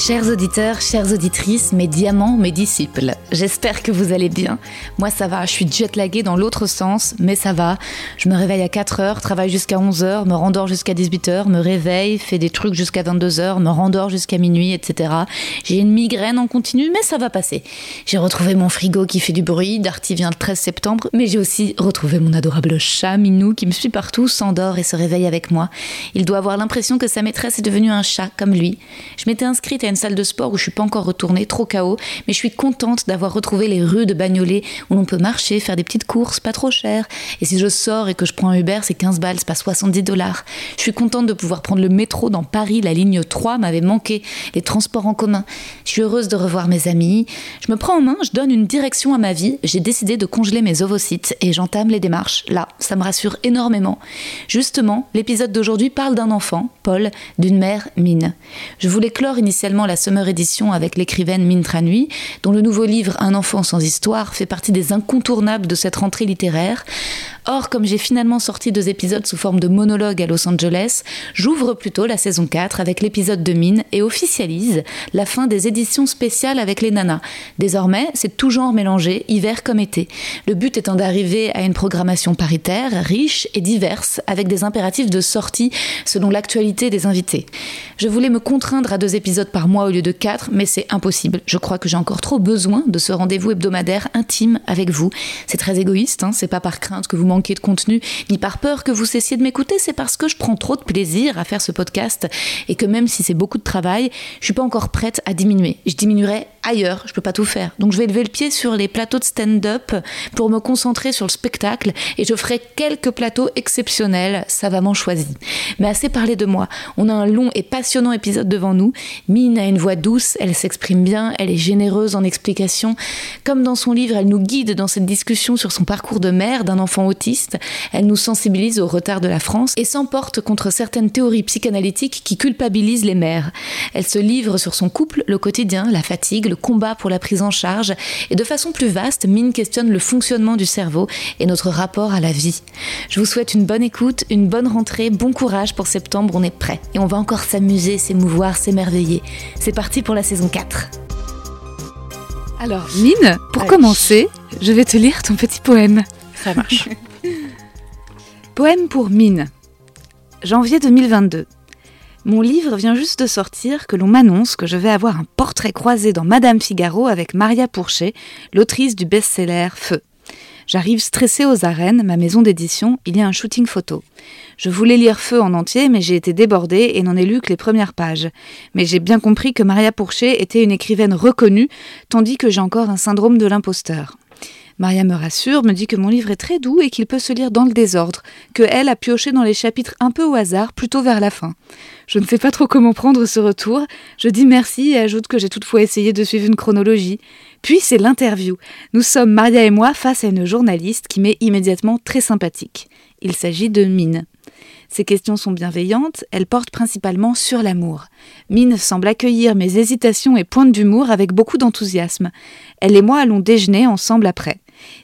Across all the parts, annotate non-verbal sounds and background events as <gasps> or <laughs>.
Chers auditeurs, chères auditrices, mes diamants, mes disciples, j'espère que vous allez bien. Moi ça va, je suis jet laguée dans l'autre sens, mais ça va. Je me réveille à 4 heures, travaille jusqu'à 11 heures, me rendors jusqu'à 18 heures, me réveille, fais des trucs jusqu'à 22 heures, me rendors jusqu'à minuit, etc. J'ai une migraine en continu, mais ça va passer. J'ai retrouvé mon frigo qui fait du bruit, Darty vient le 13 septembre, mais j'ai aussi retrouvé mon adorable chat Minou qui me suit partout, s'endort et se réveille avec moi. Il doit avoir l'impression que sa maîtresse est devenue un chat comme lui. Je m'étais inscrite à une salle de sport où je suis pas encore retournée, trop chaos, mais je suis contente d'avoir retrouvé les rues de Bagnolet où l'on peut marcher, faire des petites courses pas trop chères. Et si je sors et que je prends un Uber, c'est 15 balles, c'est pas 70 dollars. Je suis contente de pouvoir prendre le métro dans Paris, la ligne 3 m'avait manqué, les transports en commun. Je suis heureuse de revoir mes amis. Je me prends en main, je donne une direction à ma vie. J'ai décidé de congeler mes ovocytes et j'entame les démarches. Là, ça me rassure énormément. Justement, l'épisode d'aujourd'hui parle d'un enfant, Paul, d'une mère, Mine. Je voulais clore initialement la Summer Edition avec l'écrivaine Mine Tranui, dont le nouveau livre Un enfant sans histoire fait partie des incontournables de cette rentrée littéraire. Or, comme j'ai finalement sorti deux épisodes sous forme de monologue à Los Angeles, j'ouvre plutôt la saison 4 avec l'épisode de Mine et officialise la fin des éditions spéciales avec les nanas. Désormais, c'est tout genre mélangé, hiver comme été. Le but étant d'arriver à une programmation paritaire, riche et diverse, avec des impératifs de sortie selon l'actualité des invités. Je voulais me contraindre à deux épisodes par mois au lieu de quatre, mais c'est impossible. Je crois que j'ai encore trop besoin de ce rendez-vous hebdomadaire intime avec vous. C'est très égoïste, hein, c'est pas par crainte que vous manquez de contenu, ni par peur que vous cessiez de m'écouter, c'est parce que je prends trop de plaisir à faire ce podcast et que même si c'est beaucoup de travail, je suis pas encore prête à diminuer. Je diminuerai ailleurs, je peux pas tout faire. Donc je vais lever le pied sur les plateaux de stand-up pour me concentrer sur le spectacle et je ferai quelques plateaux exceptionnels, savamment choisis. Mais assez parlé de moi. On a un long et passionnant épisode devant nous. Mine a une voix douce, elle s'exprime bien, elle est généreuse en explications. Comme dans son livre, elle nous guide dans cette discussion sur son parcours de mère d'un enfant autiste. Elle nous sensibilise au retard de la France et s'emporte contre certaines théories psychanalytiques qui culpabilisent les mères. Elle se livre sur son couple, le quotidien, la fatigue, le combat pour la prise en charge et de façon plus vaste, Mine questionne le fonctionnement du cerveau et notre rapport à la vie. Je vous souhaite une bonne écoute, une bonne rentrée, bon courage pour septembre, on est prêt et on va encore s'amuser, s'émouvoir, s'émerveiller. C'est parti pour la saison 4. Alors, Mine, pour commencer, je vais te lire ton petit poème. Ça marche. <laughs> Poème pour Mine. Janvier 2022. Mon livre vient juste de sortir que l'on m'annonce que je vais avoir un portrait croisé dans Madame Figaro avec Maria Pourchet, l'autrice du best-seller Feu. J'arrive stressée aux arènes, ma maison d'édition, il y a un shooting photo. Je voulais lire Feu en entier, mais j'ai été débordée et n'en ai lu que les premières pages. Mais j'ai bien compris que Maria Pourchet était une écrivaine reconnue, tandis que j'ai encore un syndrome de l'imposteur. Maria me rassure, me dit que mon livre est très doux et qu'il peut se lire dans le désordre, que elle a pioché dans les chapitres un peu au hasard, plutôt vers la fin. Je ne sais pas trop comment prendre ce retour. Je dis merci et ajoute que j'ai toutefois essayé de suivre une chronologie. Puis c'est l'interview. Nous sommes, Maria et moi, face à une journaliste qui m'est immédiatement très sympathique. Il s'agit de Mine. Ces questions sont bienveillantes, elles portent principalement sur l'amour. Mine semble accueillir mes hésitations et pointes d'humour avec beaucoup d'enthousiasme. Elle et moi allons déjeuner ensemble après.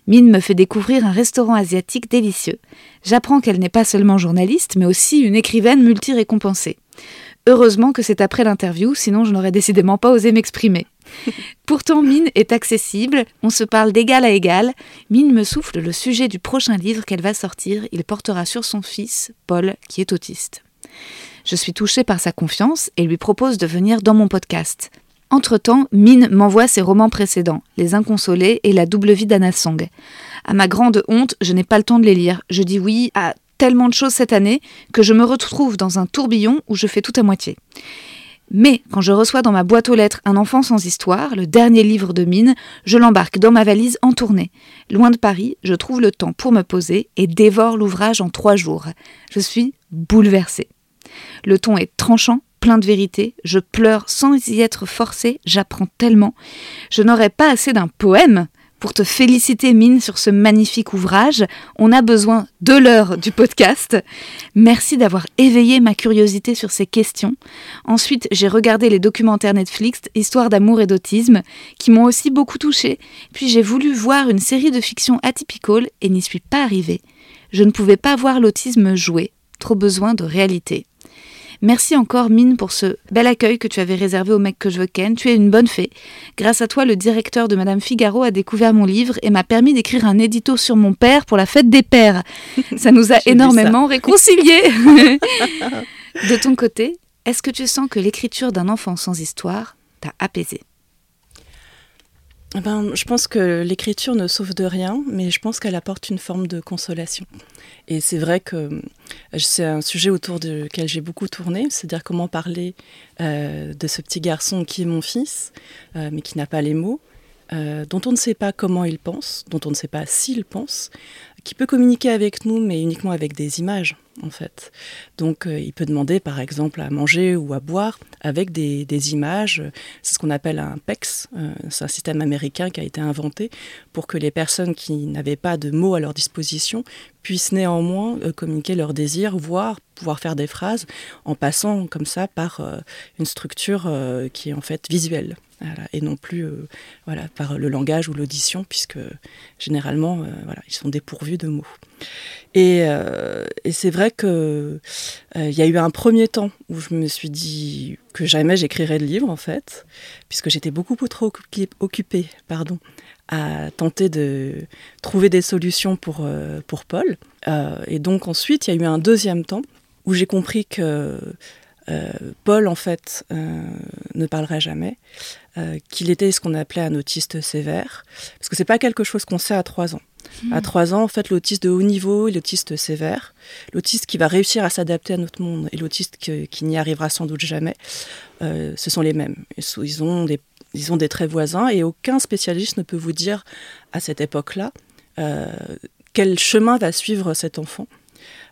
Mine me fait découvrir un restaurant asiatique délicieux. J'apprends qu'elle n'est pas seulement journaliste, mais aussi une écrivaine multi-récompensée. Heureusement que c'est après l'interview, sinon je n'aurais décidément pas osé m'exprimer. <laughs> Pourtant, Mine est accessible, on se parle d'égal à égal. Mine me souffle le sujet du prochain livre qu'elle va sortir. Il portera sur son fils, Paul, qui est autiste. Je suis touchée par sa confiance et lui propose de venir dans mon podcast. Entre-temps, Mine m'envoie ses romans précédents, Les Inconsolés et La double vie d'Anna Song. À ma grande honte, je n'ai pas le temps de les lire. Je dis oui à tellement de choses cette année que je me retrouve dans un tourbillon où je fais tout à moitié. Mais quand je reçois dans ma boîte aux lettres Un enfant sans histoire, le dernier livre de Mine, je l'embarque dans ma valise en tournée. Loin de Paris, je trouve le temps pour me poser et dévore l'ouvrage en trois jours. Je suis bouleversée. Le ton est tranchant, plein de vérité, je pleure sans y être forcée, j'apprends tellement. Je n'aurais pas assez d'un poème pour te féliciter, Mine, sur ce magnifique ouvrage. On a besoin de l'heure du podcast. Merci d'avoir éveillé ma curiosité sur ces questions. Ensuite, j'ai regardé les documentaires Netflix, Histoire d'amour et d'autisme, qui m'ont aussi beaucoup touchée. Puis j'ai voulu voir une série de fiction atypical et n'y suis pas arrivée. Je ne pouvais pas voir l'autisme jouer. Trop besoin de réalité. Merci encore, Mine, pour ce bel accueil que tu avais réservé au mec que je veux ken. Tu es une bonne fée. Grâce à toi, le directeur de Madame Figaro a découvert mon livre et m'a permis d'écrire un édito sur mon père pour la fête des pères. <laughs> Ça nous a énormément <laughs> réconciliés. de ton côté, est-ce que tu sens que l'écriture d'un enfant sans histoire t'a apaisé? Ben, je pense que l'écriture ne sauve de rien, mais je pense qu'elle apporte une forme de consolation. Et c'est vrai que euh, c'est un sujet autour duquel j'ai beaucoup tourné, c'est-à-dire comment parler euh, de ce petit garçon qui est mon fils, euh, mais qui n'a pas les mots, dont on ne sait pas comment il pense, dont on ne sait pas s'il pense, qui peut communiquer avec nous, mais uniquement avec des images en fait. Donc euh, il peut demander par exemple à manger ou à boire avec des, images. C'est ce qu'on appelle un PEX. Euh, c'est un système américain qui a été inventé pour que les personnes qui n'avaient pas de mots à leur disposition puissent néanmoins euh, communiquer leurs désirs, voire pouvoir faire des phrases en passant comme ça par une structure qui est en fait visuelle. et non plus voilà, par le langage ou l'audition, puisque généralement, voilà, ils sont dépourvus de mots. Et, et c'est vrai qu'il euh, y a eu un premier temps où je me suis dit que jamais j'écrirais de livre en fait, puisque j'étais beaucoup trop occupée, pardon, à tenter de trouver des solutions pour, euh, pour Paul. Euh, et donc ensuite, il y a eu un deuxième temps où j'ai compris que Paul, en fait, ne parlerait jamais, qu'il était ce qu'on appelait un autiste sévère, parce que c'est pas quelque chose qu'on sait à trois ans. À 3 ans, en fait, l'autiste de haut niveau et l'autiste sévère, l'autiste qui va réussir à s'adapter à notre monde et l'autiste qui n'y arrivera sans doute jamais, euh, ce sont les mêmes. Ils ont, des, ils ont des traits voisins et aucun spécialiste ne peut vous dire à cette époque-là euh, quel chemin va suivre cet enfant.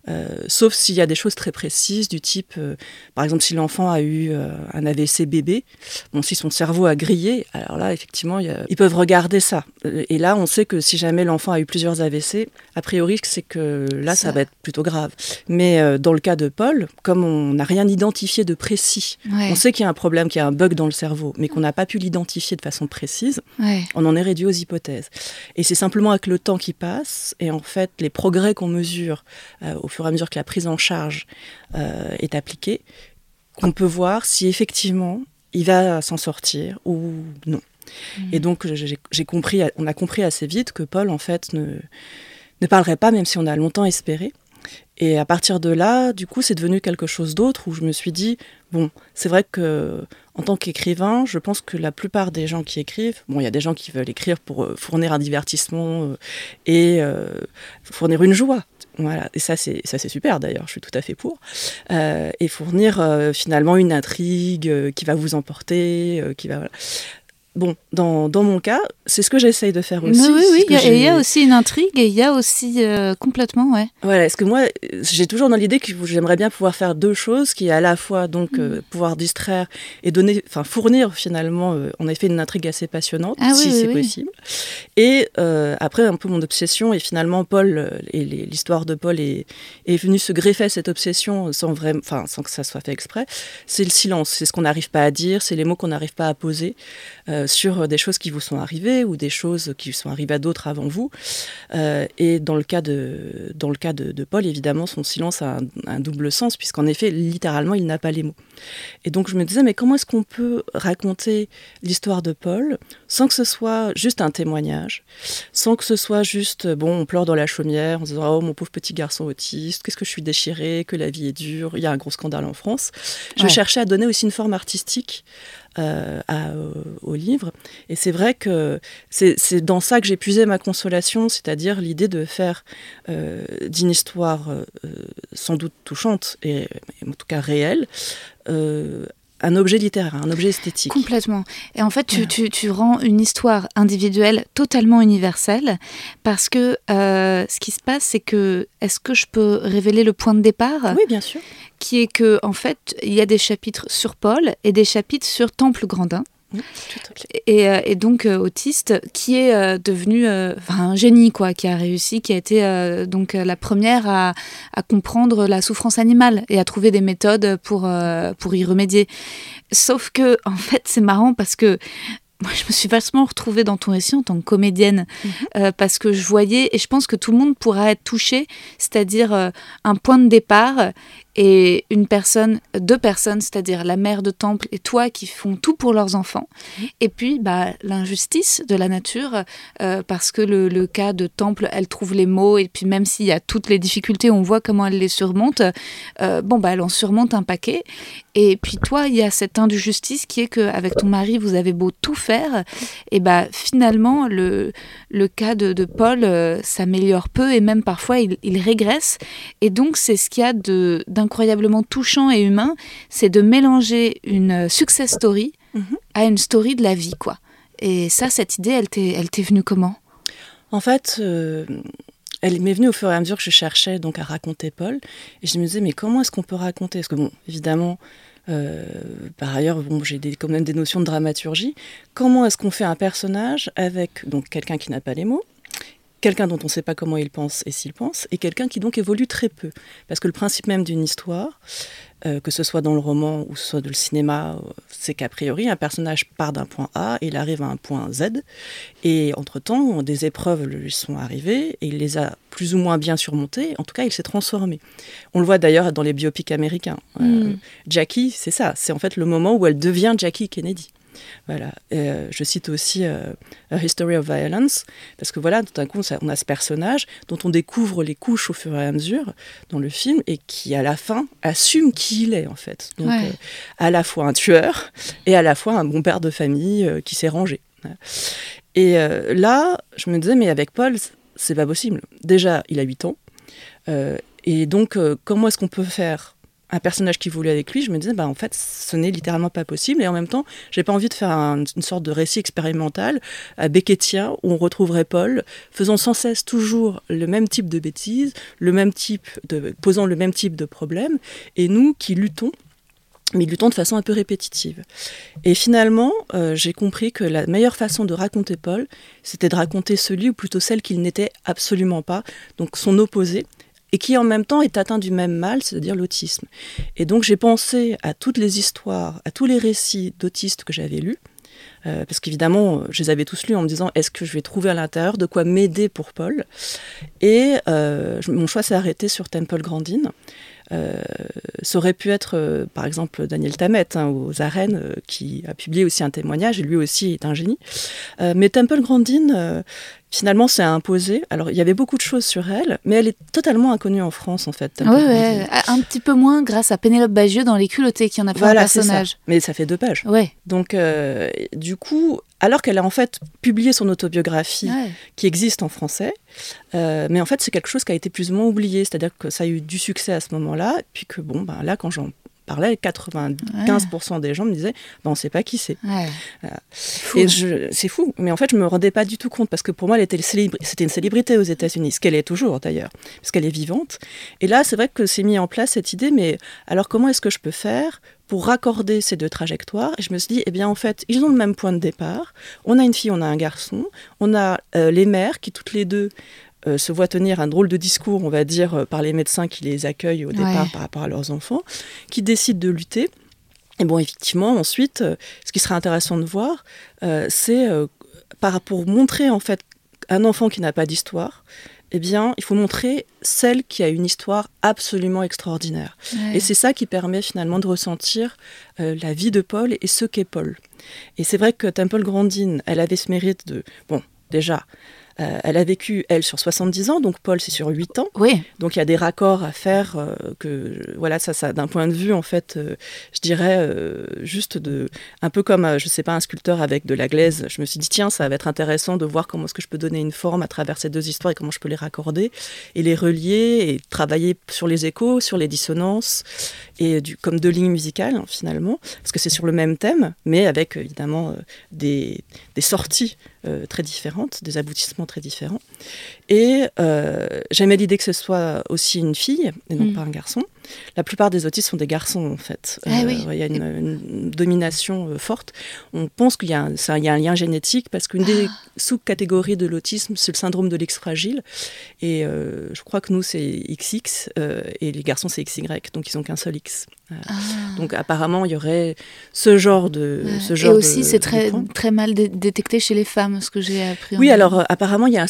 Euh, sauf s'il y a des choses très précises du type, euh, par exemple, si l'enfant a eu euh, un AVC bébé, bon, si son cerveau a grillé, alors là, effectivement, ils peuvent regarder ça. Et là, on sait que si jamais l'enfant a eu plusieurs AVC, a priori, c'est que là, ça. va être plutôt grave. Mais dans le cas de Paul, comme on n'a rien identifié de précis, on sait qu'il y a un problème, qu'il y a un bug dans le cerveau, mais qu'on n'a pas pu l'identifier de façon précise, on en est réduit aux hypothèses. Et c'est simplement avec le temps qui passe et en fait les progrès qu'on mesure au fur et à mesure que la prise en charge euh, est appliquée, qu'on peut voir si effectivement il va s'en sortir ou non. Et donc j'ai compris, on a compris assez vite que Paul en fait ne, ne parlerait pas, même si on a longtemps espéré. Et à partir de là, du coup, c'est devenu quelque chose d'autre où je me suis dit, bon, c'est vrai que en tant qu'écrivain, je pense que la plupart des gens qui écrivent, bon, il y a des gens qui veulent écrire pour euh, fournir un divertissement euh, et fournir une joie, voilà, et ça c'est super d'ailleurs, je suis tout à fait pour. Euh, et fournir euh, finalement une intrigue euh, qui va vous emporter, qui va. Bon, dans, dans, mon cas, c'est ce que j'essaye de faire aussi. Oui, oui, il y, a aussi une intrigue et il y a aussi complètement, ouais. Voilà, est-ce que moi, j'ai toujours dans l'idée que j'aimerais bien pouvoir faire deux choses, qui est à la fois donc mm. pouvoir distraire et donner, enfin fournir finalement, en effet, une intrigue assez passionnante, ah si c'est possible, Et euh, après, un peu mon obsession, et finalement, Paul, euh, et l'histoire de Paul est, est venue se greffer à cette obsession sans, vraiment, enfin, sans que ça soit fait exprès, c'est le silence, c'est ce qu'on n'arrive pas à dire, c'est les mots qu'on n'arrive pas à poser euh, sur des choses qui vous sont arrivées ou des choses qui sont arrivées à d'autres avant vous. Euh, et dans le cas, de, dans le cas de, de Paul, évidemment, son silence a un, un double sens, puisqu'en effet, littéralement, il n'a pas les mots. Et donc, je me disais, mais comment est-ce qu'on peut raconter l'histoire de Paul sans que ce soit juste un témoignage, sans que ce soit juste, bon, on pleure dans la chaumière en se disant, oh mon pauvre petit garçon autiste, qu'est-ce que je suis déchirée, que la vie est dure, il y a un gros scandale en France. Je Ouais. cherchais à donner aussi une forme artistique euh, à, euh, au livre. Et c'est vrai que c'est dans ça que j'ai puisé ma consolation, c'est-à-dire l'idée de faire euh, d'une histoire euh, sans doute touchante et en tout cas réelle. Un objet littéraire, un objet esthétique. Complètement. Et en fait, tu, Voilà. tu, tu rends une histoire individuelle totalement universelle parce que euh, ce qui se passe, c'est que, est-ce que je peux révéler le point de départ? Oui, bien sûr. Qui est que, en fait, il y a des chapitres sur Paul et des chapitres sur Temple Grandin. Et, euh, et donc euh, autiste, qui est euh, devenu enfin, un génie, quoi, qui a réussi, qui a été donc la première à, à comprendre la souffrance animale et à trouver des méthodes pour, pour y remédier. Sauf que, en fait, c'est marrant parce que moi, je me suis vachement retrouvée dans ton récit en tant que comédienne, euh, parce que je voyais, et je pense que tout le monde pourra être touché, c'est-à-dire euh, un point de départ et une personne, deux personnes, c'est-à-dire la mère de Temple et toi qui font tout pour leurs enfants. Et puis, bah, l'injustice de la nature, euh, parce que le, le cas de Temple, elle trouve les mots, et puis même s'il y a toutes les difficultés, on voit comment elle les surmonte, euh, bon, bah, elle en surmonte un paquet. Et puis toi, il y a cette injustice qui est qu'avec ton mari, vous avez beau tout faire, et bah, finalement, le, le cas de, de Paul euh, s'améliore peu, et même parfois, il, il régresse. Et donc, c'est ce qu'il y a de- d'incroyablement touchant et humain, c'est de mélanger une success story Mhm. à une story de la vie, quoi. Et ça, cette idée, elle t'est, elle t'est venue comment? En fait, euh, elle m'est venue au fur et à mesure que je cherchais donc à raconter Paul, et je me disais mais comment est-ce qu'on peut raconter? Parce que bon, évidemment, euh, par ailleurs, bon, j'ai quand même des notions de dramaturgie. Comment est-ce qu'on fait un personnage avec donc quelqu'un qui n'a pas les mots? Quelqu'un dont on ne sait pas comment il pense et s'il pense, et quelqu'un qui donc évolue très peu. Parce que le principe même d'une histoire, euh, que ce soit dans le roman ou soit dans le cinéma, euh, c'est qu'a priori, un personnage part d'un point A et il arrive à un point Z, et entre-temps, des épreuves lui sont arrivées, et il les a plus ou moins bien surmontées, en tout cas, il s'est transformé. On le voit d'ailleurs dans les biopics américains. Euh, Mm. Jackie, c'est ça, c'est en fait le moment où elle devient Jackie Kennedy. Voilà. Euh, je cite aussi euh, A History of Violence, parce que voilà, tout d'un coup, on a ce personnage dont on découvre les couches au fur et à mesure dans le film et qui, à la fin, assume qui il est, en fait. Donc, Ouais. euh, à la fois un tueur et à la fois un bon père de famille qui s'est rangé. Et euh, là, je me disais, mais avec Paul, c'est pas possible. Déjà, il a 8 ans. Euh, et donc, euh, comment est-ce qu'on peut faire un personnage qui voulait avec lui Je me disais, bah, en fait, ce n'est littéralement pas possible. Et en même temps, j'ai pas envie de faire un- une sorte de récit expérimental à Beckettien où on retrouverait Paul faisant sans cesse toujours le même type de bêtises, le même type de, posant le même type de problème, et nous qui luttons mais luttons de façon un peu répétitive. Et finalement, euh, j'ai compris que la meilleure façon de raconter Paul, c'était de raconter celui, ou plutôt celle qu'il n'était absolument pas, donc son opposé, et qui en même temps est atteint du même mal, c'est-à-dire l'autisme. Et donc j'ai pensé à toutes les histoires, à tous les récits d'autistes que j'avais lus, euh, parce qu'évidemment, je les avais tous lus en me disant est-ce que je vais trouver à l'intérieur de quoi m'aider pour Paul? Et euh, mon choix s'est arrêté sur Temple Grandin. Euh, ça aurait pu être, euh, par exemple, Daniel Tammet hein, aux arènes, euh, qui a publié aussi un témoignage, et lui aussi est un génie. Mais Temple Grandin, finalement, s'est imposé. Alors, il y avait beaucoup de choses sur elle, mais elle est totalement inconnue en France, en fait. Ouais, ouais, un petit peu moins grâce à Pénélope Bagieux dans Les culottés qui en a fait Voilà, un c'est ça. personnage. Mais ça fait deux pages. Ouais. Donc, du coup, alors qu'elle a en fait publié son autobiographie ouais. qui existe en français, euh, mais en fait, c'est quelque chose qui a été plus ou moins oublié, c'est-à-dire que ça a eu du succès à ce moment-là, puis que bon, ben là, quand j'en parlais, 95% des gens me disaient ben, on ne sait pas qui c'est. Ouais. Et je- c'est fou, mais en fait, je me rendais pas du tout compte parce que pour moi, elle était c'était une célébrité aux États-Unis, ce qu'elle est toujours d'ailleurs, parce qu'elle est vivante. Et là, c'est vrai que c'est mis en place cette idée, mais alors comment est-ce que je peux faire pour raccorder ces deux trajectoires Et je me suis dit, eh bien, en fait, ils ont le même point de départ. On a une fille, on a un garçon, on a euh, les mères qui toutes les deux euh, se voient tenir un drôle de discours, on va dire, euh, par les médecins qui les accueillent au départ par rapport à leurs enfants, qui décident de lutter. Et bon, effectivement, ensuite, ce qui serait intéressant de voir, c'est par pour montrer en fait un enfant qui n'a pas d'histoire. Eh bien, il faut montrer celle qui a une histoire absolument extraordinaire. Ouais. Et c'est ça qui permet finalement de ressentir euh, la vie de Paul et ce qu'est Paul. Et c'est vrai que Temple Grandin, elle avait ce mérite de... Bon, déjà, euh, elle a vécu, elle, sur 70 ans, donc Paul, c'est sur 8 ans. Oui, Donc il y a des raccords à faire euh, que voilà ça ça d'un point de vue en fait euh, je dirais juste de un peu comme je sais pas un sculpteur avec de la glaise je me suis dit tiens ça va être intéressant de voir comment est-ce que je peux donner une forme à travers ces deux histoires et comment je peux les raccorder et les relier et travailler sur les échos sur les dissonances et du, comme deux lignes musicales hein, finalement parce que c'est sur le même thème mais avec évidemment des, des sorties euh, très différentes des aboutissements très différents et euh, j'aimais l'idée que ce soit aussi une fille et non Mm. pas un garçon. La plupart des autistes sont des garçons en fait. Ah Euh, oui. Il y a une, une domination euh, forte. On pense qu'il y, a un- ça- il y a un lien génétique parce qu'une des Ah. sous-catégories de l'autisme, c'est le syndrome de l'ex fragile. Et euh, je crois que nous, c'est XX et les garçons, c'est XY. Donc ils n'ont qu'un seul X. Ah. Donc apparemment, il y aurait ce genre de. Ouais. Ce Et genre aussi, de- c'est très, très mal dé- détecté chez les femmes, ce que j'ai appris. Oui, alors apparemment, il y a un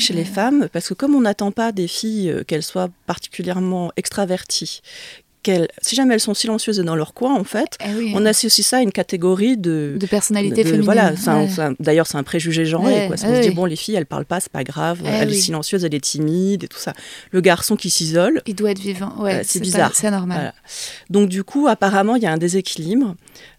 chez les femmes, parce que comme on n'attend pas des filles euh, qu'elles soient particulièrement extraverties, qu'elles, si jamais elles sont silencieuses et dans leur coin, en fait, Eh oui, on associe ça à une catégorie de... de personnalité de- féminine. Voilà, Ouais. d'ailleurs c'est un préjugé genré. Ouais, quoi. Qu'on se dit, bon, les filles, elles parlent pas, c'est pas grave, Eh elle oui. est silencieuse, elle est timide et tout ça. Le garçon qui s'isole, Il doit être vivant. Ouais, Euh, c'est bizarre. C'est anormal. Voilà. Donc du coup, apparemment, il y a un déséquilibre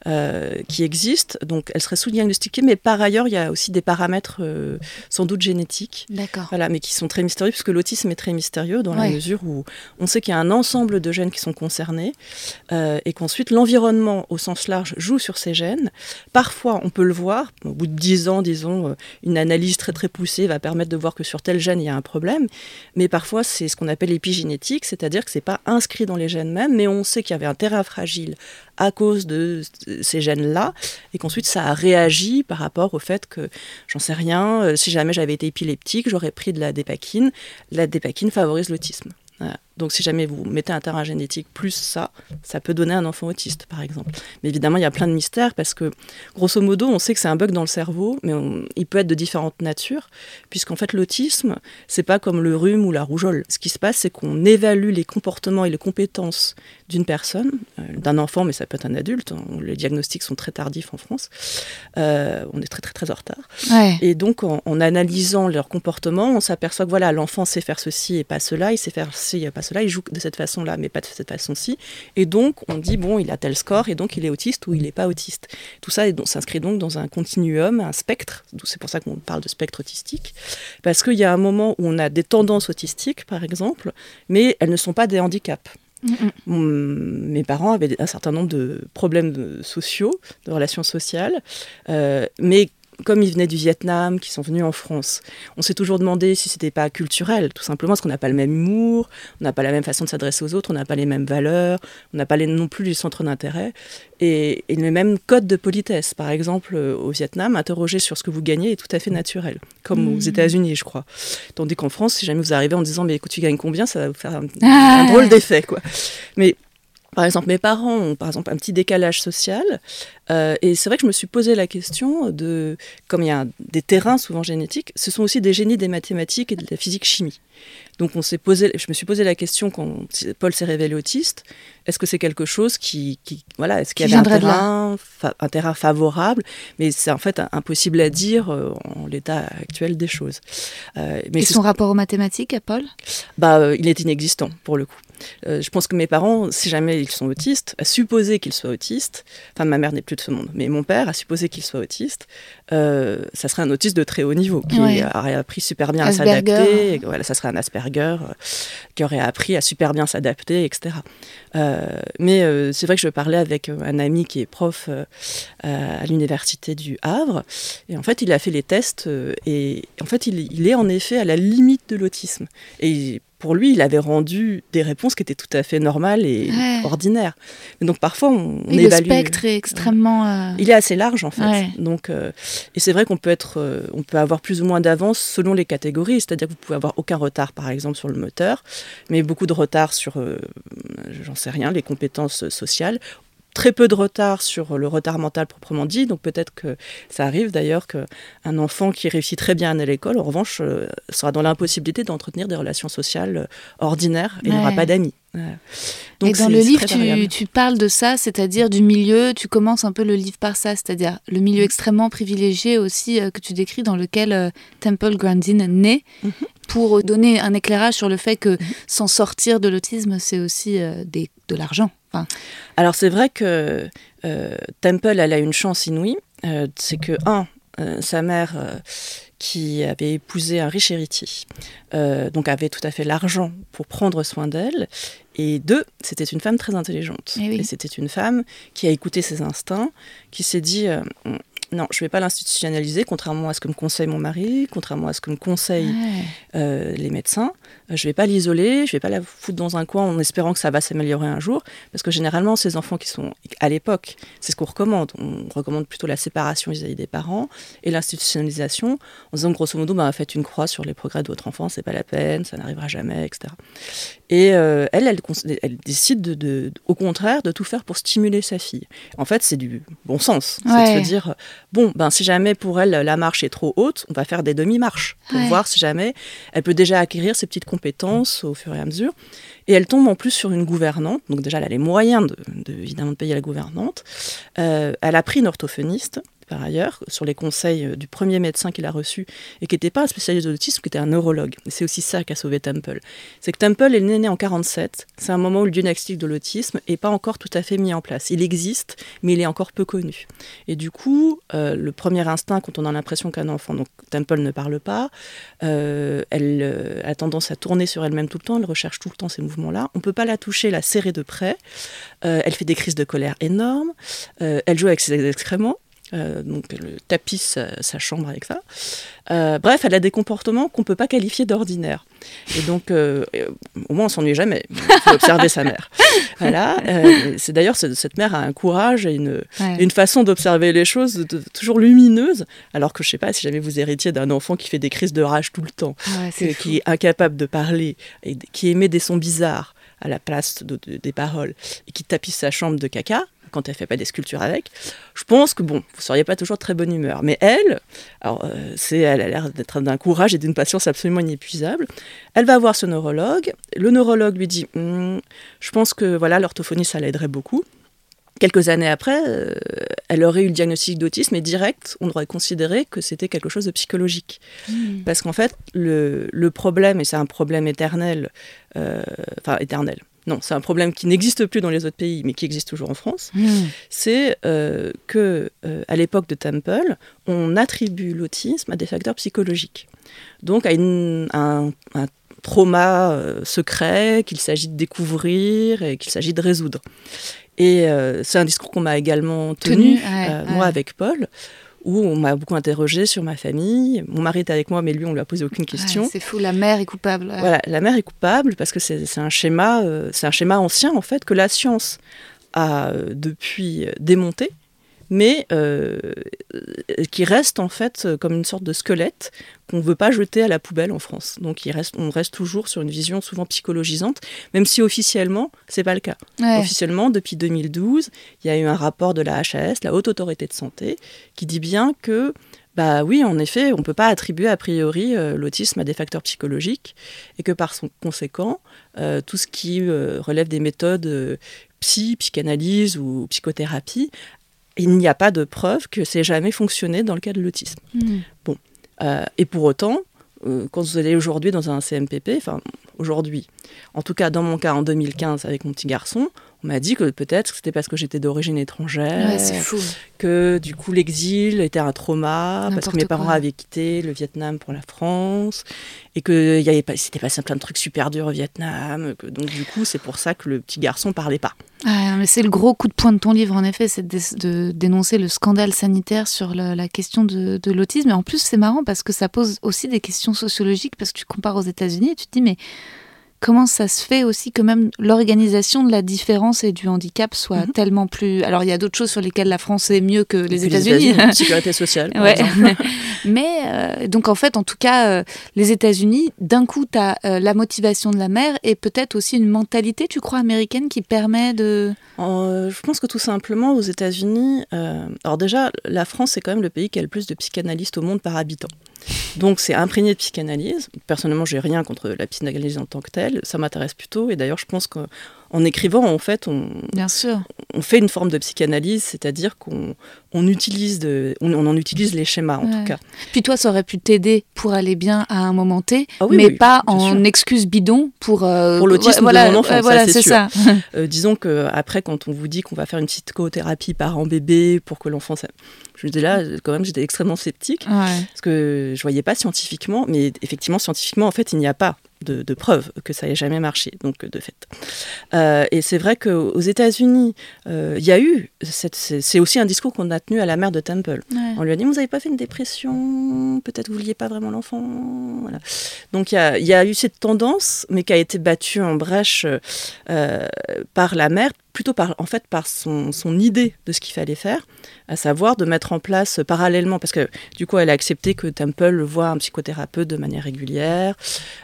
euh, qui existe. Donc elle serait sous-diagnostiquée, mais par ailleurs, il y a aussi des paramètres euh, sans doute génétiques. D'accord. Voilà, mais qui sont très mystérieux, puisque l'autisme est très mystérieux dans Ouais. la mesure où on sait qu'il y a un ensemble de gènes qui sont concernés euh, et qu'ensuite l'environnement au sens large joue sur ces gènes. Parfois, on peut le voir, au bout de 10 ans, disons, une analyse très très poussée va permettre de voir que sur tel gène, il y a un problème. Mais parfois, c'est ce qu'on appelle l'épigénétique, c'est-à-dire que c'est pas inscrit dans les gènes même, mais on sait qu'il y avait un terrain fragile à cause de ces gènes-là, et qu'ensuite ça a réagi par rapport au fait que, j'en sais rien, euh, si jamais j'avais été épileptique, j'aurais pris de la dépakine. La dépakine favorise l'autisme. Voilà. Donc si jamais vous mettez un terrain génétique plus ça, ça peut donner un enfant autiste, par exemple. Mais évidemment, il y a plein de mystères parce que, grosso modo, on sait que c'est un bug dans le cerveau, mais on- il peut être de différentes natures, puisqu'en fait, l'autisme, c'est pas comme le rhume ou la rougeole. Ce qui se passe, c'est qu'on évalue les comportements et les compétences d'une personne, euh, d'un enfant, mais ça peut être un adulte. hein. Les diagnostics sont très tardifs en France. Euh, on est très très très en retard. Ouais. Et donc, en, en analysant leur comportement, on s'aperçoit que voilà, l'enfant sait faire ceci et pas cela, il sait faire ci et pas cela, il joue de cette façon-là, mais pas de cette façon-ci. Et donc, on dit, bon, il a tel score, et donc il est autiste ou il n'est pas autiste. Tout ça s'inscrit donc dans un continuum, un spectre, c'est pour ça qu'on parle de spectre autistique, parce qu'il y a un moment où on a des tendances autistiques, par exemple, mais elles ne sont pas des handicaps. Mon- mes parents avaient un certain nombre de problèmes sociaux, de relations sociales, euh, mais comme ils venaient du Vietnam, qui sont venus en France, on s'est toujours demandé si c'était pas culturel, tout simplement parce qu'on n'a pas le même humour, on n'a pas la même façon de s'adresser aux autres, on n'a pas les mêmes valeurs, on n'a pas les- non plus les centres d'intérêt, et, et le même code de politesse. Par exemple, euh, au Vietnam, interroger sur ce que vous gagnez est tout à fait naturel, comme aux États-Unis, je crois. Tandis qu'en France, si jamais vous arrivez en disant mais écoute, tu gagnes combien, ça va vous faire un, Ah. <laughs> un drôle d'effet, quoi. Mais par exemple, mes parents ont par exemple un petit décalage social, euh, et c'est vrai que je me suis posé la question de, comme il y a des terrains souvent génétiques, ce sont aussi des génies des mathématiques et de la physique-chimie. Donc on s'est posé, je me suis posé la question quand Paul s'est révélé autiste, est-ce que c'est quelque chose qui, qui- voilà, est-ce qu'il y avait un terrain, un terrain favorable, mais c'est en fait impossible à dire euh, en l'état actuel des choses. Euh, mais Et son rapport aux mathématiques à Paul? Bah, euh, il est inexistant pour le coup. Euh, je pense que mes parents, si jamais ils sont autistes, à supposer qu'ils soient autistes, enfin ma mère n'est plus de ce monde, mais mon père, a supposé qu'il soit autiste, euh, ça serait un autiste de très haut niveau, qui aurait appris super bien à s'adapter, voilà, ça serait un Asperger, qui aurait appris à super bien s'adapter, etc. mais c'est vrai que je parlais avec un ami qui est prof à l'université du Havre, et en fait il a fait les tests, et en fait il, il est en effet à la limite de l'autisme. Et pour lui, il avait rendu des réponses qui étaient tout à fait normales et ordinaires. donc parfois, on, évalue. Le spectre est extrêmement. Euh, il est assez large en fait. Donc, euh, et c'est vrai qu'on peut être, euh, on peut avoir plus ou moins d'avance selon les catégories. C'est-à-dire que vous pouvez avoir aucun retard, par exemple, sur le moteur, mais beaucoup de retard sur, j'en sais rien, les compétences sociales très peu de retard sur le retard mental proprement dit. Donc peut-être que ça arrive d'ailleurs qu'un enfant qui réussit très bien à l'école, en revanche, euh, sera dans l'impossibilité d'entretenir des relations sociales euh, ordinaires et n'aura pas d'amis. Donc et dans le livre, tu, tu, parles de ça, c'est-à-dire du milieu, tu commences un peu le livre par ça, c'est-à-dire le milieu mm. extrêmement privilégié aussi euh, que tu décris dans lequel Temple Grandin naît, mm-hmm. pour donner un éclairage sur le fait que mm-hmm. s'en sortir de l'autisme, c'est aussi des, de l'argent. Alors c'est vrai que euh, Temple, elle a une chance inouïe. Euh, c'est que, un, euh, sa mère, qui avait épousé un riche héritier, donc avait tout à fait l'argent pour prendre soin d'elle. Et deux, c'était une femme très intelligente. Eh Et, c'était une femme qui a écouté ses instincts, qui s'est dit non, je ne vais pas l'institutionnaliser, contrairement à ce que me conseille mon mari, contrairement à ce que me conseillent les médecins. Euh, je ne vais pas l'isoler, je ne vais pas la foutre dans un coin en espérant que ça va s'améliorer un jour, parce que généralement, ces enfants qui sont à l'époque, c'est ce qu'on recommande. On recommande plutôt la séparation vis-à-vis des parents et l'institutionnalisation, en disant grosso modo, bah, faites une croix sur les progrès de votre enfant, c'est pas la peine, ça n'arrivera jamais, etc. Et euh, elle, elle, décide de, au contraire de tout faire pour stimuler sa fille. En fait, c'est du bon sens. C'est de se dire, bon, ben, si jamais pour elle la marche est trop haute, on va faire des demi-marches pour voir si jamais elle peut déjà acquérir ses petites compétences au fur et à mesure. Et elle tombe en plus sur une gouvernante, donc déjà elle a les moyens de, évidemment de payer la gouvernante. Euh, elle a pris une orthophoniste par ailleurs, sur les conseils euh, du premier médecin qu'il a reçu, et qui n'était pas un spécialiste de l'autisme, qui était un neurologue. c'est aussi ça qui a sauvé Temple. C'est que Temple est né en 47. C'est un moment où le diagnostic de l'autisme n'est pas encore tout à fait mis en place. Il existe, mais il est encore peu connu. Et du coup, euh, le premier instinct, quand on a l'impression qu'un enfant, donc Temple ne parle pas, euh, elle a tendance à tourner sur elle-même tout le temps, elle recherche tout le temps ces mouvements-là. On ne peut pas la toucher, la serrer de près. elle fait des crises de colère énormes. elle joue avec ses excréments. Euh, donc elle tapisse sa, chambre avec ça. Euh, bref, elle a des comportements qu'on ne peut pas qualifier d'ordinaires. Et donc, euh, au moins, on s'ennuie jamais. Il faut observer sa mère. <laughs> Voilà. c'est d'ailleurs, cette mère a un courage et une, une façon d'observer les choses toujours lumineuse. Alors que je ne sais pas si jamais vous héritiez d'un enfant qui fait des crises de rage tout le temps, ah qui est incapable de parler, et qui émet des sons bizarres à la place des paroles, et qui tapisse sa chambre de caca quand elle fait pas des sculptures avec, je pense que bon, vous seriez pas toujours de très bonne humeur. Mais elle, alors euh, c'est, elle a l'air d'être d'un courage et d'une patience absolument inépuisable. Elle va voir ce neurologue. Le neurologue lui dit, hum, je pense que voilà l'orthophonie ça l'aiderait beaucoup. Quelques années après, euh, elle aurait eu le diagnostic d'autisme et direct, on aurait considéré que c'était quelque chose de psychologique. Mmh. Parce qu'en fait, le, le, problème, et c'est un problème éternel, euh, enfin éternel, non, c'est un problème qui n'existe plus dans les autres pays, mais qui existe toujours en France, mmh. c'est euh, que euh, à l'époque de Temple, on attribue l'autisme à des facteurs psychologiques, donc à, un, trauma euh, secret qu'il s'agit de découvrir et qu'il s'agit de résoudre. Et c'est un discours qu'on m'a également tenu, moi avec Paul, où on m'a beaucoup interrogé sur ma famille. Mon mari était avec moi, mais lui, on lui a posé aucune question. c'est fou, la mère est coupable. Voilà, la mère est coupable parce que c'est un schéma, euh, c'est un schéma ancien en fait que la science a euh, depuis démonté mais euh, qui reste en fait comme une sorte de squelette qu'on ne veut pas jeter à la poubelle en France. Donc il reste, on reste toujours sur une vision souvent psychologisante, même si officiellement, c'est pas le cas. Officiellement, depuis 2012, il y a eu un rapport de la HAS, la Haute Autorité de Santé, qui dit bien que bah oui, en effet, on ne peut pas attribuer a priori euh, l'autisme à des facteurs psychologiques et que par son conséquent, euh, tout ce qui relève des méthodes psy, psychanalyse ou psychothérapie il n'y a pas de preuve que c'est jamais fonctionné dans le cas de l'autisme. Hmm. Bon. Euh, et pour autant, euh, quand vous allez aujourd'hui dans un CMPP, enfin, aujourd'hui, en tout cas dans mon cas en 2015 avec mon petit garçon, on m'a dit que peut-être c'était parce que j'étais d'origine étrangère, Ouais, c'est fou. que du coup l'exil était un trauma, parce que mes parents quoi. avaient quitté le Vietnam pour la France, et que y avait pas, c'était passé plein de trucs super durs au Vietnam, que donc du coup c'est pour ça que le petit garçon parlait pas. Ah, mais c'est le gros coup de poing de ton livre, en effet, c'est de, de dénoncer le scandale sanitaire sur la question de, de l'autisme. Et en plus, c'est marrant parce que ça pose aussi des questions sociologiques, parce que tu compares aux États-Unis et tu te dis, mais comment ça se fait aussi que même l'organisation de la différence et du handicap soit Mhm. tellement plus. Alors, il y a d'autres choses sur lesquelles la France est mieux que les États-Unis. <laughs> sécurité sociale. par Ouais. exemple. <laughs> Mais euh, donc en fait, en tout cas, euh, les États-Unis, d'un coup, tu as la motivation de la mère et peut-être aussi une mentalité, tu crois, américaine qui permet de... Euh, je pense que tout simplement aux États-Unis, euh, alors déjà la France c'est quand même le pays qui a le plus de psychanalystes au monde par habitant. Donc c'est imprégné de psychanalyse. Personnellement, j'ai rien contre la psychanalyse en tant que telle. Ça m'intéresse plutôt. Et d'ailleurs, je pense qu'en écrivant, en fait, on, Bien sûr. on fait une forme de psychanalyse, c'est-à-dire qu'on on utilise, de, on, on en utilise les schémas en Ouais. tout cas. Puis toi, ça aurait pu t'aider pour aller bien à un moment T, Ah oui, mais oui, pas en excuse bidon pour... euh, Pour l'autisme de voilà, mon enfant, voilà, c'est ça. <laughs> Euh, disons que après, quand on vous dit qu'on va faire une psychothérapie parent-bébé pour que l'enfant, je me dis là, quand même, j'étais extrêmement sceptique. Ouais. parce que je voyais pas scientifiquement, mais effectivement scientifiquement en fait il n'y a pas de, de preuves que ça ait jamais marché, donc de fait. Euh, et c'est vrai qu'aux États-Unis, euh, il y a eu, c'est aussi un discours qu'on a tenu à la mère de Temple. Ouais. On lui a dit, vous n'avez pas fait une dépression, peut-être vous vouliez pas vraiment l'enfant. Voilà. Donc il y a, il y a eu cette tendance, mais qui a été battue en brèche euh, par la mère, plutôt par, en fait, par son, son idée de ce qu'il fallait faire, à savoir de mettre en place euh, parallèlement, parce que du coup elle a accepté que Temple voit un psychothérapeute de manière régulière,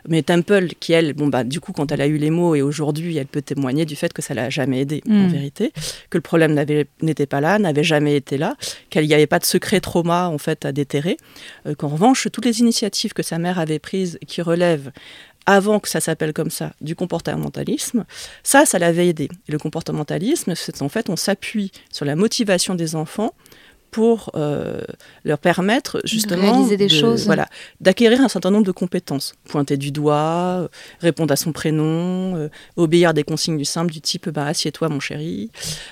mais Temple, qui elle, bon bah du coup quand elle a eu les mots et aujourd'hui elle peut témoigner du fait que ça l'a jamais aidé en Mm. vérité, que le problème n'était pas là, n'avait jamais été là, qu'il n'y avait pas de secret trauma en fait à déterrer, euh, qu'en revanche toutes les initiatives que sa mère avait prises qui relèvent avant que ça s'appelle comme ça, du comportementalisme, ça, ça l'avait aidé. Et le comportementalisme, c'est en fait, on s'appuie sur la motivation des enfants pour euh, leur permettre justement réaliser des de- choses. voilà, d'acquérir un certain nombre de compétences. Pointer du doigt, euh, répondre à son prénom, euh, obéir à des consignes du simple du type bah, assieds-toi mon chéri.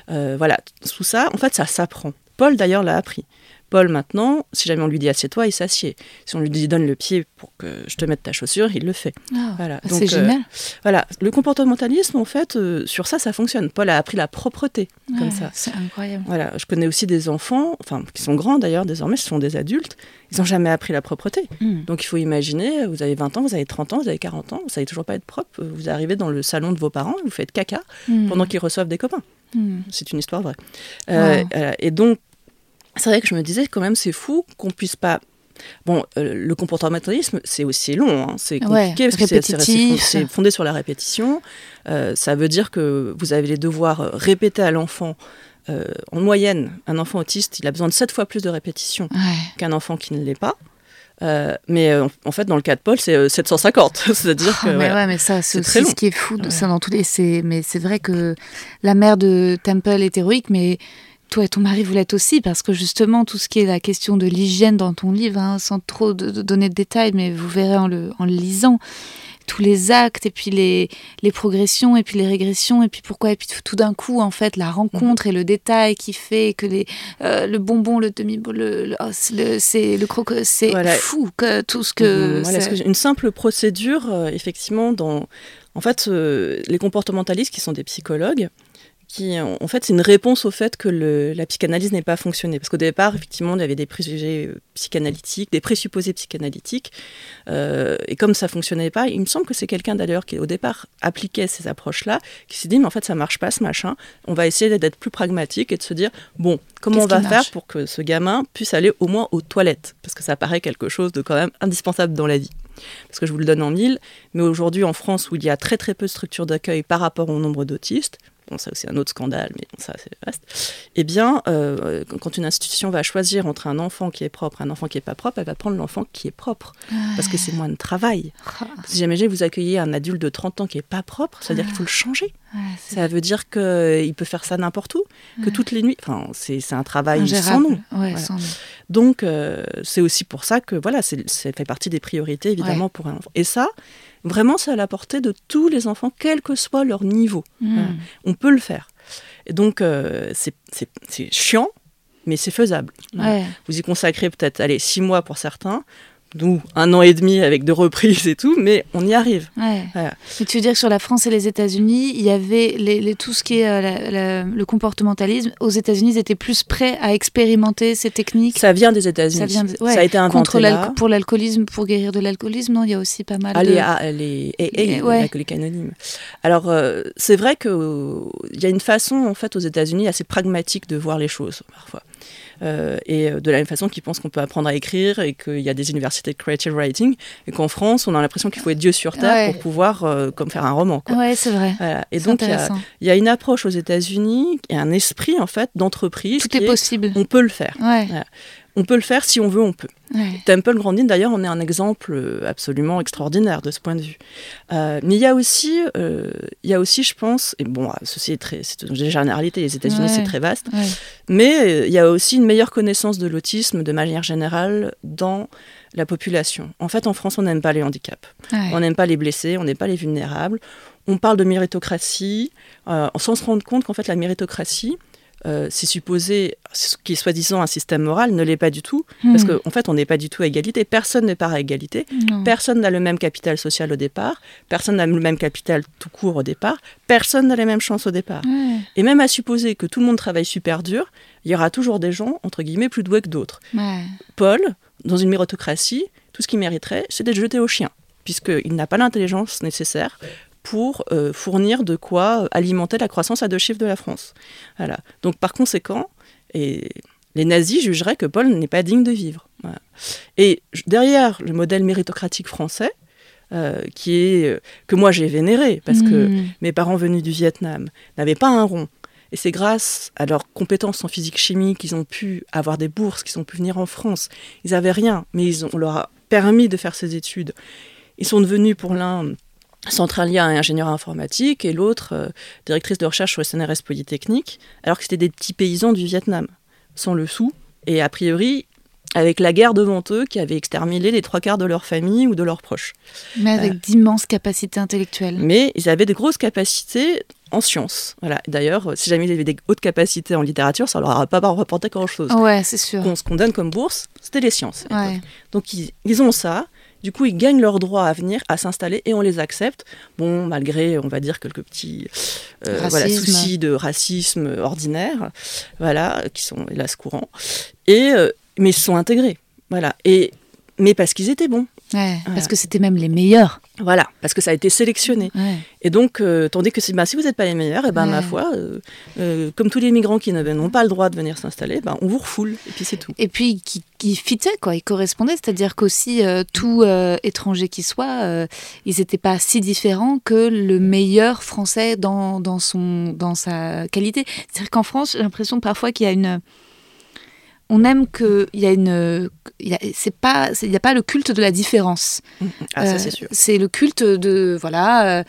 Euh, voilà, tout ça, en fait, ça s'apprend. Paul d'ailleurs l'a appris. Paul maintenant, si jamais on lui dit assieds-toi, il s'assied. Si on lui dit donne le pied pour que je te mette ta chaussure, il le fait. Ah, Voilà. c'est Donc, euh, génial. Voilà, le comportementalisme, en fait, euh, sur ça, ça fonctionne. Paul a appris la propreté, comme ça. C'est incroyable. Voilà, je connais aussi des enfants, enfin, qui sont grands d'ailleurs, désormais, ce sont des adultes, ils n'ont jamais appris la propreté. Mm. Donc il faut imaginer, vous avez 20 ans, vous avez 30 ans, vous avez 40 ans, vous savez toujours pas être propre, vous arrivez dans le salon de vos parents, vous faites caca Mm. pendant qu'ils reçoivent des copains. Mm. C'est une histoire vraie. Euh, Wow. Et donc, c'est vrai que je me disais quand même, c'est fou qu'on puisse pas. Bon, euh, le comportementalisme, c'est aussi long, hein, c'est Ouais, compliqué parce que c'est- fondé sur la répétition. Euh, ça veut dire que vous avez les devoirs euh, répéter à l'enfant. Euh, en moyenne, un enfant autiste, il a besoin de 7 fois plus de répétitions Ouais. qu'un enfant qui ne l'est pas. Mais en, fait, dans le cas de Paul, c'est euh, 750. <laughs> C'est-à-dire Oh, que. mais voilà. ouais, mais ça, c'est ce qui est fou. de Ouais. Ça dans tous les. C'est, mais c'est vrai que la mère de Temple est héroïque, mais toi et ton mari, vous l'êtes aussi, parce que justement, tout ce qui est la question de l'hygiène dans ton livre, hein, sans trop de, de donner de détails, mais vous verrez en le, en le lisant, tous les actes, et puis les, les progressions, et puis les régressions, et puis pourquoi, et puis tout, tout d'un coup, en fait, la rencontre et le détail qui fait que les, euh, le bonbon, le demi le, le, oh, c'est le, c'est le croque, c'est Voilà. fou que tout ce que. Voilà, parce que une simple procédure, euh, effectivement, dans. En fait, euh, les comportementalistes qui sont des psychologues, qui, en fait, c'est une réponse au fait que le- la psychanalyse n'ait pas fonctionné. Parce qu'au départ, effectivement, il y avait des préjugés euh, psychanalytiques, des présupposés psychanalytiques. euh, et comme ça fonctionnait pas, il me semble que c'est quelqu'un d'ailleurs qui, au départ, appliquait ces approches-là, qui s'est dit, mais en fait, ça marche pas ce machin. On va essayer d'être plus pragmatique et de se dire, bon, comment on va faire pour que ce gamin puisse aller au moins aux toilettes? Parce que ça paraît quelque chose de quand même indispensable dans la vie parce que je vous le donne en mille, mais aujourd'hui en France où il y a très très peu de structures d'accueil par rapport au nombre d'autistes, bon ça c'est un autre scandale, mais bon, ça c'est vaste, eh bien euh, quand une institution va choisir entre un enfant qui est propre et un enfant qui est pas propre, elle va prendre l'enfant qui est propre, parce que c'est moins de travail. Ah, Si jamais vous accueillez un adulte de 30 ans qui est pas propre, ça veut dire qu'il faut le changer. ouais, Ça veut dire qu'il peut faire ça n'importe où, que toutes les nuits, enfin c'est un travail sans nom. Ouais, Voilà. sans nom. Donc, euh, c'est aussi pour ça que voilà, c'est- ça fait partie des priorités évidemment pour un enfant. Et ça, vraiment, c'est à la portée de tous les enfants, quel que soit leur niveau. Hmm. On peut le faire. Et donc, euh, c'est- chiant, mais c'est faisable. Ouais. Vous y consacrez peut-être, allez, six mois pour certains, nous, un an et demi avec de reprises et tout, mais on y arrive. Ouais. Voilà. Mais tu veux dire que sur la France et les États-Unis, il y avait les, les- tout ce qui est euh, la- la- le comportementalisme. Aux États-Unis, ils étaient plus prêts à expérimenter ces techniques. Ça vient des États-Unis. Ça vient de- ouais, Ça a été inventé Contre là. pour l'alcoolisme, pour guérir de l'alcoolisme, non, il y a aussi pas mal Ah, de. les, ah, les, et, et, ouais. l'alcoolique anonyme. Alors, euh, c'est vrai qu'il y a une façon, en fait, aux États-Unis assez pragmatique de voir les choses, parfois. Euh, et euh, de la même façon qu'ils pensent qu'on peut apprendre à écrire et qu'il y a des universités de creative writing et qu'en France, on a l'impression qu'il faut être Dieu sur terre Ouais. pour pouvoir euh, comme faire un roman. Quoi. Ouais, c'est vrai. Voilà. Et donc, il y, a, y une approche aux États-Unis, il y a un esprit, en fait, d'entreprise. Tout qui est possible. On peut le faire. Ouais. On peut le faire si on veut, on peut. ouais. Temple Grandin, d'ailleurs, on est un exemple euh, absolument extraordinaire de ce point de vue. Euh, mais il y a aussi, euh, il y a aussi, je pense, et bon, ceci est très, c'est une généralité, les États-Unis, Ouais. c'est très vaste, Ouais. mais il y a aussi une meilleure connaissance de l'autisme de manière générale dans la population. En fait, en France, on n'aime pas les handicaps, on n'aime pas les blessés, on n'aime pas les vulnérables. On parle de méritocratie, euh, sans se rendre compte qu'en fait, la méritocratie, euh, c'est supposé, ce qui est soi-disant un système moral, ne l'est pas du tout, parce Hmm. qu'en en fait, on n'est pas du tout à égalité. Personne n'est pas à égalité. Non. Personne n'a le même capital social au départ. Personne n'a le même capital tout court au départ. Personne n'a les mêmes chances au départ. Ouais. Et même à supposer que tout le monde travaille super dur, il y aura toujours des gens, entre guillemets, plus doués que d'autres. Ouais. Paul, dans une méritocratie, tout ce qu'il mériterait, c'est d'être jeté au chien, puisqu'il n'a pas l'intelligence nécessaire pour euh, fournir de quoi alimenter la croissance à deux chiffres de la France. Voilà. Donc par conséquent, et les nazis jugeraient que Paul n'est pas digne de vivre. Voilà. Et derrière le modèle méritocratique français, euh, qui est euh, que moi j'ai vénéré, parce que Mm. mes parents venus du Vietnam n'avaient pas un rond. Et c'est grâce à leurs compétences en physique-chimie qu'ils ont pu avoir des bourses, qu'ils ont pu venir en France. Ils n'avaient rien, mais ils ont, on leur a permis de faire ces études. Ils sont devenus pour l'un centralien et ingénieur informatique, et l'autre euh, directrice de recherche au SNRS Polytechnique, alors que c'était des petits paysans du Vietnam, sans le sou, et a priori avec la guerre devant eux qui avait exterminé les trois quarts de leur famille ou de leurs proches. Mais avec d'immenses capacités intellectuelles. Mais ils avaient de grosses capacités en sciences. Voilà. D'ailleurs, si jamais ils avaient des hautes capacités en littérature, ça leur aura pas rapporté grand-chose. Ouais, c'est sûr. Qu'on- Ce qu'on donne comme bourse, c'était les sciences. Ouais. Donc ils, ils ont ça. Du coup, ils gagnent leur droit à venir, à s'installer, et on les accepte. Bon, malgré, on va dire, quelques petits euh, voilà, soucis de racisme ordinaire, voilà, qui sont hélas courants. Et, euh, mais ils se sont intégrés. Voilà. Et, mais parce qu'ils étaient bons. Ouais, Voilà. Parce que c'était même les meilleurs. Voilà. Parce que ça a été sélectionné. Ouais. Et donc, euh, tandis que si, bah, si vous n'êtes pas les meilleurs, et ben, ma Ouais. foi, euh, euh, comme tous les migrants qui n'ont pas le droit de venir s'installer, ben, on vous refoule, et puis c'est tout. Et puis qui, qui fitaient, quoi, ils correspondaient, c'est-à-dire qu'aussi tout étranger qui soit, ils n'étaient pas si différents que le meilleur français dans, dans, son, dans sa qualité. C'est-à-dire qu'en France, j'ai l'impression parfois qu'il y a une... On aime qu'il y a une... il y a- C'est pas, il n'y a pas le culte de la différence. Ah, ça, Euh, c'est sûr. C'est le culte de... Voilà. euh,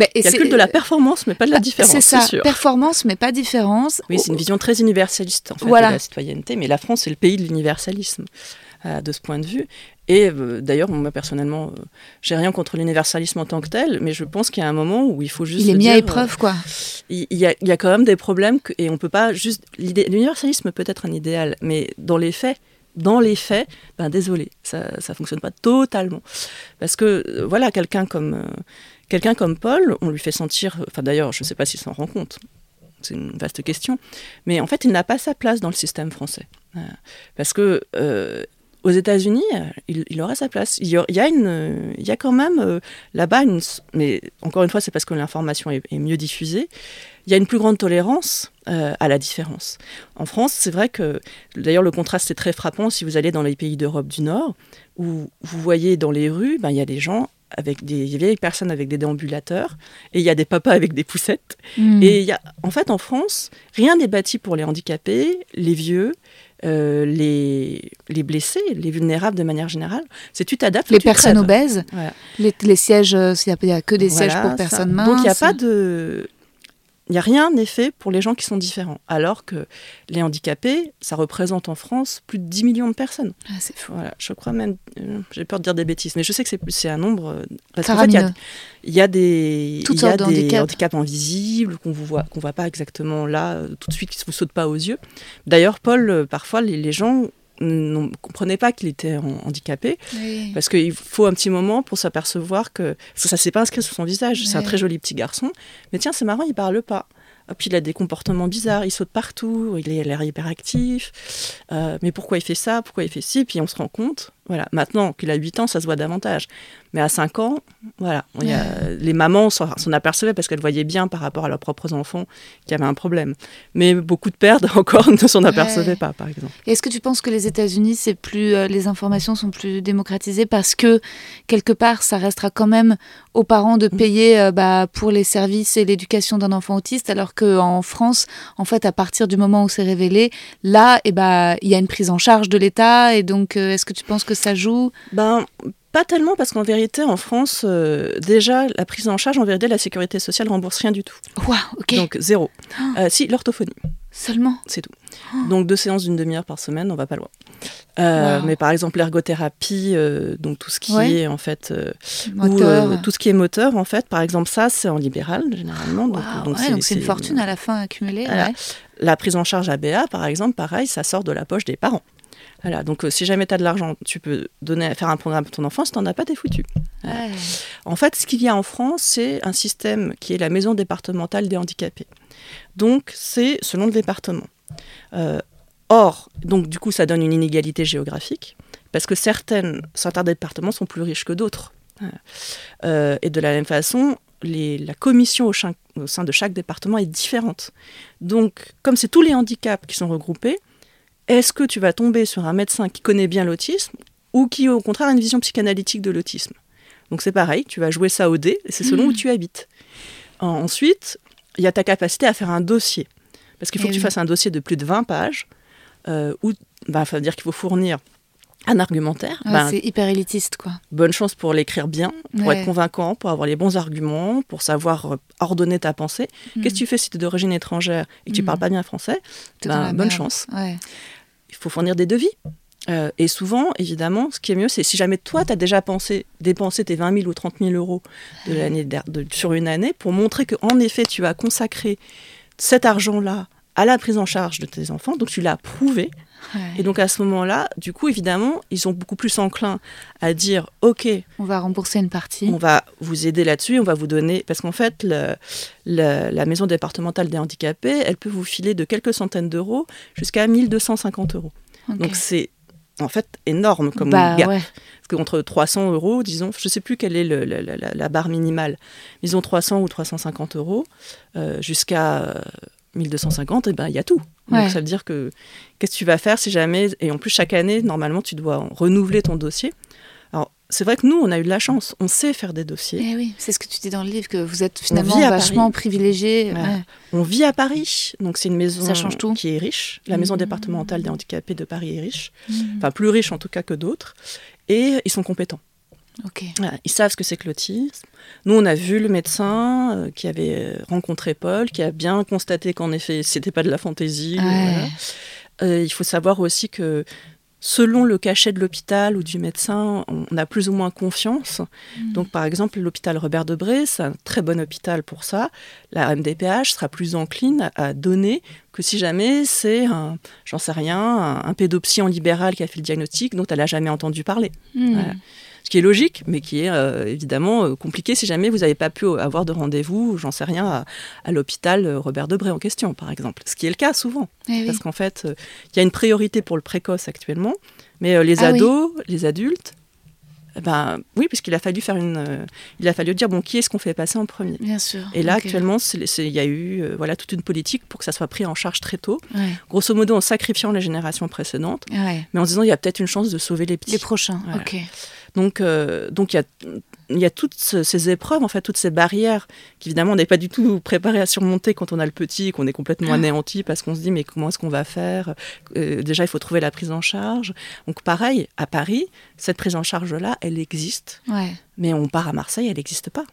et Il y a le culte de la performance, mais pas de la Ah, différence, C'est ça, sûr. performance, mais pas différence. Oui, c'est une vision très universaliste en fait, Voilà. de la citoyenneté, mais la France c'est le pays de l'universalisme euh, de ce point de vue. Et euh, d'ailleurs, moi personnellement, euh, j'ai rien contre l'universalisme en tant que tel, mais je pense qu'il y a un moment où il faut juste. Il est mis à dire, épreuve, quoi. euh, il, il y a, il y a quand même des problèmes que- et on peut pas juste. L'universalisme peut être un idéal, mais dans les faits. Dans les faits, ben désolé, ça ça fonctionne pas totalement, parce que euh, voilà quelqu'un comme euh, quelqu'un comme Paul, on lui fait sentir, enfin d'ailleurs je ne sais pas s'il s'en rend compte, c'est une vaste question, mais en fait il n'a pas sa place dans le système français, Euh, parce que euh, aux États-Unis, euh, il, il aurait sa place. Il y a, il y a une, euh, il y a quand même euh, là-bas une, mais encore une fois c'est parce que l'information est, est mieux diffusée. Il y a une plus grande tolérance euh, à la différence. En France, c'est vrai que d'ailleurs le contraste est très frappant si vous allez dans les pays d'Europe du Nord, où vous voyez dans les rues, ben, il y a des gens avec des vieilles personnes avec des déambulateurs, et il y a des papas avec des poussettes. Mm. Et il y a, en fait, en France, rien n'est bâti pour les handicapés, les vieux, euh, les, les blessés, les vulnérables de manière générale. C'est tu t'adaptes, les tu personnes obèses, Voilà. les, les sièges, euh, il n'y a, que des Voilà, sièges pour ça. personnes minces. Donc il n'y a pas de. Il n'y a rien n'est fait pour les gens qui sont différents. Alors que les handicapés, ça représente en France plus de 10 millions de personnes. Ah, c'est fou. Voilà, je crois même, euh, j'ai peur de dire des bêtises, mais je sais que c'est, c'est un nombre. euh, Parce qu'en fait, il y a, il y a des, y a handicaps. handicaps invisibles qu'on vous voit, qu'on voit pas exactement là euh, tout de suite, qui ne vous sautent pas aux yeux. D'ailleurs, Paul, parfois, les, les gens ne comprenaient pas qu'il était handicapé Oui. parce qu'il faut un petit moment pour s'apercevoir que ça s'est pas inscrit sur son visage. C'est un très joli petit garçon, mais tiens, c'est marrant, il parle pas. Hop, il a des comportements bizarres, il saute partout, il a l'air hyperactif. Euh, mais pourquoi il fait ça? Pourquoi il fait ci? Puis on se rend compte. Voilà, maintenant qu'il a 8 ans, ça se voit davantage. Mais à 5 ans, voilà, il y a- les mamans s'en apercevaient parce qu'elles voyaient bien par rapport à leurs propres enfants qu'il y avait un problème. Mais beaucoup de pères <laughs> encore ne s'en apercevaient Ouais. pas, par exemple. Est-ce que tu penses que les États-Unis, c'est plus euh, les informations sont plus démocratisées parce que quelque part, ça restera quand même aux parents de payer euh, bah, pour les services et l'éducation d'un enfant autiste, alors qu'en France, en fait, à partir du moment où c'est révélé, là, eh bah, il y a une prise en charge de l'État. Et donc, euh, est-ce que tu penses que ça joue Ben, pas tellement, parce qu'en vérité, en France, euh, déjà, la prise en charge, en vérité, la sécurité sociale rembourse rien du tout. Waouh, ok. Donc, zéro. <gasps> Euh, si, l'orthophonie, Seulement. c'est tout. Donc, deux séances d'une demi-heure par semaine, on va pas loin. Euh, Wow. Mais par exemple, l'ergothérapie, euh, donc tout ce qui Ouais. est, en fait, euh, Moteur. tout ce qui est moteur, en fait, par exemple, ça, c'est en libéral, généralement. Donc, ouais, donc c'est une fortune à la fin accumulée. Voilà. ouais. La prise en charge ABA, par exemple, pareil, ça sort de la poche des parents. Voilà, donc euh, si jamais tu as de l'argent, tu peux donner, faire un programme pour ton enfant, si tu n'en as pas, t'es foutu. Ouais. En fait, ce qu'il y a en France, c'est un système qui est la maison départementale des handicapés. Donc, c'est selon le département. Euh, or, donc du coup, ça donne une inégalité géographique, parce que certaines, certains départements sont plus riches que d'autres. Voilà. Euh, et de la même façon, les- la commission au sein de chaque département est différente. Donc, comme c'est tous les handicaps qui sont regroupés, est-ce que tu vas tomber sur un médecin qui connaît bien l'autisme ou qui, au contraire, a une vision psychanalytique de l'autisme? Donc c'est pareil, tu vas jouer ça au dé, c'est selon où tu habites. En- Ensuite, il y a ta capacité à faire un dossier. Parce qu'il faut Eh que tu fasses un dossier de plus de 20 pages, euh, où bah, ça veut dire qu'il faut fournir un argumentaire. Ouais, Ben, c'est hyper élitiste, quoi. bonne chance pour l'écrire bien, pour Ouais. être convaincant, pour avoir les bons arguments, pour savoir euh, ordonner ta pensée. Qu'est-ce que tu fais si tu es d'origine étrangère et que tu Mm. parles pas bien français? La Bonne merde. chance. Ouais. Il faut fournir des devis. Euh, et souvent, évidemment, ce qui est mieux, c'est si jamais toi, tu as déjà pensé dépenser tes 20 000 ou 30 000 euros de l'année de- sur une année pour montrer qu'en effet, tu as consacré cet argent-là à la prise en charge de tes enfants, donc tu l'as prouvé. Ouais. Et donc à ce moment-là, du coup, évidemment, ils sont beaucoup plus enclins à dire, OK, On va rembourser une partie. on va vous aider là-dessus, on va vous donner, parce qu'en fait, le- le- la maison départementale des handicapés, elle peut vous filer de quelques centaines d'euros jusqu'à 1250 euros. Donc c'est en fait énorme comme bah gap. ouais. Parce qu'entre 300 euros, disons, je ne sais plus quelle est le- la, la- la- la barre minimale, disons 300 ou 350 euros, euh, jusqu'à euh, 1250, et ben il y a tout. Ouais. Donc ça veut dire que qu'est-ce que tu vas faire si jamais, et en plus chaque année, normalement, tu dois renouveler ton dossier. Alors c'est vrai que nous, on a eu de la chance, on sait faire des dossiers. Eh oui, c'est ce que tu dis dans le livre, que vous êtes finalement vachement. Ouais. Ouais. On vit à Paris, donc c'est une maison Ça change tout. qui est riche. La maison Mmh. départementale des handicapés de Paris est riche, Mmh. enfin plus riche en tout cas que d'autres, et ils sont compétents. Ok. Voilà, ils savent ce que c'est que l'autisme. Nous, on a vu le médecin euh, qui avait rencontré Paul, qui a bien constaté qu'en effet, c'était pas de la fantaisie. Ouais. voilà. Euh, il faut savoir aussi que selon le cachet de l'hôpital ou du médecin, on a plus ou moins confiance. Mm. Donc, par exemple, l'hôpital Robert Debré, c'est un très bon hôpital pour ça. La MDPH sera plus encline à donner que si jamais c'est un, j'en sais rien, un, un pédopsie en libéral qui a fait le diagnostic dont elle n'a jamais entendu parler. Hmm. Voilà. Ce qui est logique, mais qui est euh, évidemment euh, compliqué si jamais vous n'avez pas pu avoir de rendez-vous, j'en sais rien, à, à l'hôpital euh, Robert Debré en question, par exemple. Ce qui est le cas souvent. Eh oui. Parce qu'en fait, euh, il y a une priorité pour le précoce actuellement, mais les Ah oui. ados, les adultes, eh ben oui, puisqu'il a fallu faire une, euh, il a fallu dire bon, qui est-ce qu'on fait passer en premier? Bien sûr. Et là, actuellement, il y a eu euh, voilà toute une politique pour que ça soit pris en charge très tôt, Ouais. grosso modo en sacrifiant les générations précédentes, Ouais. mais en disant il y a peut-être une chance de sauver les petits. Les prochains. Voilà. Ok. Donc, euh, donc il y a, il y a toutes ce- ces épreuves, en fait, toutes ces barrières qu'évidemment on n'est pas du tout préparé à surmonter quand on a le petit, qu'on est complètement Ah. anéanti parce qu'on se dit mais comment est-ce qu'on va faire? Euh, Déjà, il faut trouver la prise en charge. Donc, pareil, à Paris, cette prise en charge-là, elle existe, Ouais. mais on part à Marseille, elle n'existe pas.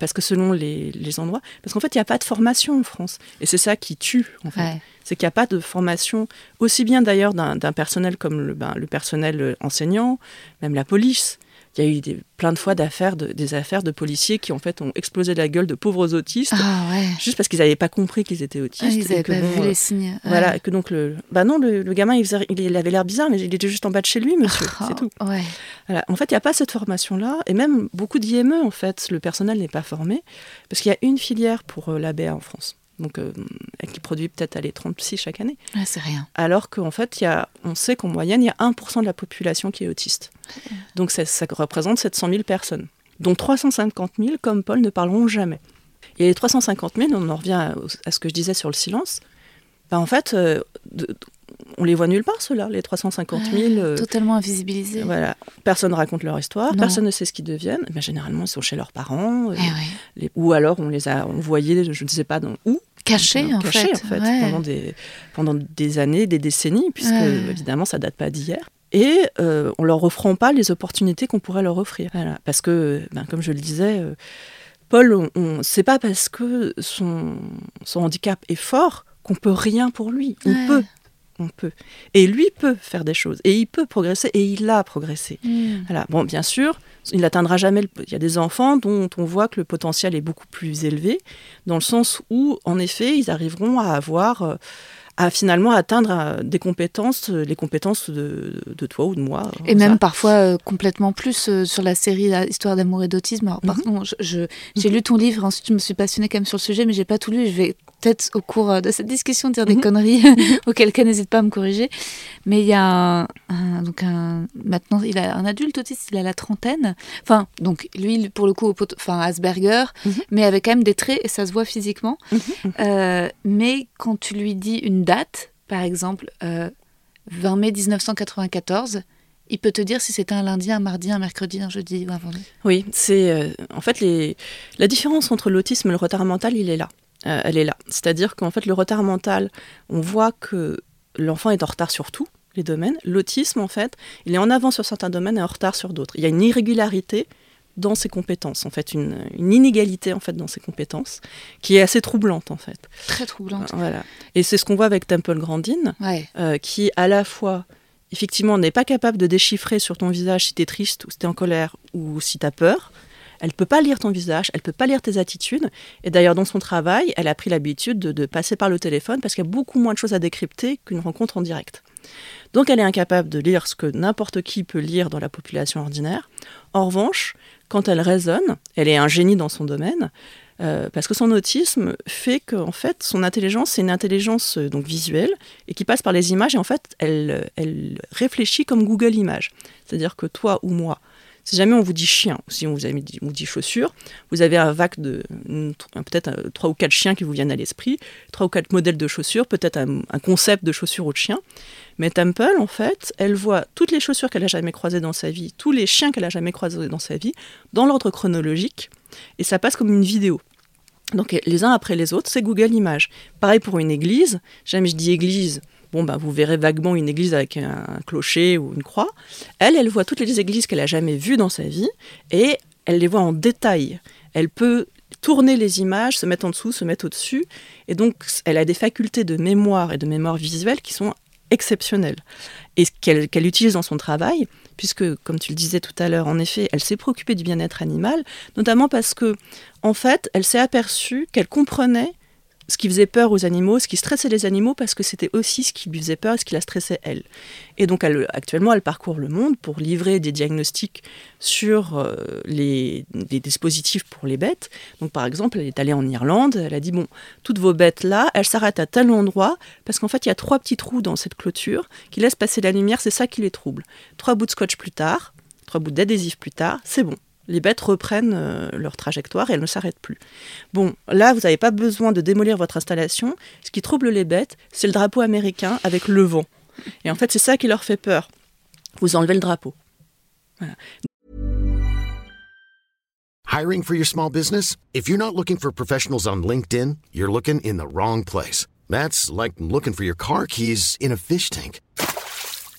Parce que selon les, endroits, parce qu'en fait, il n'y a pas de formation en France. Et c'est ça qui tue, en fait. C'est qu'il n'y a pas de formation, aussi bien d'ailleurs d'un personnel comme le, ben, le personnel enseignant, même la police il y a eu des, plein de fois d'affaires, des affaires de policiers qui en fait ont explosé la gueule de pauvres autistes, ah, juste parce qu'ils n'avaient pas compris qu'ils étaient autistes. Ah, ils n'avaient pas vu les signes. Voilà, que donc le, bah non, le, gamin il, il, avait l'air bizarre, mais il était juste en bas de chez lui, monsieur, oh, c'est tout. Ouais. Voilà. En fait, il n'y a pas cette formation-là, et même beaucoup d'IME en fait, le personnel n'est pas formé, parce qu'il y a une filière pour euh, l'ABA en France donc euh, qui produit peut-être les 36 chaque année. c'est rien. Alors qu'en fait, y a, on sait qu'en moyenne, il y a 1% de la population qui est autiste. Donc ça, représente 700 000 personnes, dont 350 000, comme Paul, ne parleront jamais. Et les 350 000, on en revient à, ce que je disais sur le silence, ben en fait, euh, on les voit nulle part, ceux-là, les 350 000. Euh, totalement invisibilisés. Voilà. Personne ne raconte leur histoire, personne ne sait ce qu'ils deviennent. Mais généralement, ils sont chez leurs parents. Eh ou alors, on les a envoyés, je ne sais pas dans où. Cachés, en, fait. pendant, des, pendant des années, des décennies, puisque évidemment, ça date pas d'hier. Et euh, on leur offrant pas les opportunités qu'on pourrait leur offrir. Parce que, ben, comme je le disais, euh, Paul, on, c'est pas parce que son, son handicap est fort qu'on peut rien pour lui. On peut peut. Et lui peut faire des choses, et il peut progresser, et il a progressé. Hmm. Voilà. Bon, bien sûr, il n'atteindra jamais. Il y a des enfants dont on voit que le potentiel est beaucoup plus élevé, dans le sens où, en effet, ils arriveront à avoir. Euh, à finalement atteindre euh, des compétences, euh, les compétences de, toi ou de moi. Et même parfois complètement plus sur la série Histoire d'amour et d'autisme. Alors, pardon, j'ai mhm. lu ton livre, ensuite je me suis passionnée quand même sur le sujet, mais j'ai pas tout lu. Je vais peut-être au cours euh, de cette discussion dire des mhm. conneries, <laughs> <laughs> auquel cas n'hésite pas à me corriger. Mais il y a un, donc un, maintenant il a un adulte autiste, il a la trentaine. Enfin, donc lui pour le coup, enfin Asperger, mhm. mais avec quand même des traits et ça se voit physiquement. Mhm. Euh, mais quand tu lui dis une date, par exemple 20 euh, mai 1994, il peut te dire si c'était un lundi, un mardi, un mercredi, un jeudi ou un vendredi. Oui, c'est en fait les... la différence entre l'autisme et le retard mental, il est là. Euh, elle est là. C'est-à-dire qu'en fait, le retard mental, on voit que l'enfant est en retard sur tous les domaines. L'autisme, en fait, il est en avant sur certains domaines et en retard sur d'autres. Il y a une irrégularité dans ses compétences, en fait, une, inégalité en fait dans ses compétences, qui est assez troublante en fait. Très troublante. Voilà. Et c'est ce qu'on voit avec Temple Grandin, euh, qui à la fois, effectivement, n'est pas capable de déchiffrer sur ton visage si tu es triste ou si tu es en colère ou si tu as peur, elle peut pas lire ton visage, elle peut pas lire tes attitudes. Et d'ailleurs, dans son travail, elle a pris l'habitude de, passer par le téléphone parce qu'il y a beaucoup moins de choses à décrypter qu'une rencontre en direct. Donc, elle est incapable de lire ce que n'importe qui peut lire dans la population ordinaire. En revanche, quand elle raisonne, elle est un génie dans son domaine. Euh, parce que son autisme fait que en fait son intelligence c'est une intelligence euh, donc visuelle et qui passe par les images et en fait elle, elle réfléchit comme Google Images. C'est-à-dire que toi ou moi, si jamais on vous dit chien, si on vous, a dit, on vous dit chaussure, vous avez un vague de peut-être trois ou quatre chiens qui vous viennent à l'esprit, trois ou quatre modèles de chaussures, peut-être un, concept de chaussures ou de chien. Mais Temple, en fait, elle voit toutes les chaussures qu'elle a jamais croisées dans sa vie, tous les chiens qu'elle a jamais croisés dans sa vie, dans l'ordre chronologique, et ça passe comme une vidéo. Donc les uns après les autres, c'est Google Images. Pareil pour une église. Jamais je dis église, bon, bah, vous verrez vaguement une église avec un, clocher ou une croix. Elle, elle voit toutes les églises qu'elle a jamais vues dans sa vie et elle les voit en détail. Elle peut tourner les images, se mettre en dessous, se mettre au-dessus. Et donc, elle a des facultés de mémoire et de mémoire visuelle qui sont exceptionnelles. Et qu'elle utilise dans son travail, puisque, comme tu le disais tout à l'heure, en effet, elle s'est préoccupée du bien-être animal, notamment parce que, en fait, elle s'est aperçue qu'elle comprenait ce qui faisait peur aux animaux, ce qui stressait les animaux, parce que c'était aussi ce qui lui faisait peur et ce qui la stressait elle. Et donc elle, actuellement, elle parcourt le monde pour livrer des diagnostics sur euh, les, dispositifs pour les bêtes. Donc par exemple, elle est allée en Irlande, elle a dit, bon, toutes vos bêtes là, elles s'arrêtent à tel endroit, parce qu'en fait, il y a trois petits trous dans cette clôture qui laissent passer la lumière, c'est ça qui les trouble. Trois bouts de scotch plus tard, trois bouts d'adhésif plus tard, c'est bon les bêtes reprennent euh, leur trajectoire et elles ne s'arrêtent plus. Bon, là, vous n'avez pas besoin de démolir votre installation. Ce qui trouble les bêtes, c'est le drapeau américain avec le vent. Et en fait, c'est ça qui leur fait peur. Vous enlevez le drapeau. Hiring for your small business? If you're not looking for professionals on LinkedIn, you're looking in the wrong place. That's like looking for your car keys in a fish tank.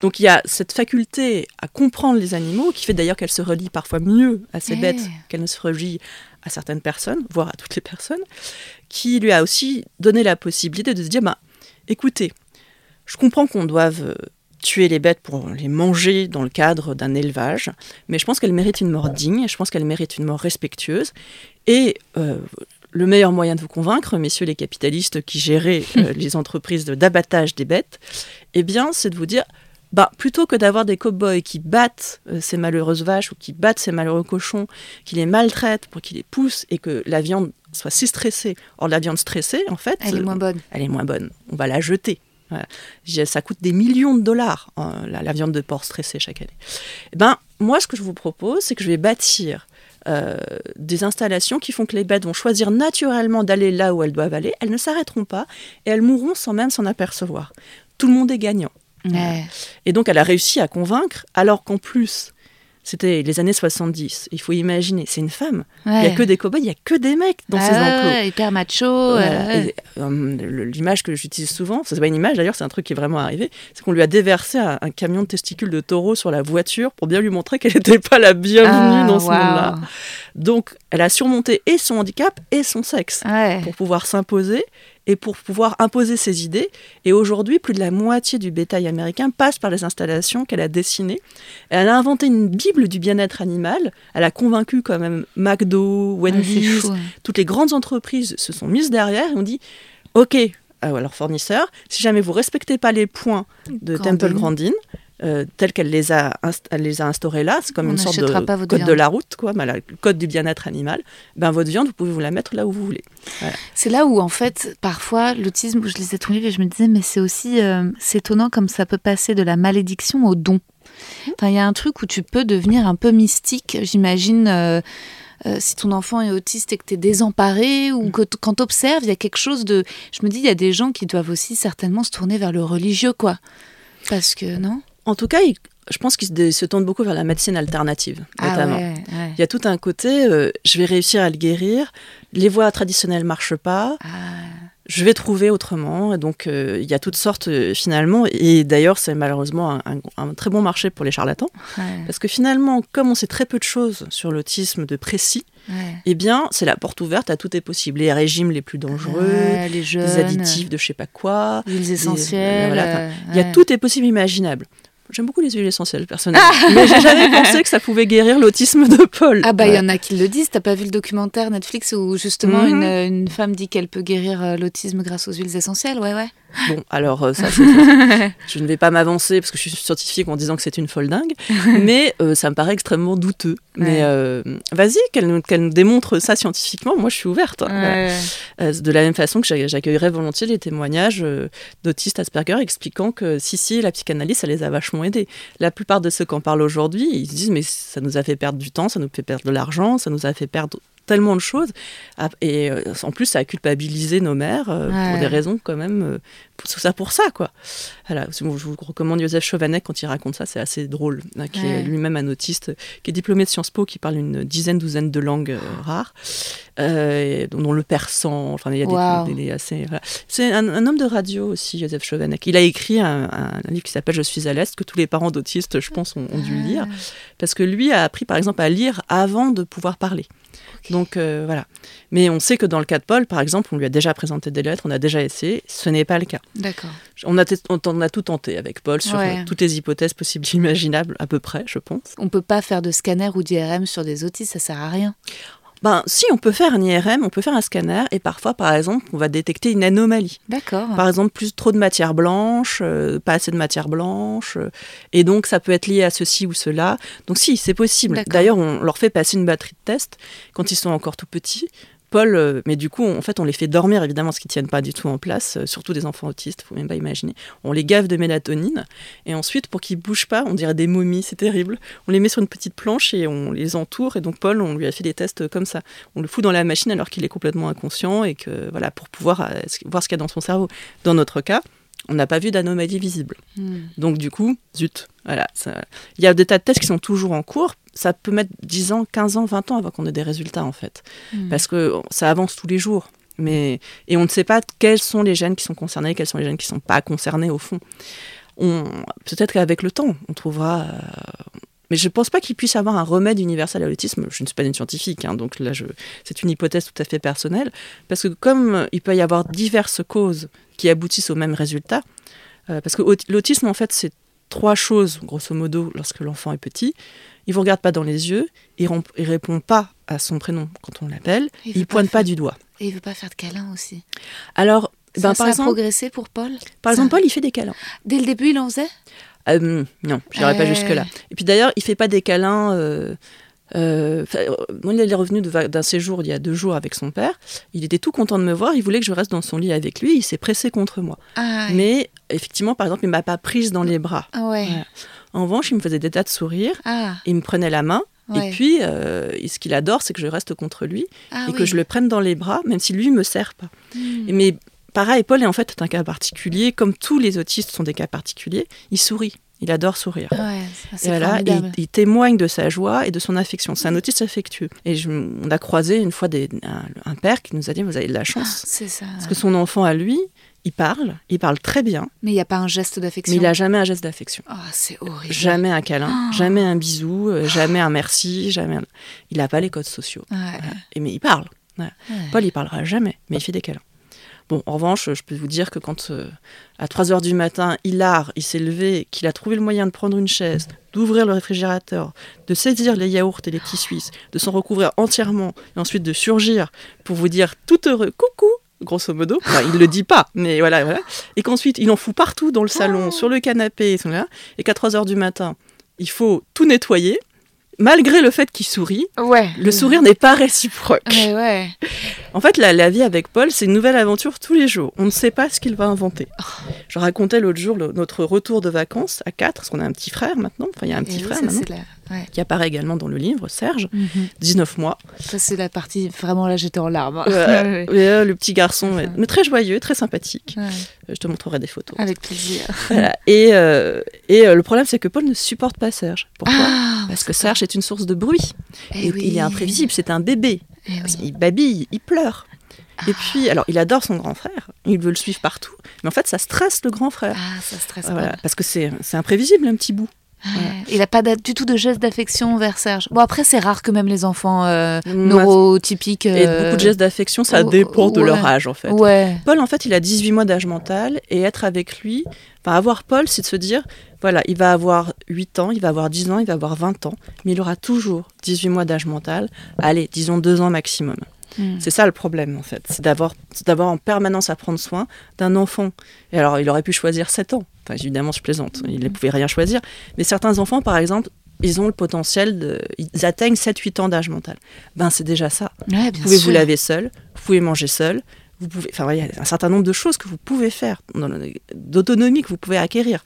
Donc il y a cette faculté à comprendre les animaux qui fait d'ailleurs qu'elle se relie parfois mieux à ces Eh. bêtes qu'elle ne se relie à certaines personnes, voire à toutes les personnes, qui lui a aussi donné la possibilité de se dire, bah, écoutez, je comprends qu'on doive euh, tuer les bêtes pour les manger dans le cadre d'un élevage, mais je pense qu'elles méritent une mort digne, je pense qu'elles méritent une mort respectueuse, et euh, le meilleur moyen de vous convaincre, messieurs les capitalistes qui géraient euh, <laughs> les entreprises de- d'abattage des bêtes, eh bien, c'est de vous dire, bah, plutôt que d'avoir des cow-boys qui battent euh, ces malheureuses vaches ou qui battent ces malheureux cochons, qui les maltraitent pour qu'ils les poussent et que la viande soit si stressée. Or, la viande stressée, en fait, Elle est moins bonne. elle est moins bonne. On va la jeter. Voilà. Ça coûte des millions de dollars, hein, la, la viande de porc stressée chaque année. Eh ben, moi, ce que je vous propose, c'est que je vais bâtir euh, des installations qui font que les bêtes vont choisir naturellement d'aller là où elles doivent aller. Elles ne s'arrêteront pas et elles mourront sans même s'en apercevoir. Tout le monde est gagnant. Ouais. Et donc, elle a réussi à convaincre, alors qu'en plus, c'était les années 70. Il faut imaginer, c'est une femme. Il n'y a que des cow-boys, il n'y a que des mecs dans ces Ah, enclos. hyper macho. Voilà. ouais. Et, euh, L'image que j'utilise souvent, c'est pas une image d'ailleurs, c'est un truc qui est vraiment arrivé, c'est qu'on lui a déversé un, un camion de testicules de taureau sur la voiture pour bien lui montrer qu'elle <laughs> n'était pas la bienvenue Ah, dans ce waouh. monde-là. Donc, elle a surmonté et son handicap et son sexe pour pouvoir s'imposer et pour pouvoir imposer ses idées. Et aujourd'hui, plus de la moitié du bétail américain passe par les installations qu'elle a dessinées. Elle a inventé une bible du bien-être animal. Elle a convaincu quand même McDo, Wendy's, toutes les grandes entreprises se sont mises derrière et ont dit OK, à leurs fournisseurs, si jamais vous respectez pas les points de Grandin. Temple Grandin, euh, tels qu'elle les, a elle les a instaurés là, c'est comme On une sorte de pas code de la route, quoi, le code du bien-être animal, ben, votre viande, vous pouvez vous la mettre là où vous voulez. C'est là où, en fait, parfois, l'autisme, je lisais ton livre et je me disais, mais c'est aussi, euh, c'est étonnant comme ça peut passer de la malédiction au don. Enfin, il y a un truc où tu peux devenir un peu mystique, j'imagine. euh, euh, si ton enfant est autiste et que tu es désemparé ou que t- quand tu observes, il y a quelque chose de... Je me dis, il y a des gens qui doivent aussi certainement se tourner vers le religieux, quoi. Parce que, non? En tout cas, il- je pense qu'ils se, tournent beaucoup vers la médecine alternative, notamment. Ah ouais, ouais. Il y a tout un côté, euh, je vais réussir à le guérir, les voies traditionnelles marchent pas, Ah, je vais trouver autrement. Et donc, euh, il y a toutes sortes, euh, finalement, et d'ailleurs, c'est malheureusement un, un- un très bon marché pour les charlatans, ouais, parce que finalement, comme on sait très peu de choses sur l'autisme de précis, eh bien, c'est la porte ouverte à tout est possible. Les régimes les plus dangereux, les jeunes, additifs de je sais pas quoi, voilà, enfin, euh, il y a tout est possible imaginable. J'aime beaucoup les huiles essentielles, personnellement. mais j'ai jamais pensé que ça pouvait guérir l'autisme de Paul. Ah bah il y en a qui le disent. T'as pas vu le documentaire Netflix où justement Mhm. une, une femme dit qu'elle peut guérir euh, l'autisme grâce aux huiles essentielles? Ouais ouais. Bon, alors euh, ça, c'est- <laughs> je ne vais pas m'avancer parce que je suis scientifique en disant que c'est une folle dingue, <laughs> mais euh, ça me paraît extrêmement douteux. Mais euh, vas-y, qu'elle nous, qu'elle nous démontre ça scientifiquement, moi je suis ouverte. hein. Voilà. Euh, de la même façon que j'a- j'accueillerais volontiers les témoignages d'autistes Asperger expliquant que si, si, la psychanalyse, ça les a vachement aidés. La plupart de ceux qui en parlent aujourd'hui, ils se disent mais ça nous a fait perdre du temps, ça nous fait perdre de l'argent, ça nous a fait perdre tellement de choses. Ah, Et euh, en plus, ça a culpabilisé nos mères euh, Ouais. pour des raisons quand même, euh, tout ça pour ça, quoi. Voilà, je vous recommande Joseph Chauvanet quand il raconte ça, c'est assez drôle, hein, qui Ouais. est lui-même un autiste, qui est diplômé de Sciences Po, qui parle une dizaine, douzaine de langues euh, rares, euh, dont, le persan, enfin il y a des, Wow. des- des assez... voilà. C'est un, un homme de radio aussi, Joseph Chauvanet. Il a écrit un, un- un livre qui s'appelle Je suis à l'Est, que tous les parents d'autistes, je pense, ont, ont dû lire, parce que lui a appris par exemple à lire avant de pouvoir parler. Donc euh, voilà. Mais on sait que dans le cas de Paul, par exemple, on lui a déjà présenté des lettres, on a déjà essayé, ce n'est pas le cas. D'accord. On a, t- on, on a tout tenté avec Paul sur Ouais. euh, toutes les hypothèses possibles et imaginables, à peu près, je pense. On peut pas faire de scanner ou d'IRM sur des autistes, ça sert à rien. Ben, si on peut faire un IRM, on peut faire un scanner, et parfois, par exemple, on va détecter une anomalie. D'accord. Par exemple, plus trop de matière blanche, euh, pas assez de matière blanche, euh, et donc ça peut être lié à ceci ou cela. Donc si, c'est possible. D'ailleurs, on leur fait passer une batterie de test quand ils sont encore tout petits Paul, euh, mais du coup, en fait, on les fait dormir, évidemment, ce qui ne tiennent pas du tout en place, euh, surtout des enfants autistes, faut même pas imaginer. On les gave de mélatonine, et ensuite, pour qu'ils bougent pas, on dirait des momies, c'est terrible. On les met sur une petite planche et on les entoure, et donc Paul, on lui a fait des tests comme ça. On le fout dans la machine alors qu'il est complètement inconscient, et que, voilà, pour pouvoir euh, voir ce qu'il y a dans son cerveau. Dans notre cas, on n'a pas vu d'anomalie visible. Hmm. Donc du coup, zut. Voilà, ça- Il y a des tas de tests qui sont toujours en cours. Ça peut mettre 10 ans, 15 ans, 20 ans avant qu'on ait des résultats en fait. Hmm. Parce que ça avance tous les jours. Mais... Et on ne sait pas quels sont les gènes qui sont concernés, quels sont les gènes qui ne sont pas concernés au fond. On... Peut-être qu'avec le temps, on trouvera... euh, Mais je ne pense pas qu'il puisse y avoir un remède universel à l'autisme. Je ne suis pas une scientifique, hein, donc là, je... c'est une hypothèse tout à fait personnelle. Parce que comme il peut y avoir diverses causes qui aboutissent au même résultat, euh, parce que aut- l'autisme, en fait, c'est trois choses, grosso modo, lorsque l'enfant est petit. Il ne vous regarde pas dans les yeux, il ne répond pas à son prénom quand on l'appelle, Il ne pointe pas faire- du doigt. Et il veut pas faire de câlin aussi. Alors, Ça, ben, ça par, a exemple, progressé pour Paul par Ça- exemple, Paul, il fait des câlins. Dès le début, il en faisait? Euh, non, je n'irai pas Euh. jusque-là. Et puis d'ailleurs, il fait pas des câlins. euh, euh, il est revenu d'un séjour il y a deux jours avec son père. Il était tout content de me voir. Il voulait que je reste dans son lit avec lui. Il s'est pressé contre moi. Ah, Mais effectivement, par exemple, il m'a pas prise dans les bras. ah ouais. En revanche, il me faisait des tas de sourires. Ah, Il me prenait la main. ouais. Et puis, euh, ce qu'il adore, c'est que je reste contre lui et oui. que je le prenne dans les bras, même si lui me serre pas. Hmm. Et Mais pareil, Paul est en fait un cas particulier. Comme tous les autistes sont des cas particuliers, il sourit. Il adore sourire. Ouais, Et voilà, il, il témoigne de sa joie et de son affection. C'est un autiste affectueux. Et je- on a croisé une fois des- un, un père qui nous a dit Vous avez de la Ah, chance. c'est ça. Parce que son enfant à lui, il parle, il parle très bien, Mais il n'y a pas un geste d'affection? mais il n'a jamais un geste d'affection. Ah, c'est horrible. Jamais un câlin, Oh. jamais un bisou, euh, jamais un merci, jamais. un- Il n'a pas les codes sociaux. Ouais, Et mais il parle. ouais. Paul, il parlera jamais, mais il fait des câlins. Bon, en revanche, je peux vous dire que quand, euh, à 3 heures du matin, Hilar, il s'est levé, qu'il a trouvé le moyen de prendre une chaise, d'ouvrir le réfrigérateur, de saisir les yaourts et les petits suisses, de s'en recouvrir entièrement, et ensuite de surgir pour vous dire tout heureux, coucou, grosso modo. Enfin, il le dit pas, mais voilà, voilà. Et qu'ensuite, il en fout partout dans le salon, sur le canapé, et là, et qu'à 3 heures du matin, il faut tout nettoyer, malgré le fait qu'il sourit. Ouais. Le sourire n'est pas réciproque. Ouais, ouais. En fait, la, la vie avec Paul, c'est une nouvelle aventure tous les jours. On ne sait pas ce qu'il va inventer. Je racontais l'autre jour le- notre retour de vacances à quatre, parce qu'on a un petit frère maintenant. Enfin, il y a un Et petit oui, frère ça, maintenant, la... Qui apparaît également dans le livre, Serge, Mhm. 19 mois. Ça, c'est la partie. Vraiment, là, j'étais en larmes. <laughs> Euh, le petit garçon, Enfin. mais très joyeux, très sympathique. Euh, Je te montrerai des photos. Avec plaisir. Voilà. Et, euh, et le problème, c'est que Paul ne supporte pas Serge. Pourquoi? Ah, Parce que Serge est une source de bruit. Eh Et oui. Il est imprévisible, c'est un bébé. Eh oui. Il babille, il pleure. Et puis, alors, il adore son grand frère, il veut le suivre partout, mais en fait, ça stresse le grand frère. Ah, ça stresse Voilà, parce que c'est c'est imprévisible, un petit bout. Ouais. Il n'a pas du tout de geste d'affection envers Serge. Bon, après, c'est rare que même les enfants euh, Moi, neurotypiques. Et euh, beaucoup de gestes d'affection, ça oh, dépend de leur âge, en fait. Ouais. Paul, en fait, il a 18 mois d'âge mental, et être avec lui, enfin, avoir Paul, c'est de se dire, voilà, il va avoir 8 ans, il va avoir 10 ans, il va avoir 20 ans, mais il aura toujours 18 mois d'âge mental, allez, disons 2 ans maximum. Mm. C'est ça le problème, en fait. C'est d'avoir en permanence à prendre soin d'un enfant. Et alors, il aurait pu choisir 7 ans. Enfin, évidemment, je plaisante. Il ne pouvait rien choisir. Mais certains enfants, par exemple, ils ont le potentiel de. Ils atteignent 7-8 ans d'âge mental. Ben, c'est déjà ça. Ouais, Vous pouvez sûr. vous laver seul, vous pouvez manger seul. Vous pouvez, enfin, il y a un certain nombre de choses que vous pouvez faire, d'autonomie que vous pouvez acquérir.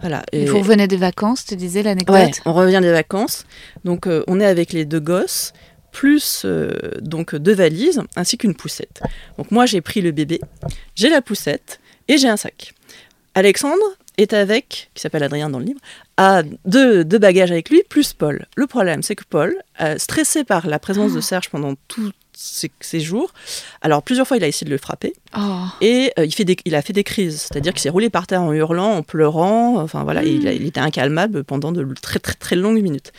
Voilà. Et Et- vous revenez des vacances, tu disais l'anecdote? Ouais, on revient des vacances. Donc, euh, on est avec les deux gosses, plus euh, donc deux valises, ainsi qu'une poussette. Donc, moi, j'ai pris le bébé, j'ai la poussette et j'ai un sac. Alexandre est avec, qui s'appelle Adrien dans le livre, a deux, deux bagages avec lui, plus Paul. Le problème, c'est que Paul, euh, stressé par la présence de Serge pendant tous ces, ces jours, alors plusieurs fois il a essayé de le frapper, Oh. et euh, il, fait des- il a fait des crises, c'est-à-dire qu'il s'est roulé par terre en hurlant, en pleurant, enfin voilà, il, a- il était incalmable pendant de très très très longues minutes.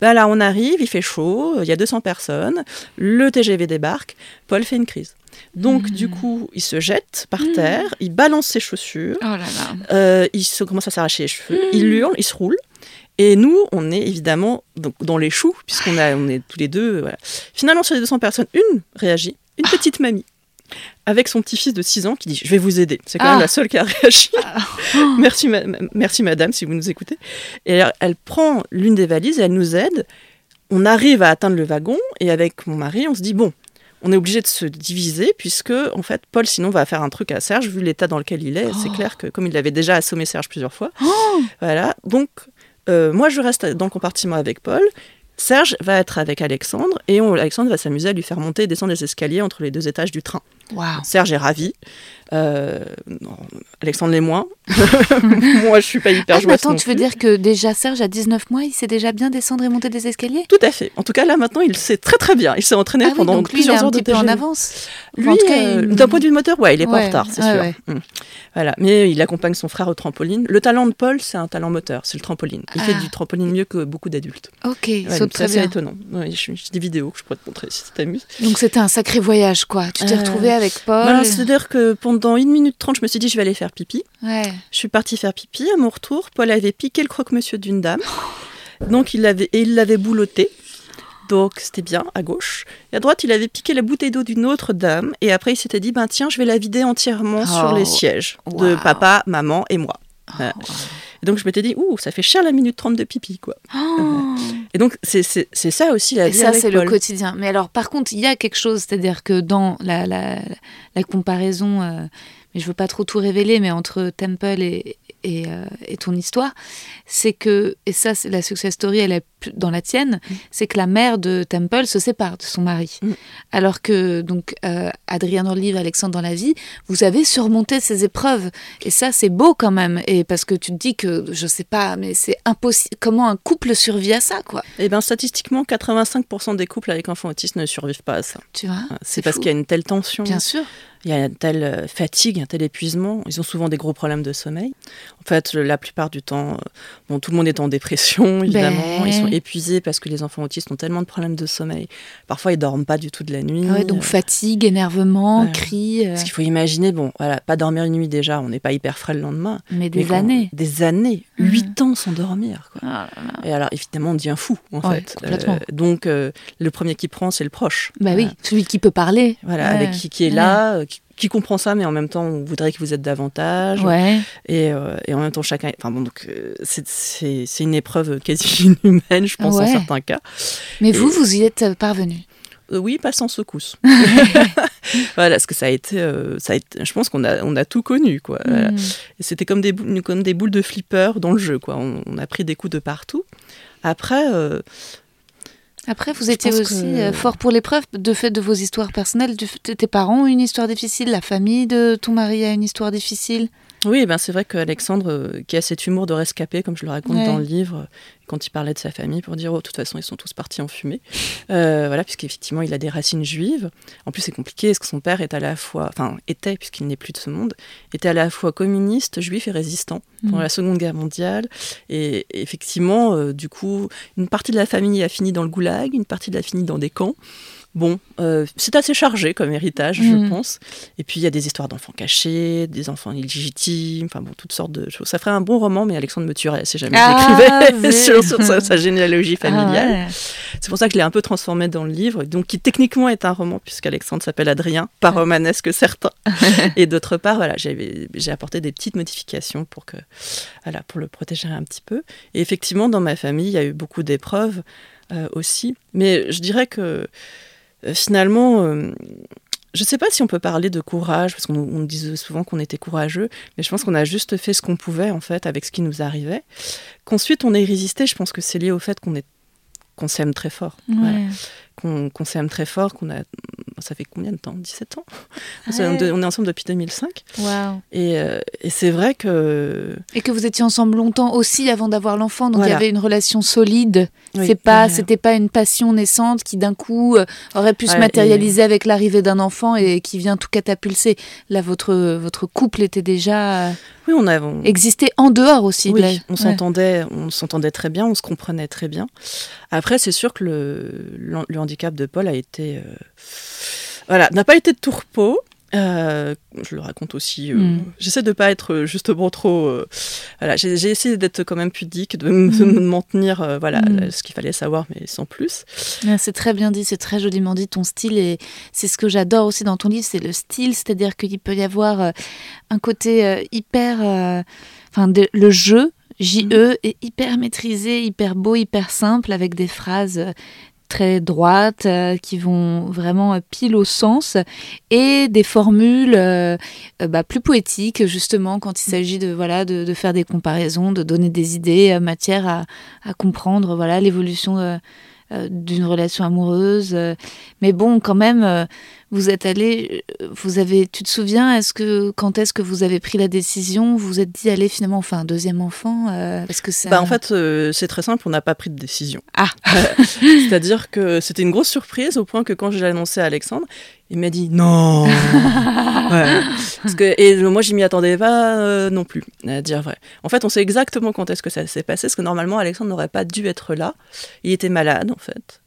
Ben là, on arrive, il fait chaud, il y a 200 personnes, le TGV débarque, Paul fait une crise. Donc du coup, il se jette par terre, il balance ses chaussures, Oh là là. euh, il se commence à s'arracher les cheveux, il hurle, il se roule. Et nous, on est évidemment donc, dans les choux, puisqu'on a, on est tous les deux. voilà. Finalement, sur les 200 personnes, une réagit, une petite mamie, avec son petit-fils de 6 ans qui dit Je vais vous aider. C'est quand Ah. même la seule qui a réagi. <laughs> merci, ma- merci, madame, si vous nous écoutez. Et alors, elle prend l'une des valises et elle nous aide. On arrive à atteindre le wagon, et avec mon mari, on se dit Bon, on est obligé de se diviser puisque en fait Paul sinon va faire un truc à Serge vu l'état dans lequel il est. C'est Oh. clair que comme il avait déjà assommé Serge plusieurs fois, voilà. Donc euh, moi je reste dans le compartiment avec Paul. Serge va être avec Alexandre et Alexandre va s'amuser à lui faire monter et descendre les escaliers entre les deux étages du train. Serge est ravi. Euh, non, Alexandre l'est moins. <laughs> moi je suis pas hyper Ah, joueuse attends, non tu veux dire que déjà Serge, à 19 mois, il sait déjà bien descendre et monter des escaliers? Tout à fait. En tout cas, là, maintenant, il sait très très bien. Il s'est entraîné Ah oui, pendant donc lui, il est plusieurs un heures de petit peu en avance. Lui, euh, il- d'un point de vue moteur, ouais, il est pas en retard, c'est ouais, sûr. ouais. Mm. Voilà, mais il accompagne son frère au trampoline. Le talent de Paul, c'est un talent moteur, c'est le trampoline. Il fait Ah. du trampoline mieux que beaucoup d'adultes. Ok, saute très c'est bien. assez étonnant. J'ai des vidéos que je pourrais te montrer si ça t'amuse. Donc c'était un sacré voyage, quoi. Tu t'es Euh, retrouvé avec Paul. Voilà, C'est-à-dire que pendant 1 minute 30, je me suis dit, je vais aller faire pipi. Ouais. Je suis partie faire pipi. À mon retour, Paul avait piqué le croque-monsieur d'une dame. Donc, il l'avait, et il l'avait boulotté. Donc, c'était bien, à gauche. Et à droite, il avait piqué la bouteille d'eau d'une autre dame. Et après, il s'était dit, ben tiens, je vais la vider entièrement sur Oh, les sièges de papa, maman et moi. Voilà. Et donc, je m'étais dit, ouh, ça fait cher la minute 30 de pipi, quoi. Oh. Et donc, c'est, ça aussi la Et vie ça, avec c'est le quotidien. Mais alors, par contre, il y a quelque chose, c'est-à-dire que dans la, la, la comparaison, euh, mais je veux pas trop tout révéler, mais entre Temple et, et, euh, et ton histoire, c'est que, et ça, c'est la success story, elle est plus dans la tienne, c'est que la mère de Temple se sépare de son mari. Mm. Alors que, donc, euh, Adrien dans le livre, Alexandre dans la vie, vous avez surmonté ces épreuves. Et ça, c'est beau quand même. Et parce que tu te dis que, je sais pas, mais c'est impossible. Comment un couple survit à ça, quoi? Eh bien, statistiquement, 85% des couples avec enfants autistes ne survivent pas à ça. Tu vois? C'est parce qu'il y a une telle tension. Bien sûr. Il y a une telle euh, fatigue, un tel épuisement. Ils ont souvent des gros problèmes de sommeil. En fait, la plupart du temps, euh, bon, tout le monde est en dépression, <laughs> évidemment. Ben. Ils sont épuisés parce que les enfants autistes ont tellement de problèmes de sommeil. Parfois, ils dorment pas du tout de la nuit. Ouais, donc Euh, fatigue, énervement, voilà. cris, euh, Parce qu'il faut imaginer, bon, voilà, pas dormir une nuit déjà, on n'est pas hyper frais le lendemain. mais des années. Des années, Mhm. huit ans sans dormir. Quoi. Ah là là. Et alors, évidemment, on devient fou, en Ouais, fait. complètement. donc, le premier qui prend, c'est le proche. Bah oui, celui qui peut parler. Voilà, Ouais. avec qui, qui est là, qui, comprend ça, mais en même temps, on voudrait que vous êtes davantage. Ouais. Et, euh, et en même temps, chacun. Enfin bon, donc euh, c'est- une épreuve quasi <laughs> inhumaine, je pense, Ouais. en certains cas. Mais Et- vous, vous y êtes parvenu. Euh, oui, pas sans secousse. <laughs> <laughs> voilà, parce que ça a été. euh, ça a été je pense qu'on a, on a tout connu, quoi. Voilà. Hmm. C'était comme des, boules, comme des boules de flipper dans le jeu, quoi. On, on a pris des coups de partout. Après, euh, Après, vous étiez aussi que- euh, fort pour l'épreuve de fait de vos histoires personnelles. Fait- tes parents ont une histoire difficile, la famille de ton mari a une histoire difficile. Oui, ben c'est vrai qu'Alexandre, euh, qui a cet humour de rescapé, comme je le raconte Ouais. dans le livre, euh, quand il parlait de sa famille, pour dire, oh, de toute façon, ils sont tous partis en fumée. Euh, voilà, puisqu'effectivement, il a des racines juives. En plus, c'est compliqué, parce que son père est à la fois, enfin, était, puisqu'il n'est plus de ce monde, était à la fois communiste, juif et résistant pendant Mhm. la Seconde Guerre mondiale. Et, et effectivement, euh, du coup, une partie de la famille a fini dans le goulag, une partie de la fini dans des camps. Bon, euh, c'est assez chargé comme héritage, je Mhm. pense. Et puis il y a des histoires d'enfants cachés, des enfants illégitimes, enfin bon, toutes sortes de choses. Ça ferait un bon roman, mais Alexandre me tuerait si jamais Ah, j'écrivais <laughs> sur, sur sa, sa généalogie familiale. Ah ouais. C'est pour ça que je l'ai un peu transformé dans le livre, donc qui techniquement est un roman, puisqu'Alexandre s'appelle Adrien, pas romanesque que certains. <laughs> Et d'autre part, voilà, j'ai apporté des petites modifications pour, que, voilà, pour le protéger un petit peu. Et effectivement, dans ma famille, il y a eu beaucoup d'épreuves euh, aussi. Mais je dirais que finalement, euh, je ne sais pas si on peut parler de courage, parce qu'on disait souvent qu'on était courageux, mais je pense qu'on a juste fait ce qu'on pouvait, en fait, avec ce qui nous arrivait. Qu'ensuite, on ait résisté, je pense que c'est lié au fait qu'on est qu'on s'aime très fort. Voilà Ouais. qu'on qu'on s'aime très fort, qu'on a. Ça fait combien de temps? 17 ans? On est- On est ensemble depuis 2005. Waouh. Et, euh, et c'est vrai que. Et que vous étiez ensemble longtemps aussi avant d'avoir l'enfant, donc il y avait une relation solide. Oui, c'est pas, c'était pas une passion naissante qui d'un coup euh, aurait pu se matérialiser avec l'arrivée d'un enfant et qui vient tout catapulser. Là, votre votre couple était déjà euh, Oui, on a. on- existé en dehors aussi. oui, de la- on Ouais. s'entendait, on s'entendait très bien, on se comprenait très bien. Après, c'est sûr que le, handicap de Paul a été, euh, voilà, n'a pas été de repos. Euh, je le raconte aussi. euh, Mm. J'essaie de pas être euh, justement trop. euh, voilà, j'ai essayé d'être quand même pudique, de, de Mm. m'en tenir, euh, voilà, Mm. ce qu'il fallait savoir, mais sans plus. Ouais, C'est très bien dit, c'est très joliment dit ton style et c'est ce que j'adore aussi dans ton livre, c'est le style, c'est-à-dire qu'il peut y avoir un côté hyper, enfin de- le jeu JE est hyper maîtrisé, hyper beau, hyper simple avec des phrases très droites, euh, qui vont vraiment pile au sens, et des formules bah, plus poétiques, justement, quand il s'agit de, voilà, de, faire des comparaisons, de donner des idées, matière à, à comprendre voilà l'évolution d'une relation amoureuse. Mais bon, quand même vous êtes allé, vous avez, tu te souviens, est-ce que quand est-ce que vous avez pris la décision? Vous vous êtes dit allez finalement, enfin un deuxième enfant euh, Parce que bah, en fait, euh, c'est très simple, on n'a pas pris de décision. Ah. <laughs> C'est-à-dire que c'était une grosse surprise au point que quand je l'ai annoncé à Alexandre, il m'a dit non. <laughs> Parce que, et moi, je m'y attendais pas euh, non plus, à dire vrai. En fait, on sait exactement quand est-ce que ça s'est passé, parce que normalement, Alexandre n'aurait pas dû être là. Il était malade, en fait.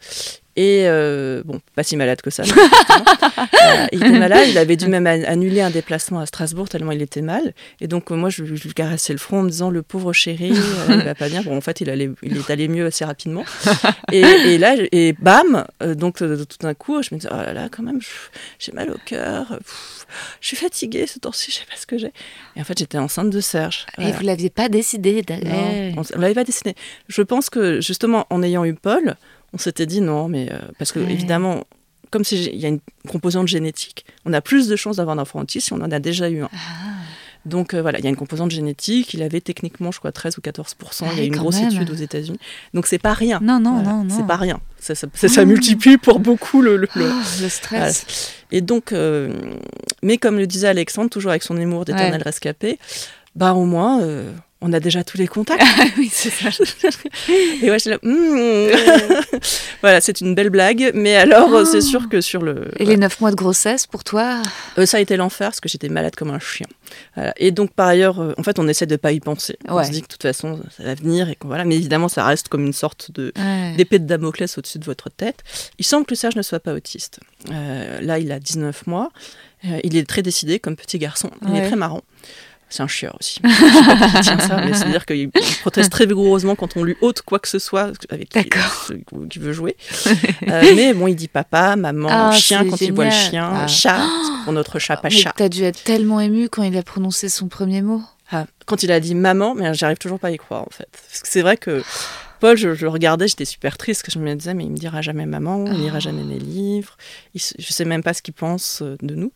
Et euh, bon, pas si malade que ça. <laughs> euh, il était malade, il avait dû même annuler un déplacement à Strasbourg tellement il était mal. Et donc euh, moi, je, lui caressais le front en me disant le pauvre chéri, <laughs> il va pas bien. Bon, en fait, il allait, il est allé mieux assez rapidement. Et, et là, et bam, donc tout d'un coup, je me disais oh là là, quand même, j'ai mal au cœur. Je suis fatiguée ce temps-ci, je sais pas ce que j'ai. Et en fait, j'étais enceinte de Serge. Et vous l'aviez pas décidé Non, on, l'avait pas décidé. Je pense que justement, en ayant eu Paul, on s'était dit non, mais euh, parce que évidemment, comme il y a une composante génétique, on a plus de chances d'avoir un enfant autiste si on en a déjà eu un. Ah. Donc euh, voilà, il y a une composante génétique. Il avait techniquement, je crois, 13 ou 14% Il y a une grosse étude aux États-Unis. Donc c'est pas rien. Non, non, non, non. C'est pas rien. Ça, ça, multiplie pour beaucoup le, le, oh, stress. Et donc, euh, mais comme le disait Alexandre, toujours avec son humour d'éternel rescapé, bah au moins, on a déjà tous les contacts. <laughs> Ah oui, c'est ça. <laughs> et ouais, je là, hmm. voilà, c'est une belle blague, mais alors oh. c'est sûr que sur le. Et les neuf mois de grossesse pour toi euh, Ça a été l'enfer parce que j'étais malade comme un chien. Et donc par ailleurs, euh, en fait, on essaie de pas y penser. On se dit que de toute façon, ça va venir et voilà. Mais évidemment, ça reste comme une sorte de d'épée de Damoclès au-dessus de votre tête. Il semble que Serge ne soit pas autiste. Euh, là, il a 19 mois. il est très décidé comme petit garçon. Il est très marrant. C'est un chieur aussi. <laughs> Je sais pas tient ça, mais c'est-à-dire qu'il proteste très vigoureusement quand on lui ôte quoi que ce soit avec qui, veut jouer. <laughs> Euh, mais bon, il dit papa, maman, ah, chien quand il voit le chien, ah. chat <gasps> pour notre chat, pas chat. T'as dû être tellement ému quand il a prononcé son premier mot. Ah, quand il a dit maman, mais j'arrive toujours pas à y croire en fait. Parce que c'est vrai que Paul, je, le regardais, j'étais super triste, que je me disais, mais il me dira jamais maman, il lira jamais mes livres, il, je sais même pas ce qu'il pense euh, de nous,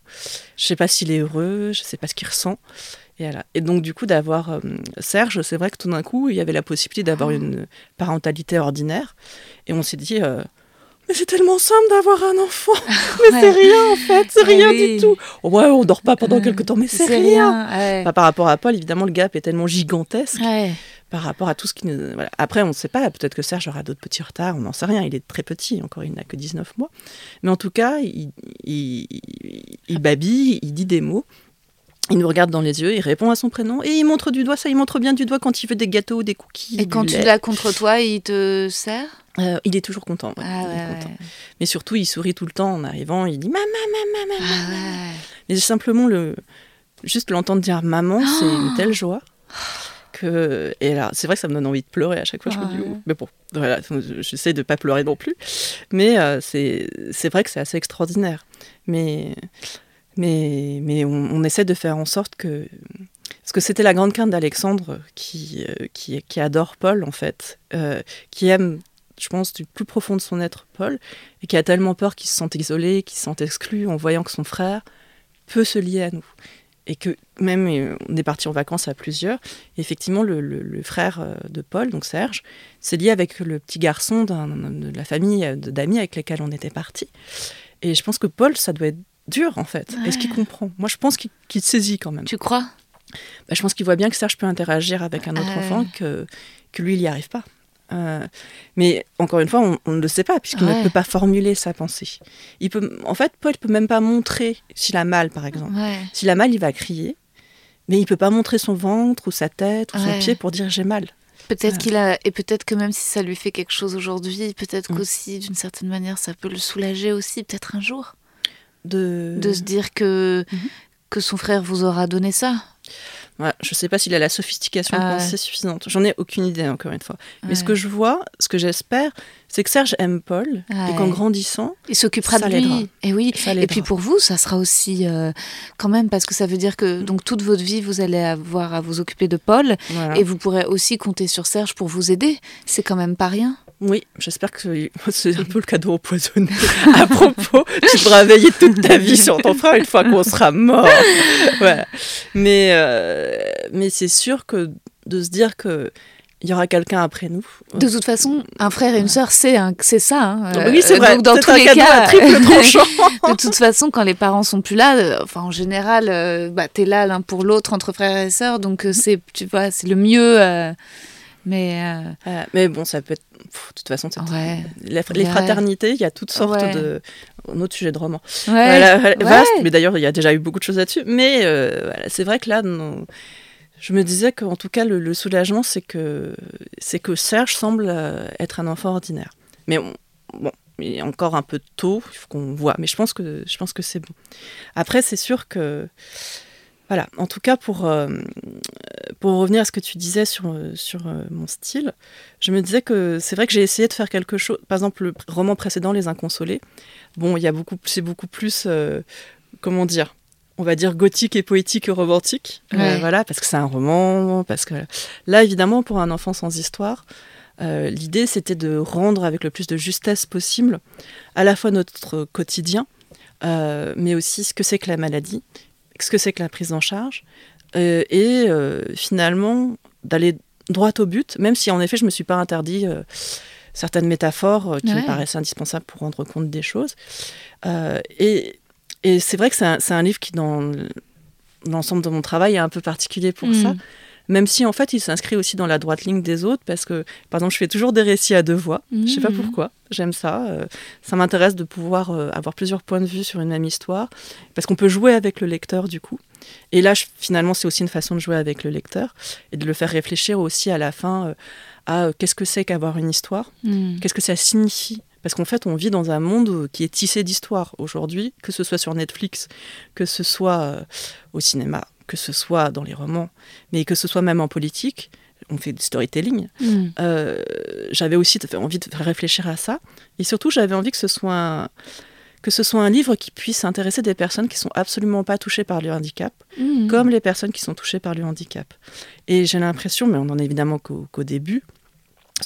je sais pas s'il est heureux, je sais pas ce qu'il ressent. Et, donc, du coup, d'avoir euh, Serge, c'est vrai que tout d'un coup, il y avait la possibilité d'avoir ah. une parentalité ordinaire. Et on s'est dit, euh, mais c'est tellement simple d'avoir un enfant. <laughs> mais c'est rien, en fait, c'est rien du tout. Ouais, on dort pas pendant quelques temps, mais c'est rien. par rapport à Paul, évidemment, le gap est tellement gigantesque. Par rapport à tout ce qui nous. Après, on ne sait pas. Peut-être que Serge aura d'autres petits retards. On n'en sait rien. Il est très petit. Encore, il n'a que 19 mois. Mais en tout cas, il, il, il babille, il dit des mots. Il nous regarde dans les yeux, il répond à son prénom et il montre du doigt. Ça, il montre bien du doigt quand il veut des gâteaux ou des cookies. Et quand tu l'as contre toi, il te sert? Euh, Il est toujours content. Ah Mais surtout, il sourit tout le temps en arrivant. Il dit maman, maman, maman. Ah Mais simplement le, juste l'entendre dire maman, c'est une telle joie. Que... Et là, c'est vrai que ça me donne envie de pleurer à chaque fois. Je me dis, oh. mais bon, voilà, j'essaie de pas pleurer non plus. Mais euh, c'est vrai que c'est assez extraordinaire. Mais mais, mais on, essaie de faire en sorte que... Parce que c'était la grande crainte d'Alexandre qui, euh, qui, qui, adore Paul, en fait, euh, qui aime, je pense, du plus profond de son être Paul, et qui a tellement peur qu'il se sente isolé, qu'il se sente exclu en voyant que son frère peut se lier à nous. Et que même, euh, on est parti en vacances à plusieurs, et effectivement, le, le, frère de Paul, donc Serge, s'est lié avec le petit garçon de la famille d'amis avec lesquels on était parti. Et je pense que Paul, ça doit être dur en fait. Est-ce qu'il comprend Moi je pense qu'il saisit quand même. Tu crois? Bah, Je pense qu'il voit bien que Serge peut interagir avec un autre enfant, que, que lui il n'y arrive pas. Euh, mais encore une fois, on, ne le sait pas puisqu'il ne peut pas formuler sa pensée. Il peut, en fait, Paul peut même pas montrer s'il a mal, par exemple. S'il a mal, il va crier, mais il peut pas montrer son ventre ou sa tête ou son pied pour dire j'ai mal. Peut-être qu'il a et peut-être que même si ça lui fait quelque chose aujourd'hui, peut-être mm. qu'aussi d'une certaine manière ça peut le soulager aussi, peut-être un jour de... de se dire que, mhm. que son frère vous aura donné ça. Ouais, je sais pas s'il a la sophistication ah suffisante. J'en ai aucune idée, encore une fois. Mais ce que je vois, ce que j'espère, c'est que Serge aime Paul et qu'en grandissant, il s'occupera de lui. Et oui. Et puis pour vous, ça sera aussi euh, quand même parce que ça veut dire que donc toute votre vie, vous allez avoir à vous occuper de Paul et vous pourrez aussi compter sur Serge pour vous aider. C'est quand même pas rien. Oui, j'espère que <laughs> c'est un peu le cadeau empoisonné. <laughs> à propos, tu devras veiller toute ta vie sur ton frère une fois qu'on sera mort. Mais, euh, mais c'est sûr que de se dire que il y aura quelqu'un après nous. De toute façon, un frère et une sœur, c'est c'est ça. Hein. Oui, c'est vrai. Donc dans tous un les cas, <laughs> de toute façon, quand les parents sont plus là, euh, enfin en général, euh, bah, t'es là l'un pour l'autre entre frères et sœurs, donc euh, c'est, tu vois, c'est le mieux. euh, mais euh, Euh, mais bon, ça peut être. pff, de toute façon, c'est ouais, les, les Ouais. fraternités, il y a toutes sortes Ouais. de. Un autre sujet de roman. Voilà, vaste, mais d'ailleurs, il y a déjà eu beaucoup de choses là-dessus. Mais euh, voilà, c'est vrai que là, non, je me disais qu'en tout cas, le, le soulagement, c'est que, que Serge semble euh, être un enfant ordinaire. Mais on- bon, il est encore un peu tôt, il faut qu'on voit. Mais je pense que, je pense que c'est bon. Après, c'est sûr que. Voilà, en tout cas, pour, euh, pour revenir à ce que tu disais sur, euh, sur euh, mon style, je me disais que c'est vrai que j'ai essayé de faire quelque chose. Par exemple, le roman précédent, Les Inconsolés, bon, il y a beaucoup, c'est beaucoup plus, euh, comment dire, on va dire gothique et poétique et romantique, Euh, voilà, parce que c'est un roman, parce que là, évidemment, pour un enfant sans histoire, euh, l'idée c'était de rendre avec le plus de justesse possible à la fois notre quotidien, mais aussi ce que c'est que la maladie, ce que c'est que la prise en charge, euh, et euh, finalement d'aller droit au but, même si en effet je me suis pas interdit euh, certaines métaphores euh, qui Ouais. me paraissaient indispensables pour rendre compte des choses. Et et c'est vrai que c'est un, c'est un livre qui, dans l'ensemble de mon travail, est un peu particulier pour Mm. ça. Même si, en fait, il s'inscrit aussi dans la droite ligne des autres, parce que, par exemple, je fais toujours des récits à deux voix. Je sais pas Mhm. pourquoi, j'aime ça. euh, ça m'intéresse de pouvoir euh, avoir plusieurs points de vue sur une même histoire, parce qu'on peut jouer avec le lecteur, du coup. Et là, je- finalement, c'est aussi une façon de jouer avec le lecteur, et de le faire réfléchir aussi à la fin euh, à qu'est-ce que c'est qu'avoir une histoire? Mm. Qu'est-ce que ça signifie? Parce qu'en fait, on vit dans un monde qui est tissé d'histoires aujourd'hui, que ce soit sur Netflix, que ce soit au cinéma, que ce soit dans les romans, mais que ce soit même en politique. On fait du storytelling. Mm. Euh, j'avais aussi envie de réfléchir à ça. Et surtout, j'avais envie que ce soit un, que ce soit un livre qui puisse intéresser des personnes qui sont absolument pas touchées par le handicap, Mm. comme les personnes qui sont touchées par le handicap. Et j'ai l'impression, mais on en est évidemment qu'au qu'au début,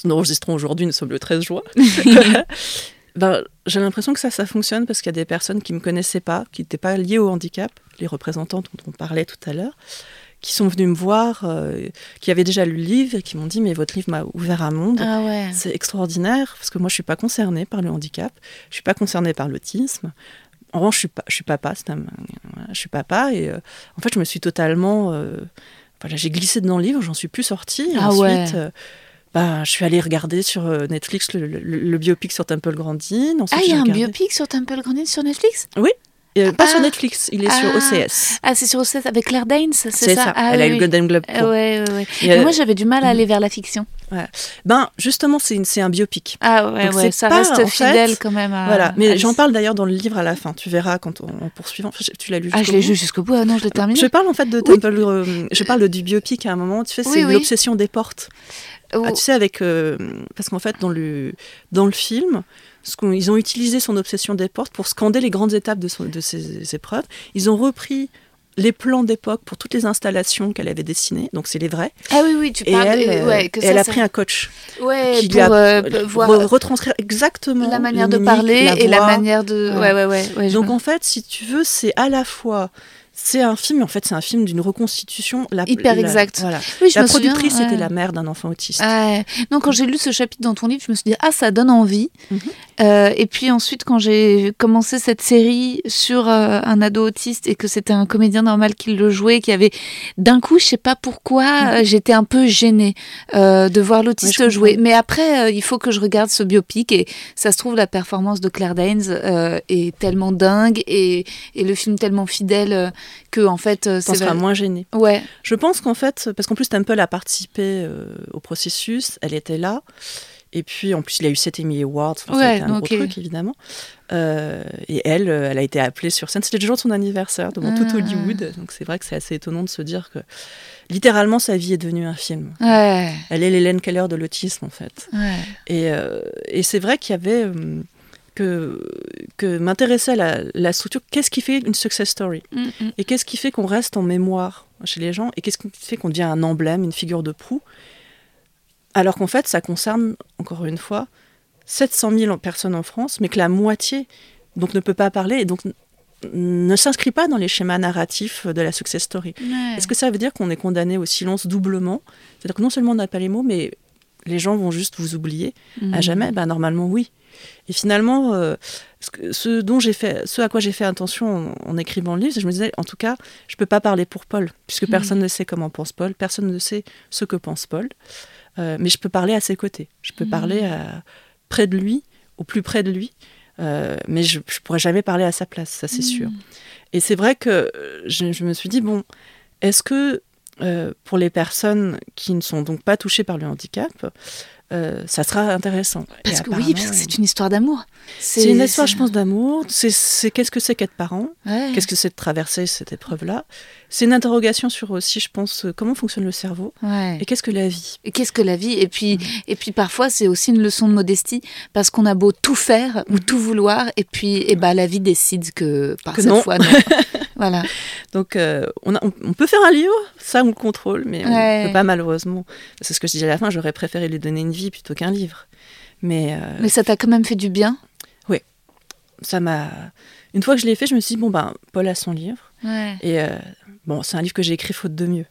nous enregistrons aujourd'hui, nous sommes le 13 juin, <laughs> <laughs> ben, j'ai l'impression que ça, ça fonctionne parce qu'il y a des personnes qui ne me connaissaient pas, qui n'étaient pas liées au handicap, les représentants dont on parlait tout à l'heure, qui sont venus me voir, euh, qui avaient déjà lu le livre et qui m'ont dit mais votre livre m'a ouvert un monde. Ah ouais. C'est extraordinaire parce que moi je suis pas concernée par le handicap, je suis pas concernée par l'autisme. En revanche, je suis, pas, je suis papa, un- voilà, je suis papa et euh, en fait je me suis totalement, euh, voilà, j'ai glissé dans le livre, j'en suis plus sortie. Et Ah ensuite, ouais. Euh, bah, je suis allée regarder sur euh, Netflix le, le- le biopic sur Temple Grandin. Ensuite, Ah, il y a un biopic sur Temple Grandin sur Netflix? Euh, pas Ah. sur Netflix, il est sur Ah. OCS. Ah, c'est sur OCS avec Claire Danes, c'est ça, C'est ça? Ah, Elle a oui, eu le oui. Golden Globe. Ah pour. ouais, ouais, ouais. Et, euh, Moi, j'avais du mal à aller vers la fiction. Ben, justement, c'est un biopic. Ah ouais, Donc, ouais, ça pas, reste fait, fidèle quand même. À, Voilà, mais j'en parle d'ailleurs dans le livre à la fin. Tu verras quand on, en poursuivant. Enfin, Tu l'as lu Ah, je l'ai lu jusqu'au bout. Ah non, je l'ai terminé. Je parle en fait de Oui. Temple. euh, je parle du biopic à un moment. Tu sais, c'est Oui, oui. l'obsession des portes. Oh, Ah, tu sais, avec euh, parce qu'en fait, dans le dans le film, ce ils ont utilisé son obsession des portes pour scander les grandes étapes de, son- de ces épreuves. Ils ont repris les plans d'époque pour toutes les installations qu'elle avait dessinées, donc c'est les vrais. Ah oui, oui, tu Et parles. elle, ouais, que et ça, elle a ça- pris un coach Ouais, qui pour lui a euh, re- p- voir retranscrire exactement la manière de mimiques, parler la et la manière de. Ouais, ouais, ouais. Donc en fait, si tu veux, c'est à la fois c'est un film, en fait c'est un film d'une reconstitution la- Hyper la- exact. Voilà. oui, je La me souviens, productrice ouais. était la mère d'un enfant autiste. Ah ouais. Non, quand j'ai lu ce chapitre dans ton livre, je me suis dit ah ça donne envie. Mhm. Euh, et puis ensuite, quand j'ai commencé cette série sur euh, un ado autiste et que c'était un comédien normal qui le jouait, qui avait d'un coup, je sais pas pourquoi, euh, j'étais un peu gênée euh, de voir Mhm. Ouais, l'autiste jouer. Mais après, il faut que je regarde ce biopic et ça se trouve la performance de Claire Danes est tellement dingue et, et le film tellement fidèle que en fait, euh, c'est moins gênée. ouais. Je pense qu'en fait, parce qu'en plus Temple a participé euh, au processus, elle était là. Et puis en plus, il a eu 7 Emmy Awards, enfin, ça a Ouais, été un ok. gros truc évidemment. Euh, et elle, euh, elle a été appelée sur scène. C'était le jour de son anniversaire devant tout Ah. Hollywood. Donc c'est vrai que c'est assez étonnant de se dire que littéralement sa vie est devenue un film. Ouais, Elle est l'Hélène Keller de l'autisme en fait. ouais. Et, euh, et c'est vrai qu'il y avait euh, que, que m'intéressait la, la structure. Qu'est-ce qui fait une success story Mm, mm. Et qu'est-ce qui fait qu'on reste en mémoire chez les gens Et qu'est-ce qui fait qu'on devient un emblème, une figure de proue Alors qu'en fait, ça concerne, encore une fois, 700 000 personnes en France, mais que la moitié donc ne peut pas parler et donc ne s'inscrit pas dans les schémas narratifs de la success story. Est-ce que ça veut dire qu'on est condamné au silence doublement? C'est-à-dire que non seulement on n'a pas les mots, mais les gens vont juste vous oublier à mhm. jamais ben, Normalement, oui. Et finalement, euh, ce, dont j'ai fait, ce à quoi j'ai fait attention en, écrivant le livre, je me disais, en tout cas, je ne peux pas parler pour Paul, puisque mhm. personne ne sait comment pense Paul, personne ne sait ce que pense Paul, euh, mais je peux parler à ses côtés, je peux mhm. parler à, près de lui, au plus près de lui, euh, mais je ne pourrais jamais parler à sa place, ça c'est sûr. Et c'est vrai que je, je, me suis dit, bon, est-ce que euh, pour les personnes qui ne sont donc pas touchées par le handicap, euh, ça sera intéressant. Parce que oui, parce que c'est une histoire d'amour. C'est une histoire, je pense, d'amour. C'est qu'est-ce que c'est qu'être parent? Qu'est-ce que c'est de traverser cette épreuve-là? C'est une interrogation sur aussi, je pense, euh, comment fonctionne le cerveau et qu'est-ce que la vie? Et qu'est-ce que la vie? Et puis, et puis parfois, c'est aussi une leçon de modestie parce qu'on a beau tout faire ou tout vouloir, et puis, et bah, la vie décide que par cette fois, non. <laughs> voilà. Donc, euh, on, on, peut faire un livre, ça on le contrôle, mais on ne peut pas malheureusement. C'est ce que je disais à la fin. J'aurais préféré lui donner une vie plutôt qu'un livre. Mais, euh, Mais ça t'a quand même fait du bien Oui. Ça m'a. Une fois que je l'ai fait, je me suis dit, bon, ben, Paul a son livre. Et euh, bon, c'est un livre que j'ai écrit faute de mieux.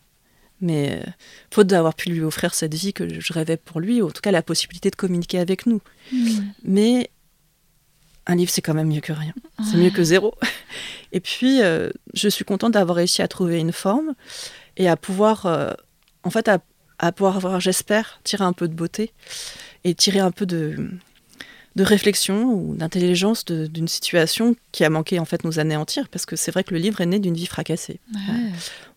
Mais euh, faute d'avoir pu lui offrir cette vie que je rêvais pour lui, ou en tout cas la possibilité de communiquer avec nous. Hmm. Mais un livre, c'est quand même mieux que rien. C'est mieux que zéro. <laughs> Et puis, je suis contente d'avoir réussi à trouver une forme et à pouvoir, en fait, à, à pouvoir avoir, j'espère, tirer un peu de beauté et tirer un peu de, de réflexion ou d'intelligence d'une situation qui a manqué en fait nous anéantir parce que c'est vrai que le livre est né d'une vie fracassée.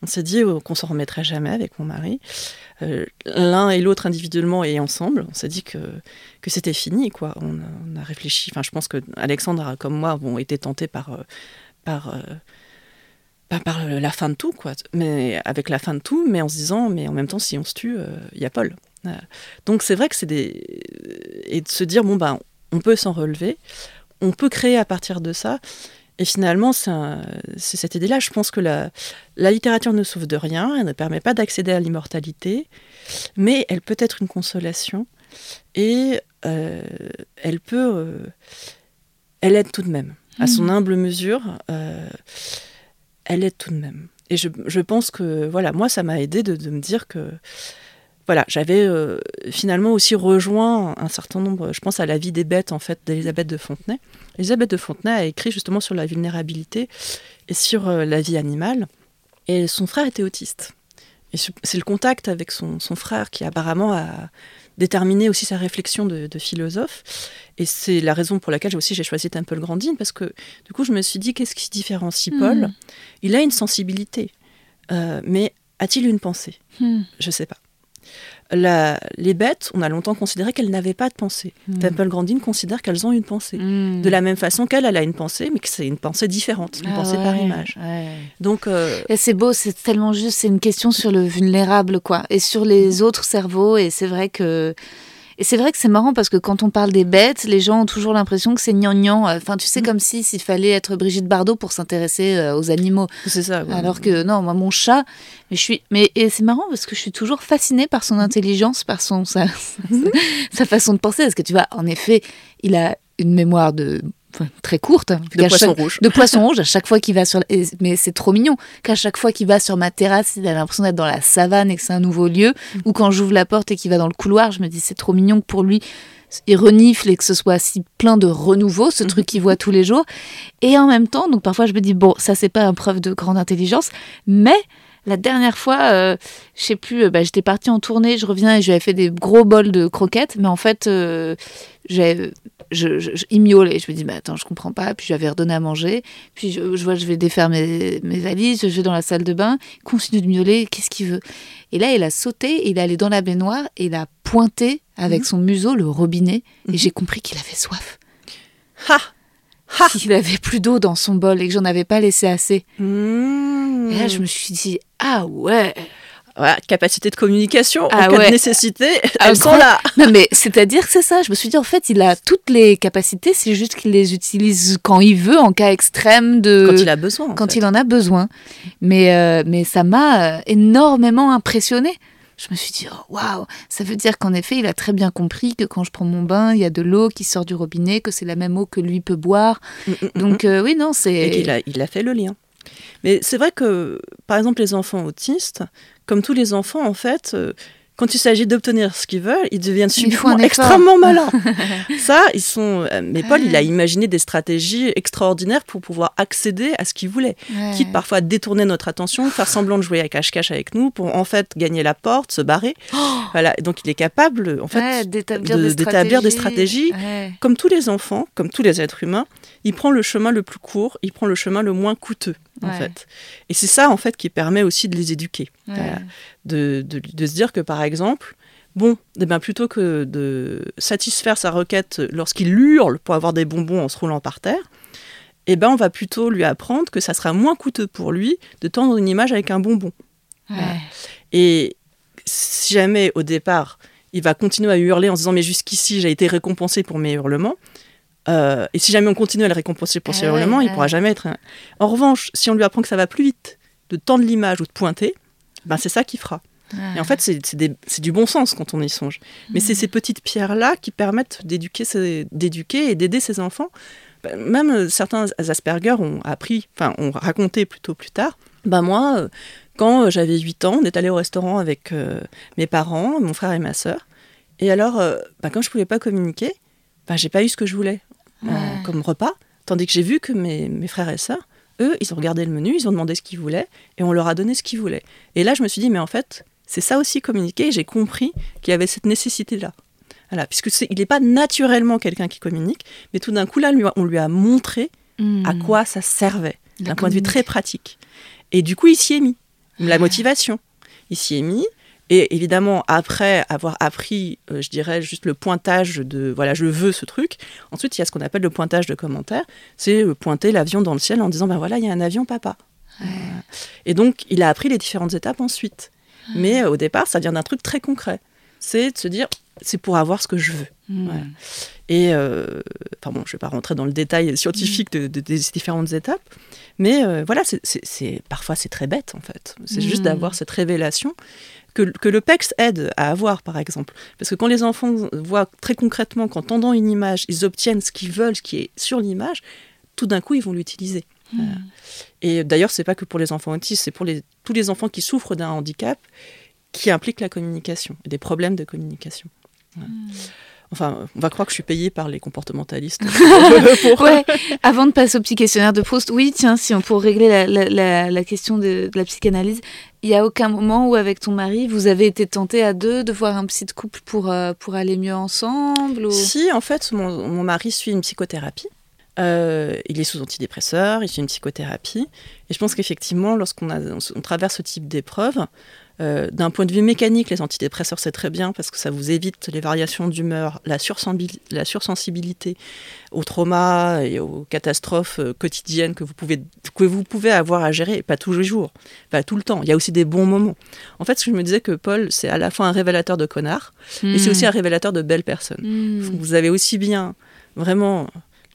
On s'est dit oh, qu'on s'en remettrait jamais avec mon mari, euh, l'un et l'autre individuellement et ensemble. On s'est dit que que c'était fini quoi. On, a réfléchi. Enfin, je pense que Alexandre comme moi avons été tentés par euh, par euh, pas par la fin de tout, quoi, mais avec la fin de tout, mais en se disant, mais en même temps, si on se tue, il y a Paul. Donc c'est vrai que c'est des et de se dire bon ben on peut s'en relever, on peut créer à partir de ça. Et finalement, c'est cette idée-là. Je pense que la, la, littérature ne sauve de rien, elle ne permet pas d'accéder à l'immortalité, mais elle peut être une consolation et euh, elle peut, euh, elle aide tout de même. À son mmh. humble mesure, euh, elle aide tout de même. Et je, je, pense que, voilà, moi, ça m'a aidé de, de, me dire que voilà, j'avais euh, finalement aussi rejoint un certain nombre, je pense à la vie des bêtes en fait d'Elisabeth de Fontenay. Elisabeth de Fontenay a écrit justement sur la vulnérabilité et sur euh, la vie animale. Et son frère était autiste. Et c'est le contact avec son, frère qui apparemment a déterminé aussi sa réflexion de, philosophe. Et c'est la raison pour laquelle aussi j'ai choisi Temple Grandin, parce que du coup je me suis dit qu'est-ce qui différencie Paul? Hmm. Il a une sensibilité, euh, mais a-t-il une pensée? Hmm. Je ne sais pas les bêtes, on a longtemps considéré qu'elles n'avaient pas de pensée. Hmm. Temple Grandin considère qu'elles ont une pensée. Hmm. De la même façon qu'elle, elle a une pensée, mais que c'est une pensée différente, une ah pensée par image. Donc, euh, c'est beau, c'est tellement juste, c'est une question sur le vulnérable, quoi, et sur les autres cerveaux. Et c'est vrai que et c'est vrai que c'est marrant parce que quand on parle des bêtes, les gens ont toujours l'impression que c'est gnangnan. Enfin, tu sais, mm. comme si s'il fallait être Brigitte Bardot pour s'intéresser euh, aux animaux. C'est ça. Alors que non, moi, mon chat, mais je suis. Mais et c'est marrant parce que je suis toujours fascinée par son intelligence, par son sa, <laughs> sa façon de penser. Parce que tu vois, en effet, il a une mémoire de très courte. De poisson rouge. De poisson rouge, à chaque fois qu'il va sur... Mais c'est trop mignon qu'à chaque fois qu'il va sur ma terrasse, il a l'impression d'être dans la savane et que c'est un nouveau lieu. Mm. Ou quand j'ouvre la porte et qu'il va dans le couloir, je me dis c'est trop mignon que pour lui, il renifle et que ce soit si plein de renouveau, ce mm. truc qu'il voit tous les jours. Et en même temps, donc parfois je me dis, bon, ça c'est pas une preuve de grande intelligence, mais la dernière fois, euh, je sais plus, euh, bah, j'étais partie en tournée, je reviens et je lui avais fait des gros bols de croquettes, mais en fait, euh, j'ai je, je, il miaulait. Je me dis, mais attends, je comprends pas. Puis je lui avais redonné à manger. Puis je, vois, je vais défaire mes, mes, valises, je vais dans la salle de bain. Il continue de miauler. Qu'est-ce qu'il veut? Et là, il a sauté, il est allé dans la baignoire et il a pointé avec mhm. son museau le robinet. Et mhm. j'ai compris qu'il avait soif. Ha Qu'il avait plus d'eau dans son bol et que j'en avais pas laissé assez. Mmh. Et là, je me suis dit, ah ouais capacité de communication en ah cas de nécessité, elles sont là. <laughs> Non mais c'est-à-dire que c'est ça. Je me suis dit en fait, il a toutes les capacités, c'est juste qu'il les utilise quand il veut, en cas extrême de. Quand il a besoin. quand il en a besoin. Mais euh, mais ça m'a euh, énormément impressionné je me suis dit, oh, waouh, ça veut dire qu'en effet, il a très bien compris que quand je prends mon bain, il y a de l'eau qui sort du robinet, que c'est la même eau que lui peut boire. Mm, mm, mm, Donc, euh, oui, non, c'est. Et qu'il a, il a fait le lien. Mais c'est vrai que, par exemple, les enfants autistes, comme tous les enfants, en fait, euh, quand il s'agit d'obtenir ce qu'ils veulent, ils deviennent subitement extrêmement malins. <laughs> Ça, ils sont. euh, Mais Paul, il a imaginé des stratégies extraordinaires pour pouvoir accéder à ce qu'il voulait. Ouais. Quitte parfois à détourner notre attention, faire semblant de jouer à cache-cache avec nous pour en fait gagner la porte, se barrer. Voilà. Et donc il est capable, en fait, Ouais, d'établir de- des stratégies. Comme tous les enfants, comme tous les êtres humains, il prend le chemin le plus court, il prend le chemin le moins coûteux, en Ouais. fait. Et c'est ça, en fait, qui permet aussi de les éduquer. Ouais. De, de- de se dire que, par exemple, bon, eh ben, plutôt que de satisfaire sa requête lorsqu'il hurle pour avoir des bonbons en se roulant par terre, eh ben, on va plutôt lui apprendre que ça sera moins coûteux pour lui de tendre une image avec un bonbon. Ouais. Et si jamais au départ, il va continuer à hurler en se disant mais jusqu'ici j'ai été récompensé pour mes hurlements, euh, et si jamais on continue à le récompenser pour ses Ah ouais, hurlements, il ouais. pourra jamais être. un- En revanche, si on lui apprend que ça va plus vite de tendre l'image ou de pointer, ben c'est ça qu'il fera. Et en fait, c'est du bon sens quand on y songe. Mais Mm. c'est ces petites pierres-là qui permettent d'éduquer et d'aider ses enfants. Ben, Même euh, certains Asperger ont appris, enfin, ont raconté plutôt plus tard. Ben moi, euh, quand j'avais 8 ans, on est allé au restaurant avec mes parents, mon frère et ma sœur. Et alors, ben, comme je pouvais pas communiquer, ben, j'ai pas eu ce que je voulais euh, comme repas. Tandis que j'ai vu que mes, mes frères et sœurs, eux, ils ont regardé le menu, ils ont demandé ce qu'ils voulaient, et on leur a donné ce qu'ils voulaient. Et là, je me suis dit, mais en fait, c'est ça aussi communiquer, et j'ai compris qu'il y avait cette nécessité-là. Voilà, puisque il n'est pas naturellement quelqu'un qui communique, mais tout d'un coup, là, on lui a montré à Mm. quoi ça servait, d'un point de vue très pratique. Et du coup, il s'y est mis. La motivation. Il s'y est mis. Et évidemment, après avoir appris, euh, je dirais, juste le pointage de voilà, je veux ce truc, ensuite, il y a ce qu'on appelle le pointage de commentaires. C'est euh, pointer l'avion dans le ciel en disant ben voilà, il y a un avion, papa. Et donc, il a appris les différentes étapes ensuite. Mais euh, au départ, ça vient d'un truc très concret. C'est de se dire c'est pour avoir ce que je veux. Mm. Voilà. Et, euh, enfin bon, je ne vais pas rentrer dans le détail scientifique de, de- des différentes étapes, mais euh, voilà, c'est- parfois c'est très bête en fait. C'est juste Mm. d'avoir cette révélation que, que le PEX aide à avoir, par exemple. Parce que quand les enfants voient très concrètement qu'en tendant une image, ils obtiennent ce qu'ils veulent, ce qui est sur l'image, tout d'un coup, ils vont l'utiliser. Voilà. Et d'ailleurs, c'est pas que pour les enfants autistes, c'est pour les, tous les enfants qui souffrent d'un handicap qui implique la communication des problèmes de communication. Voilà. Enfin, on va croire que je suis payée par les comportementalistes. <laughs> pour- Ouais, avant de passer au petit questionnaire de Proust, oui, tiens, si on pour régler la, la- la- la question de, de la psychanalyse, il y a aucun moment où avec ton mari, vous avez été tenté à deux de voir un psy de couple pour, euh, pour aller mieux ensemble ou... Si, en fait, mon, mon mari suit une psychothérapie. Euh, il est sous antidépresseur, il suit une psychothérapie. Et je pense qu'effectivement, lorsqu'on on traverse ce type d'épreuve, euh, d'un point de vue mécanique, les antidépresseurs, c'est très bien parce que ça vous évite les variations d'humeur, la, la sursensibilité aux traumas et aux catastrophes euh, quotidiennes que vous, pouvez, que vous pouvez avoir à gérer, pas tous les jours, pas tout le temps. Il y a aussi des bons moments. En fait, ce que je me disais que Paul, c'est à la fois un révélateur de connards, et c'est aussi un révélateur de belles personnes. Mm. Vous avez aussi bien, vraiment,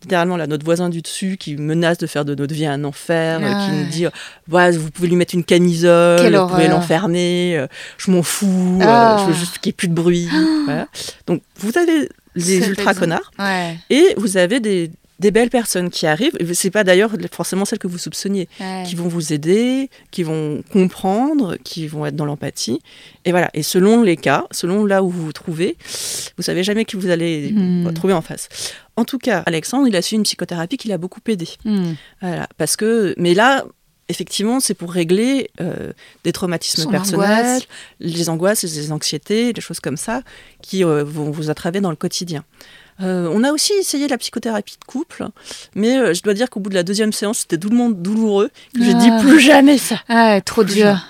littéralement, là, notre voisin du dessus qui menace de faire de notre vie un enfer, euh, qui nous dit, euh, Ouais, vous pouvez lui mettre une camisole, Quelle vous pouvez l'enfermer, euh, je m'en fous, euh, Ah. je veux juste qu'il n'y ait plus de bruit. <gasps> Voilà. Donc, vous avez les ultra connards Ouais, et vous avez des, des belles personnes qui arrivent. Et C'est pas d'ailleurs forcément celles que vous soupçonniez ouais. qui vont vous aider, qui vont comprendre, qui vont être dans l'empathie. Et voilà. Et selon les cas, selon là où vous vous trouvez, vous savez jamais qui vous allez Hmm. trouver en face. En tout cas, Alexandre, il a su une psychothérapie qui l'a beaucoup aidé. Mm. Voilà. Parce que, mais là, effectivement, c'est pour régler euh, des traumatismes Son personnels, angoisse. les angoisses, les anxiétés, des choses comme ça, qui euh, vont vous attraver dans le quotidien. Euh, on a aussi essayé la psychothérapie de couple, mais je dois dire qu'au bout de la deuxième séance, c'était tellement douloureux que j'ai dit Ah. plus jamais ça. Ah, trop Plus dur. jamais.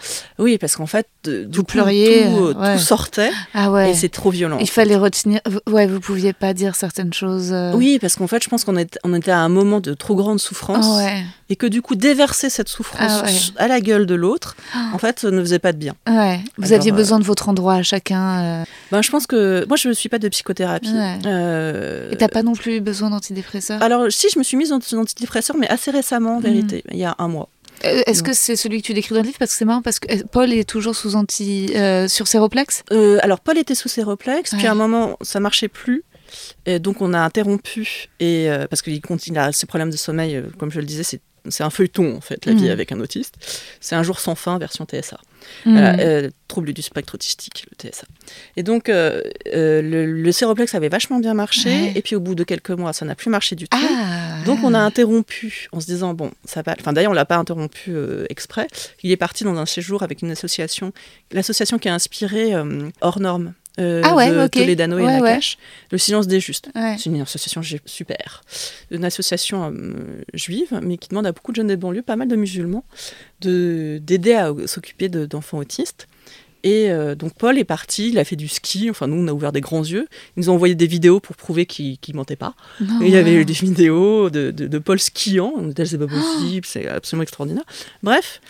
Oui, parce qu'en fait, du Vous coup, pleuriez, tout, euh, ouais. tout sortait Ah ouais. et c'est trop violent. Il fallait retenir. Ouais, vous pouviez pas dire certaines choses. euh. Oui, parce qu'en fait, je pense qu'on on était à un moment de trop grande souffrance Ah ouais. et que du coup, déverser cette souffrance Ah ouais. à la gueule de l'autre, en fait, ne faisait pas de bien. Ouais. Vous Alors, aviez euh, besoin de votre endroit à chacun. Ben, je pense que moi, je ne suis pas de psychothérapie. Et t'as pas non plus besoin d'antidépresseurs? Alors, si, je me suis mise dans un antidépresseur, mais assez récemment, en Mhm. vérité, il y a un mois. Euh, Est-ce que c'est celui que tu décris dans le livre Parce que c'est marrant, parce que euh, Paul est toujours sous anti. euh, sur Séroplex Euh, alors Paul était sous séroplex, puis à un moment ça marchait plus. Et donc on a interrompu et euh, parce qu'il continue à ses problèmes de sommeil, comme je le disais, c'est un feuilleton en fait, la vie Mhm. avec un autiste. C'est un jour sans fin version TSA. Hmm. Voilà, euh, trouble du spectre autistique, le TSA. Et donc euh, euh, le, le séroplex avait vachement bien marché, Ouais. et puis au bout de quelques mois, ça n'a plus marché du tout. Ah Donc on a interrompu en se disant bon ça va. Enfin d'ailleurs on l'a pas interrompu euh, exprès. Il est parti dans un séjour avec une association, l'association qui a inspiré hors norme. Euh, Ah ouais, de ok. Toledano et Ouais, Nakash, le silence des justes. Ouais. C'est une association super, une association euh, juive, mais qui demande à beaucoup de jeunes des banlieues, pas mal de musulmans, de d'aider à s'occuper de- d'enfants autistes. Et euh, donc Paul est parti, il a fait du ski, enfin nous on a ouvert des grands yeux, ils nous ont envoyé des vidéos pour prouver qu'il qu'il mentait pas. Non, il y avait ouais. eu des vidéos de, de- de Paul skiant. On c'est pas possible, c'est absolument extraordinaire. Bref,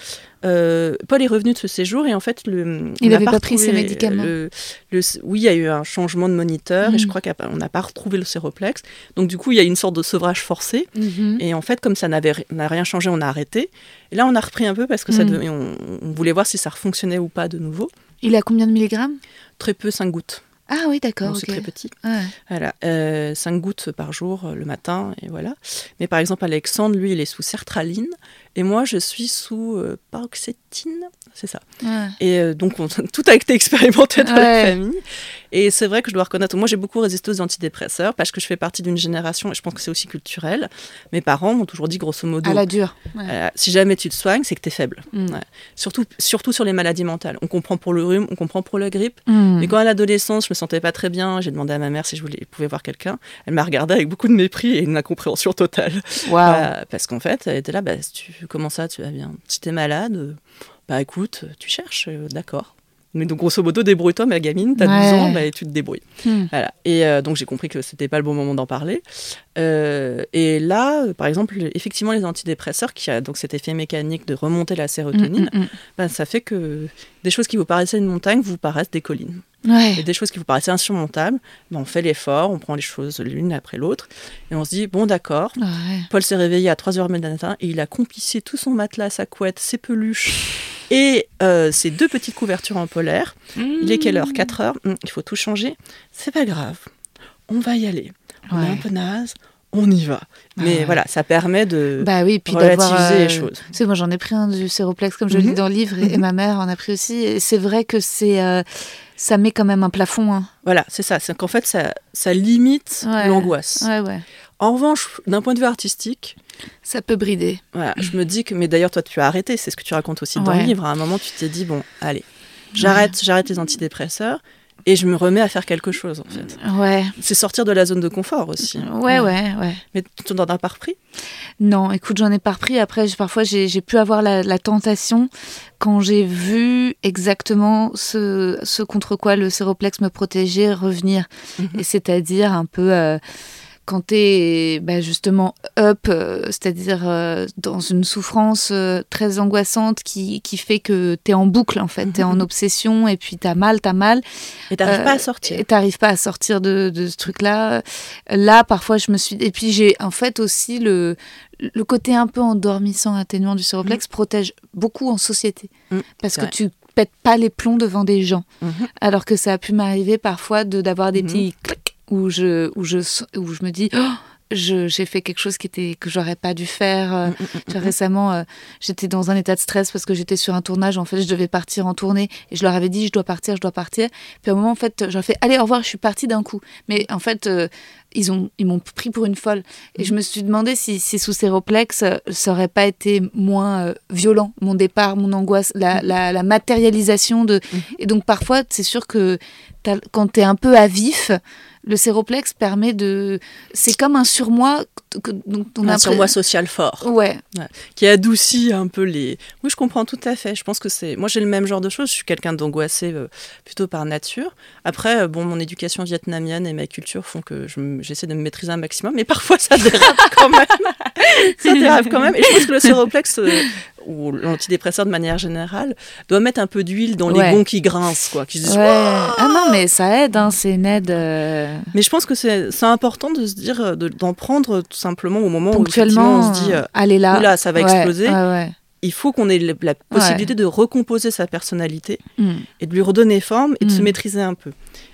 euh, Paul est revenu de ce séjour et en fait, le, Il on n'a avait pas pris ses médicaments. le- le- oui, il y a eu un changement de moniteur et Mhm. je crois qu'on n'a pas retrouvé le séroplex. Donc du coup, il y a une sorte de sevrage forcé. Mhm. Et en fait, comme ça n'avait n'a rien changé, on a arrêté. Et là, on a repris un peu parce que ça Mhm. on, on voulait voir si ça refonctionnait ou pas de nouveau. Il a combien de milligrammes? Très peu, 5 gouttes. Ah oui, d'accord. C'est très petit. Ouais. Voilà, 5 gouttes par jour euh, le matin, et voilà. Mais par exemple, Alexandre, lui, il est sous sertraline, et moi, je suis sous euh, paroxétine, c'est ça. Ouais. Et euh, donc, on- <laughs> tout a été expérimenté dans la Ouais. famille. Et c'est vrai que je dois reconnaître, moi, j'ai beaucoup résisté aux antidépresseurs, parce que je fais partie d'une génération, et je pense que c'est aussi culturel. Mes parents m'ont toujours dit, grosso modo, À la dure. Ouais. euh, si jamais tu te soignes, c'est que tu es faible. Mm. Surtout, surtout sur les maladies mentales. On comprend pour le rhume, on comprend pour la grippe, Hmm. mais quand à l'adolescence, je me sentais pas très bien, j'ai demandé à ma mère si je voulais, pouvais voir quelqu'un. Elle m'a regardé avec beaucoup de mépris et une incompréhension totale. Euh, parce qu'en fait, elle était là, bah, si tu, comment ça, tu vas bien? Si t'es malade, euh, bah écoute, tu cherches, euh, d'accord. Mais donc, grosso modo, débrouille-toi, ma gamine, t'as 12 Ouais. ans, bah, et tu te débrouilles. Hmm. Voilà. Et euh, donc j'ai compris que c'était pas le bon moment d'en parler. Euh, et là, euh, par exemple, effectivement, les antidépresseurs, qui a donc cet effet mécanique de remonter la sérotonine, Mm, mm, bah, ça fait que des choses qui vous paraissaient une montagne vous paraissent des collines. Des choses qui vous paraissaient insurmontables, on fait l'effort, on prend les choses l'une après l'autre, et on se dit, bon d'accord, Ouais. Paul s'est réveillé à 3h du matin et il a compissé tout son matelas, sa couette, ses peluches et euh, ses deux petites couvertures en polaire. Il est quelle heure? 4 heures? Hum, Il faut tout changer. C'est pas grave. On va y aller. On est Ouais. un peu naze. On y va. Mais voilà, ça permet de Bah oui, puis relativiser les euh, choses. Tu sais, moi j'en ai pris un du séroplex comme je le Mhm. lis dans le livre et, et ma mère en a pris aussi. Et c'est vrai que c'est, euh, ça met quand même un plafond. hein. Voilà, c'est ça. C'est qu'en fait, ça, ça limite Ouais. l'angoisse. Ouais, ouais. En revanche, d'un point de vue artistique, Ça peut brider. Voilà, je me dis que, mais d'ailleurs, toi, tu as arrêté, c'est ce que tu racontes aussi dans le livre. À un moment, tu t'es dit, bon, allez, j'arrête, j'arrête les antidépresseurs et je me remets à faire quelque chose, en fait. Ouais. C'est sortir de la zone de confort aussi. Ouais, ouais, ouais. Mais tu n'en as pas repris? Non, écoute, j'en ai pas repris. Après, parfois, j'ai pu avoir la, la tentation quand j'ai vu exactement ce, ce contre quoi le séroplex me protégeait revenir. Mhm. Et c'est-à-dire un peu euh, quand tu es justement up, euh, c'est-à-dire euh, dans une souffrance euh, très angoissante qui, qui fait que tu es en boucle en fait, tu es en <laughs> obsession et puis tu as mal, tu as mal. et t'arrives Euh, pas à sortir. Et t'arrives pas à sortir de, de ce truc-là. Là, parfois, je me suis. Et puis, j'ai en fait aussi le, le côté un peu endormissant, atténuant du séroplex protège beaucoup en société. Mm, Parce que tu pètes pas les plombs devant des gens. Mhm. Alors que ça a pu m'arriver parfois de d'avoir des Mhm. petits clics où je, où je, où je me dis. Oh, j'ai fait quelque chose qui était que j'aurais pas dû faire. Euh, tu vois, récemment, euh, j'étais dans un état de stress parce que j'étais sur un tournage. En fait, je devais partir en tournée et je leur avais dit je dois partir, je dois partir. Puis à un moment, en fait, j'aurais fait allez au revoir, je suis partie d'un coup. Mais en fait, euh, ils ont ils m'ont pris pour une folle et je me suis demandé si, si sous euh, ça aurait pas été moins violent mon départ, mon angoisse, la, la, la matérialisation de. Et donc parfois, c'est sûr que quand tu es un peu à vif, le séroplex permet de. C'est comme un surmoi. Que, dont on a Un surmoi social fort. Ouais, qui adoucit un peu les. Oui, je comprends tout à fait. Je pense que c'est. Moi, j'ai le même genre de choses. Je suis quelqu'un d'angoissé euh, plutôt par nature. Après, euh, bon, mon éducation vietnamienne et ma culture font que je j'essaie de me maîtriser un maximum, mais parfois ça dérape quand même. <laughs> ça dérape quand même. Et je pense que le séroplex euh, ou l'antidépresseur de manière générale doit mettre un peu d'huile dans Ouais. les gonds qui grincent, quoi. Qui se disent, ouais. Ah non, mais ça aide, hein, c'est une aide. euh, Mais je pense que c'est important de se dire, de- d'en prendre tout simplement au moment où on se dit. euh, allez là. Oula, ça va Ouais, exploser. il faut qu'on ait la possibilité de recomposer sa personnalité Mm. et de lui redonner forme et de se Mm. maîtriser un peu.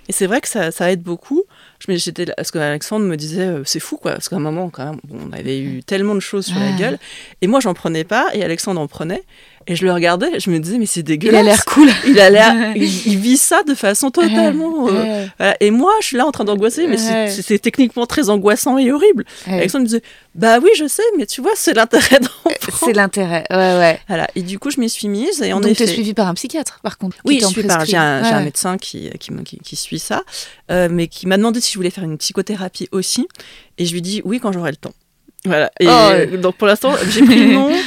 Et c'est vrai que ça, ça aide beaucoup. Je me- j'étais parce qu'Alexandre me disait euh, c'est fou quoi, parce qu'à un moment quand même, bon, on avait eu tellement de choses sur la gueule et moi j'en prenais pas et Alexandre en prenait et je le regardais, je me disais mais c'est Il dégueulasse. a l'air cool. Il a l'air, <laughs> il, il vit ça de façon totalement. euh, Ouais. Et moi, je suis là en train d'angoisser, mais c'est- Ouais. techniquement très angoissant et horrible. Ouais. Alexandre me disait, bah oui, je sais, mais tu vois, c'est l'intérêt d'en C'est l'intérêt. Ouais, ouais. Voilà. Et du coup, je m'y suis mise et en Donc, effet. t'es suivi par un psychiatre, par contre. Oui, j'ai un, j'ai un Ouais. médecin qui, qui, me- qui- qui suit ça, euh, mais qui m'a demandé si je voulais faire une psychothérapie aussi. Et je lui dis oui quand j'aurai le temps. Voilà. Et Oh. euh, donc pour l'instant, j'ai pris le nom. <laughs>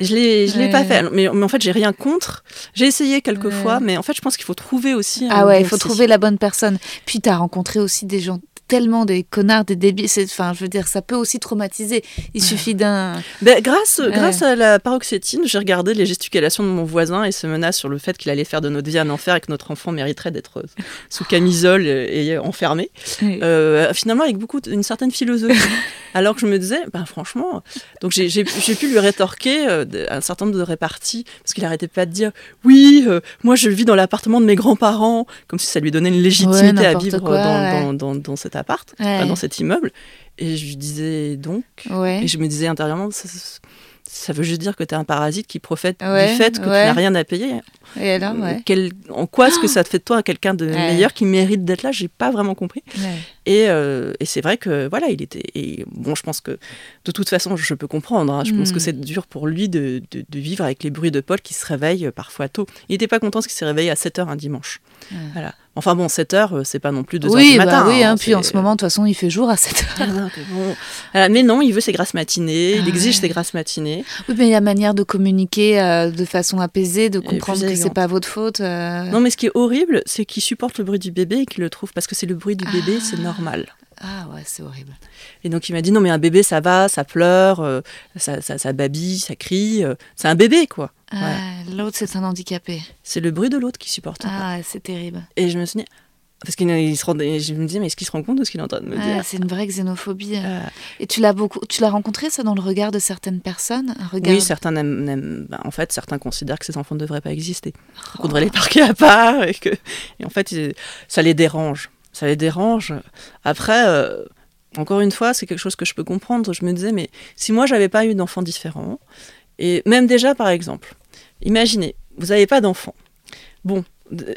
Je l'ai, je l'ai pas fait. Mais, mais en fait, j'ai rien contre. J'ai essayé quelques Ouais. fois, mais en fait, je pense qu'il faut trouver aussi. Ah ouais, il faut trouver la bonne personne. Puis t'as rencontré aussi des gens tellement des connards, des débiles. Enfin, je veux dire, ça peut aussi traumatiser. Il suffit d'un. Ben, grâce, Ouais. grâce à la paroxétine, j'ai regardé les gesticulations de mon voisin et ses menaces sur le fait qu'il allait faire de notre vie un enfer et que notre enfant mériterait d'être sous camisole et enfermé. Euh, finalement, avec beaucoup, une certaine philosophie. Alors que je me disais, ben franchement, donc j'ai pu lui rétorquer euh, un certain nombre de réparties parce qu'il arrêtait pas de dire, oui, euh, moi je vis dans l'appartement de mes grands-parents, comme si ça lui donnait une légitimité à vivre quoi, dans, ouais. dans, dans, dans cet appart, Ouais. enfin, dans cet immeuble. Et je lui disais donc, Ouais. et je me disais intérieurement, ça, veut juste dire que tu es un parasite qui profite Ouais, du fait que tu n'as rien à payer. Et alors, ouais. Quel- en quoi est-ce que ça te fait de toi quelqu'un de meilleur qui mérite d'être là? J'ai pas vraiment compris. Et, euh, et c'est vrai que voilà, il était. Et bon, je pense que de toute façon, je peux comprendre. hein. je pense que c'est dur pour lui de, de- de vivre avec les bruits de Paul qui se réveille euh, parfois tôt. Il n'était pas content parce qu'il s'est réveillé à 7h un dimanche. Voilà. Enfin bon, 7h, c'est pas non plus 2h Oui, du matin. bah oui, hein, hein, puis en ce moment, de toute façon, il fait jour à 7 <laughs> Ah, heures. bon. Voilà, mais non, il veut ses grasses matinées, il Ah exige ouais. ses grasses matinées. Oui, mais il y a manière de communiquer euh, de façon apaisée, de comprendre que c'est pas votre faute. euh. Non, mais ce qui est horrible, c'est qu'il supporte le bruit du bébé et qu'il le trouve parce que c'est le bruit du bébé, Ah. c'est normal. Ah ouais, c'est horrible. Et donc il m'a dit non mais un bébé ça va, ça pleure, euh, ça, ça, ça babille, ça crie, euh, c'est un bébé quoi. Ah, Ouais. L'autre, c'est un handicapé. C'est le bruit de l'autre qui supporte. Ah, ouais, c'est terrible. Et je me suis dit parce qu'il il se rend, je me disais mais est-ce qu'il se rend compte de ce qu'il est en train de me Ah, dire? c'est une vraie xénophobie. Euh, Et tu l'as beaucoup, tu l'as rencontré ça dans le regard de certaines personnes, un regard. Oui, certains n'aiment- ben, en fait certains considèrent que ces enfants ne devraient pas exister, qu'on devrait les parquer à part et que et en fait ça les dérange, ça les dérange. Après. euh, encore une fois, c'est quelque chose que je peux comprendre. Je me disais, mais si moi, j'avais pas eu d'enfants différents, et même déjà, par exemple, imaginez, vous n'avez pas d'enfant. Bon, euh,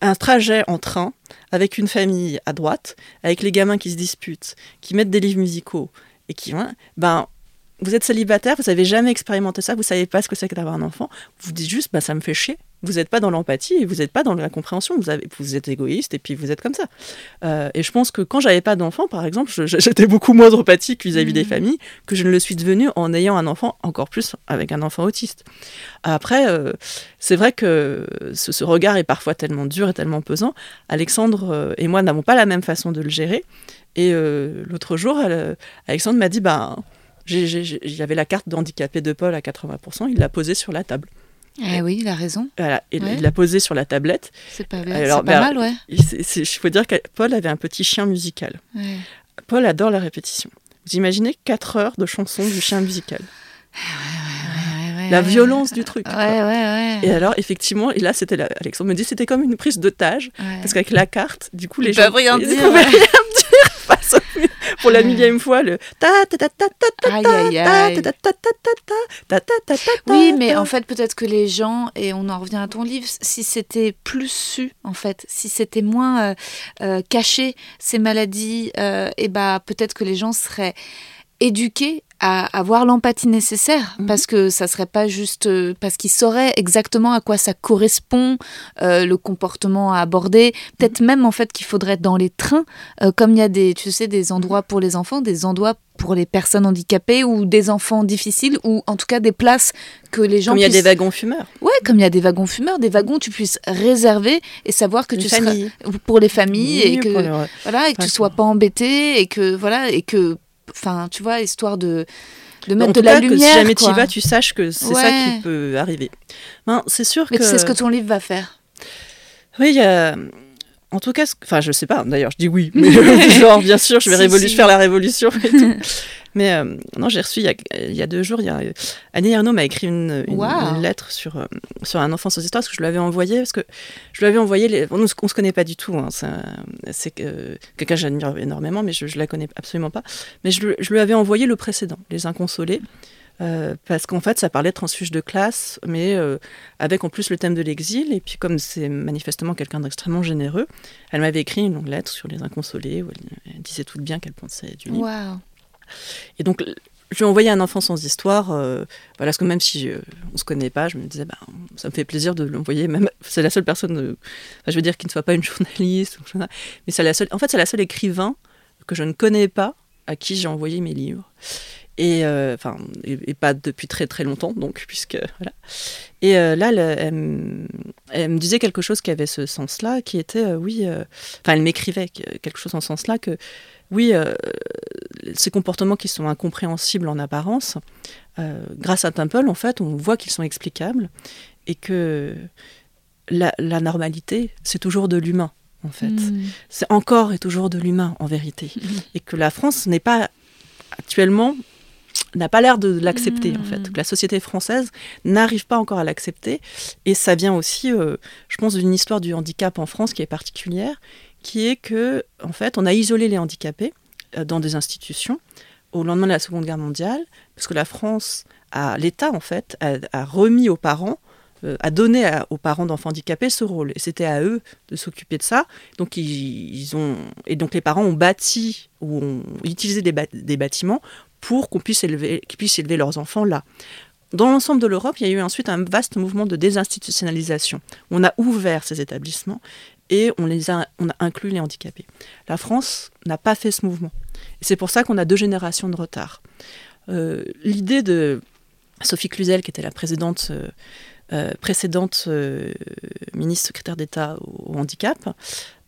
un trajet en train avec une famille à droite, avec les gamins qui se disputent, qui mettent des livres musicaux, et qui, hein, ben, vous êtes célibataire, vous n'avez jamais expérimenté ça, vous savez pas ce que c'est que d'avoir un enfant, vous dites juste, bah, ça me fait chier. Vous n'êtes pas dans l'empathie et vous n'êtes pas dans la compréhension. Vous, avez, vous êtes égoïste et puis vous êtes comme ça. Euh, et je pense que quand j'avais pas d'enfant, par exemple, <laughs> j'étais beaucoup moins empathique vis-à-vis des familles que je ne le suis devenue en ayant un enfant, encore plus avec un enfant autiste. Après, euh, c'est vrai que ce, ce regard est parfois tellement dur et tellement pesant. Alexandre euh, et moi n'avons pas la même façon de le gérer. Et euh, l'autre jour, elle, Alexandre m'a dit, bah, avait la carte d'handicapé de Paul à 80%, il l'a posée sur la table. Eh oui, il a raison. Voilà, et Ouais. il l'a posée sur la tablette. C'est pas, bien. Alors, c'est pas bah, mal, ouais. Il faut dire que Paul avait un petit chien musical. Ouais. Paul adore la répétition. Vous imaginez 4 heures de chansons du chien musical. La violence du truc. Et alors, effectivement, et là, c'était la- Alexandre me dit, c'était comme une prise d'otage, parce qu'avec la carte, du coup, les Ils gens peuvent rien ils dire, pouvaient rien dire face au mur. Pour la millième fois, le ta ta ta ta ta ta ta ta ta ta ta ta ta ta ta ta ta Oui, mais en fait, peut-être que les gens, et on en revient à ton livre, si c'était plus su, en fait, si c'était moins euh, euh, caché, ces maladies, euh, et bah, peut-être que les gens seraient éduqués à avoir l'empathie nécessaire Mhm. parce que ça serait pas juste euh, parce qu'ils sauraient exactement à quoi ça correspond euh, le comportement à aborder peut-être Mhm. même en fait qu'il faudrait dans les trains euh, comme il y a des tu sais des endroits pour les enfants des endroits pour les personnes handicapées ou des enfants difficiles ou en tout cas des places que les gens Comme il y a des wagons fumeurs. Ouais, comme il y a des wagons fumeurs, des wagons tu puisses réserver et savoir que Une tu famille. seras pour les familles et que le- voilà et que tu sois pas embêté et que voilà et que enfin tu vois histoire de de mettre de la cas, que lumière si jamais tu vas, tu saches que c'est ça qui peut arriver. Ben, c'est sûr Mais que... c'est ce que ton livre va faire. Oui, il y a- en tout cas, enfin, je sais pas, d'ailleurs, je dis oui, mais <laughs> <laughs> genre, bien sûr, je vais faire la révolution et tout. <laughs> Mais euh, non, j'ai reçu il y, a, il y, a, deux jours, il y a, Annie Ernaux m'a écrit une, une, lettre sur, euh, sur un enfant sans histoire, parce que je lui avais envoyé, parce que je lui avais envoyé, les, on ne se connaît pas du tout, hein, c'est euh, quelqu'un que j'admire énormément, mais je ne la connais absolument pas. Mais je, je, lui avais envoyé le précédent, Les Inconsolés. Euh, parce qu'en fait, ça parlait de transfuge de classe, mais euh, avec en plus le thème de l'exil. Et puis, comme c'est manifestement quelqu'un d'extrêmement généreux, elle m'avait écrit une longue lettre sur les inconsolés où elle, disait tout le bien qu'elle pensait du livre. Et donc, je lui ai envoyé un enfant sans histoire. Euh, voilà, parce que même si on se connaît pas, je me disais, bah, ça me fait plaisir de l'envoyer. Même, <laughs> c'est la seule personne, je veux dire, qui ne soit pas une <laughs> journaliste. Mais c'est la seule. En fait, c'est la seule écrivain que je ne connais pas à qui j'ai envoyé mes livres et euh, enfin et, pas depuis très très longtemps donc puisque voilà. Et euh, là elle, me disait quelque chose qui avait ce sens là qui était euh, oui enfin elle m'écrivait quelque chose en ce sens là que oui ces comportements qui sont incompréhensibles en apparence grâce à Temple en fait on voit qu'ils sont explicables et que la, la normalité c'est toujours de l'humain en fait. Hmm. c'est encore et toujours de l'humain en vérité. Et que la France n'est pas actuellement n'a pas l'air de l'accepter en fait. Que la société française n'arrive pas encore à l'accepter et ça vient aussi, euh, je pense, d'une histoire du handicap en France qui est particulière, qui est que en fait on a isolé les handicapés euh, dans des institutions au lendemain de la Seconde Guerre mondiale, parce que la France, l'État en fait, a, remis aux parents euh, a donné aux parents d'enfants handicapés ce rôle. Et c'était à eux de s'occuper de ça. Donc, ils, ont, et donc les parents ont bâti ou ont utilisé des, des bâtiments pour qu'on puisse élever, qu'ils puissent élever leurs enfants là. Dans l'ensemble de l'Europe, il y a eu ensuite un vaste mouvement de désinstitutionnalisation. On a ouvert ces établissements et on, les a, on a inclus les handicapés. La France n'a pas fait ce mouvement. Et c'est pour ça qu'on a deux générations de retard. Euh, l'idée de Sophie Cluzel, qui était la présidente, euh, euh, précédente ministre secrétaire d'État au, handicap,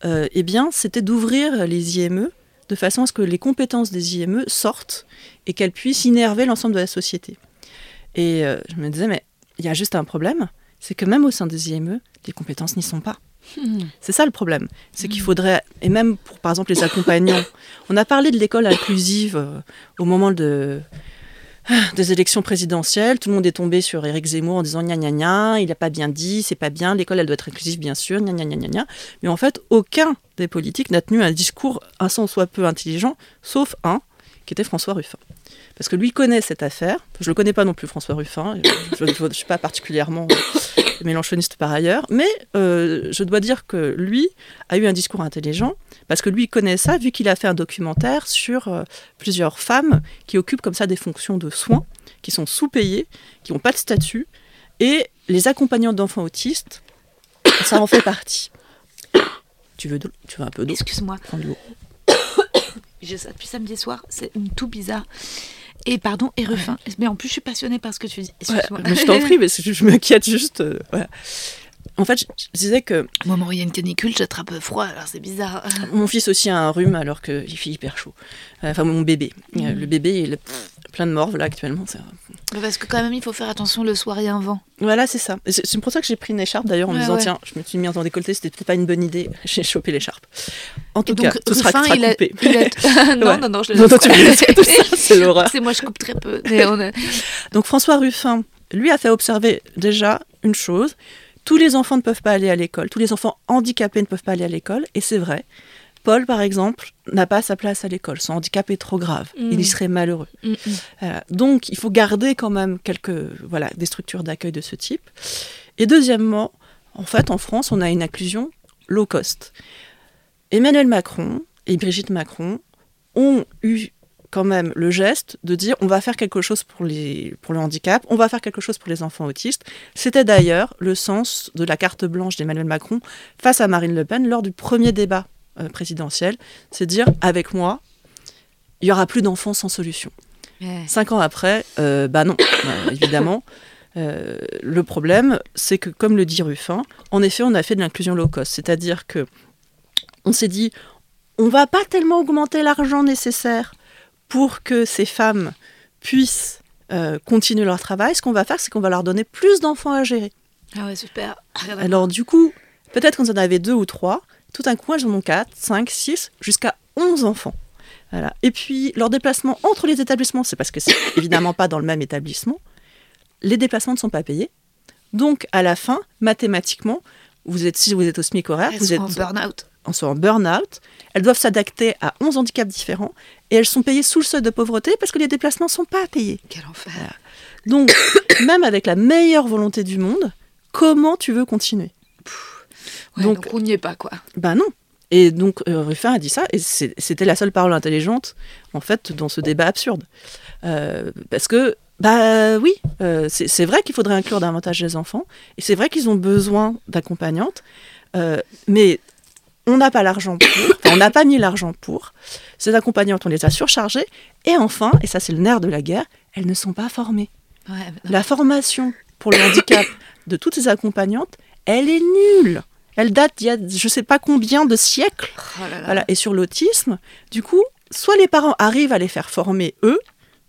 eh bien, c'était d'ouvrir les IME de façon à ce que les compétences des IME sortent et qu'elles puissent innerver l'ensemble de la société. Et euh, je me disais, mais il y a juste un problème, c'est que même au sein des IME, les compétences n'y sont pas. Hmm. C'est ça le problème. C'est qu'il hmm. faudrait, et même pour par exemple les accompagnants, on a parlé de l'école inclusive euh, au moment de, des élections présidentielles, tout le monde est tombé sur Éric Zemmour en disant gna gna gna, il n'a pas bien dit, c'est pas bien, l'école elle doit être inclusive bien sûr, gna gna gna gna. Mais en fait, aucun des politiques n'a tenu un discours un sens soit peu intelligent, sauf un, qui était François Ruffin. Parce que lui connaît cette affaire, je le connais pas non plus François Ruffin, je ne suis pas particulièrement mélanchoniste par ailleurs, mais euh, je dois dire que lui a eu un discours intelligent, parce que lui connaît ça, vu qu'il a fait un documentaire sur euh, plusieurs femmes qui occupent comme ça des fonctions de soins, qui sont sous-payées, qui n'ont pas de statut, et les accompagnants d'enfants autistes, ça en fait partie. Tu veux, tu veux un peu d'eau? Excuse-moi. J'ai ça depuis samedi soir, c'est tout bizarre. Et pardon, et refin. Mais en plus, je suis passionnée par ce que tu dis. Mais je t'en prie, mais je, m'inquiète juste. Euh, en fait, je, disais que. Moi, il y a une canicule, j'attrape froid, alors c'est bizarre. Mon fils aussi a un rhume alors qu'il fait hyper chaud. Euh, enfin, mon bébé. Euh, mm. Le bébé, il est plein de morve là actuellement. Parce que quand même, il faut faire attention le soir, il y a un vent. Voilà, c'est ça. C'est pour ça que j'ai pris une écharpe d'ailleurs en me disant tiens, je me suis mis en décolleté, c'était peut-être pas une bonne idée. <laughs> J'ai chopé l'écharpe. En tout cas, tout sera, coupé. non, non, non, je le <laughs> C'est l'horreur. C'est moi, je coupe très peu. <laughs> Donc François Ruffin, lui, a fait observer déjà une chose tous les enfants ne peuvent pas aller à l'école, tous les enfants handicapés ne peuvent pas aller à l'école, et c'est vrai. Paul, par exemple, n'a pas sa place à l'école. Son handicap est trop grave. Il y mm. serait malheureux. Mm, mm. Euh, donc, il faut garder quand même quelques, voilà, des structures d'accueil de ce type. Et deuxièmement, en fait, en France, on a une inclusion low cost. Emmanuel Macron et Brigitte Macron ont eu quand même le geste de dire on va faire quelque chose pour, les, pour le handicap, on va faire quelque chose pour les enfants autistes. C'était d'ailleurs le sens de la carte blanche d'Emmanuel Macron face à Marine Le Pen lors du premier débat euh, présidentiel. C'est dire avec moi, il y aura plus d'enfants sans solution. Cinq ans après, euh, bah non, bah, <coughs> évidemment. Euh, le problème, c'est que, comme le dit Ruffin, en effet, on a fait de l'inclusion low cost, c'est-à-dire que on s'est dit, on va pas tellement augmenter l'argent nécessaire pour que ces femmes puissent euh, continuer leur travail, ce qu'on va faire, c'est qu'on va leur donner plus d'enfants à gérer. Ah ouais, super. Alors du coup, peut-être qu'on en avait deux ou trois, tout d'un coup, elles en ont 4, 5, 6, jusqu'à 11 enfants. Voilà. Et puis, leur déplacement entre les établissements, c'est parce que c'est <coughs> évidemment pas dans le même établissement, les déplacements ne sont pas payés. Donc, à la fin, mathématiquement, vous êtes, si vous êtes au SMIC horaire, Elles vous sont êtes en burn-out. En sont en burn-out, elles doivent s'adapter à 11 handicaps différents et elles sont payées sous le seuil de pauvreté parce que les déplacements ne sont pas payés. Quel enfer. Donc, <coughs> même avec la meilleure volonté du monde, comment tu veux continuer? Ouais, Donc- donc, on n'y est pas, quoi. Ben non. Et donc, euh, Ruffin a dit ça, et c'était la seule parole intelligente, en fait, dans ce débat absurde. Euh, parce que, bah oui, euh, c'est c'est vrai qu'il faudrait inclure davantage les enfants, et c'est vrai qu'ils ont besoin d'accompagnantes, euh, mais on n'a pas l'argent pour, enfin, on n'a pas mis l'argent pour. Ces accompagnantes, on les a surchargées, et enfin, et ça c'est le nerf de la guerre, elles ne sont pas formées. Ouais, bah, La formation pour le handicap de toutes ces accompagnantes, elle est nulle. Elle date d'il y a je sais pas combien de siècles. oh là là. Voilà. Et sur l'autisme, du coup, soit les parents arrivent à les faire former eux,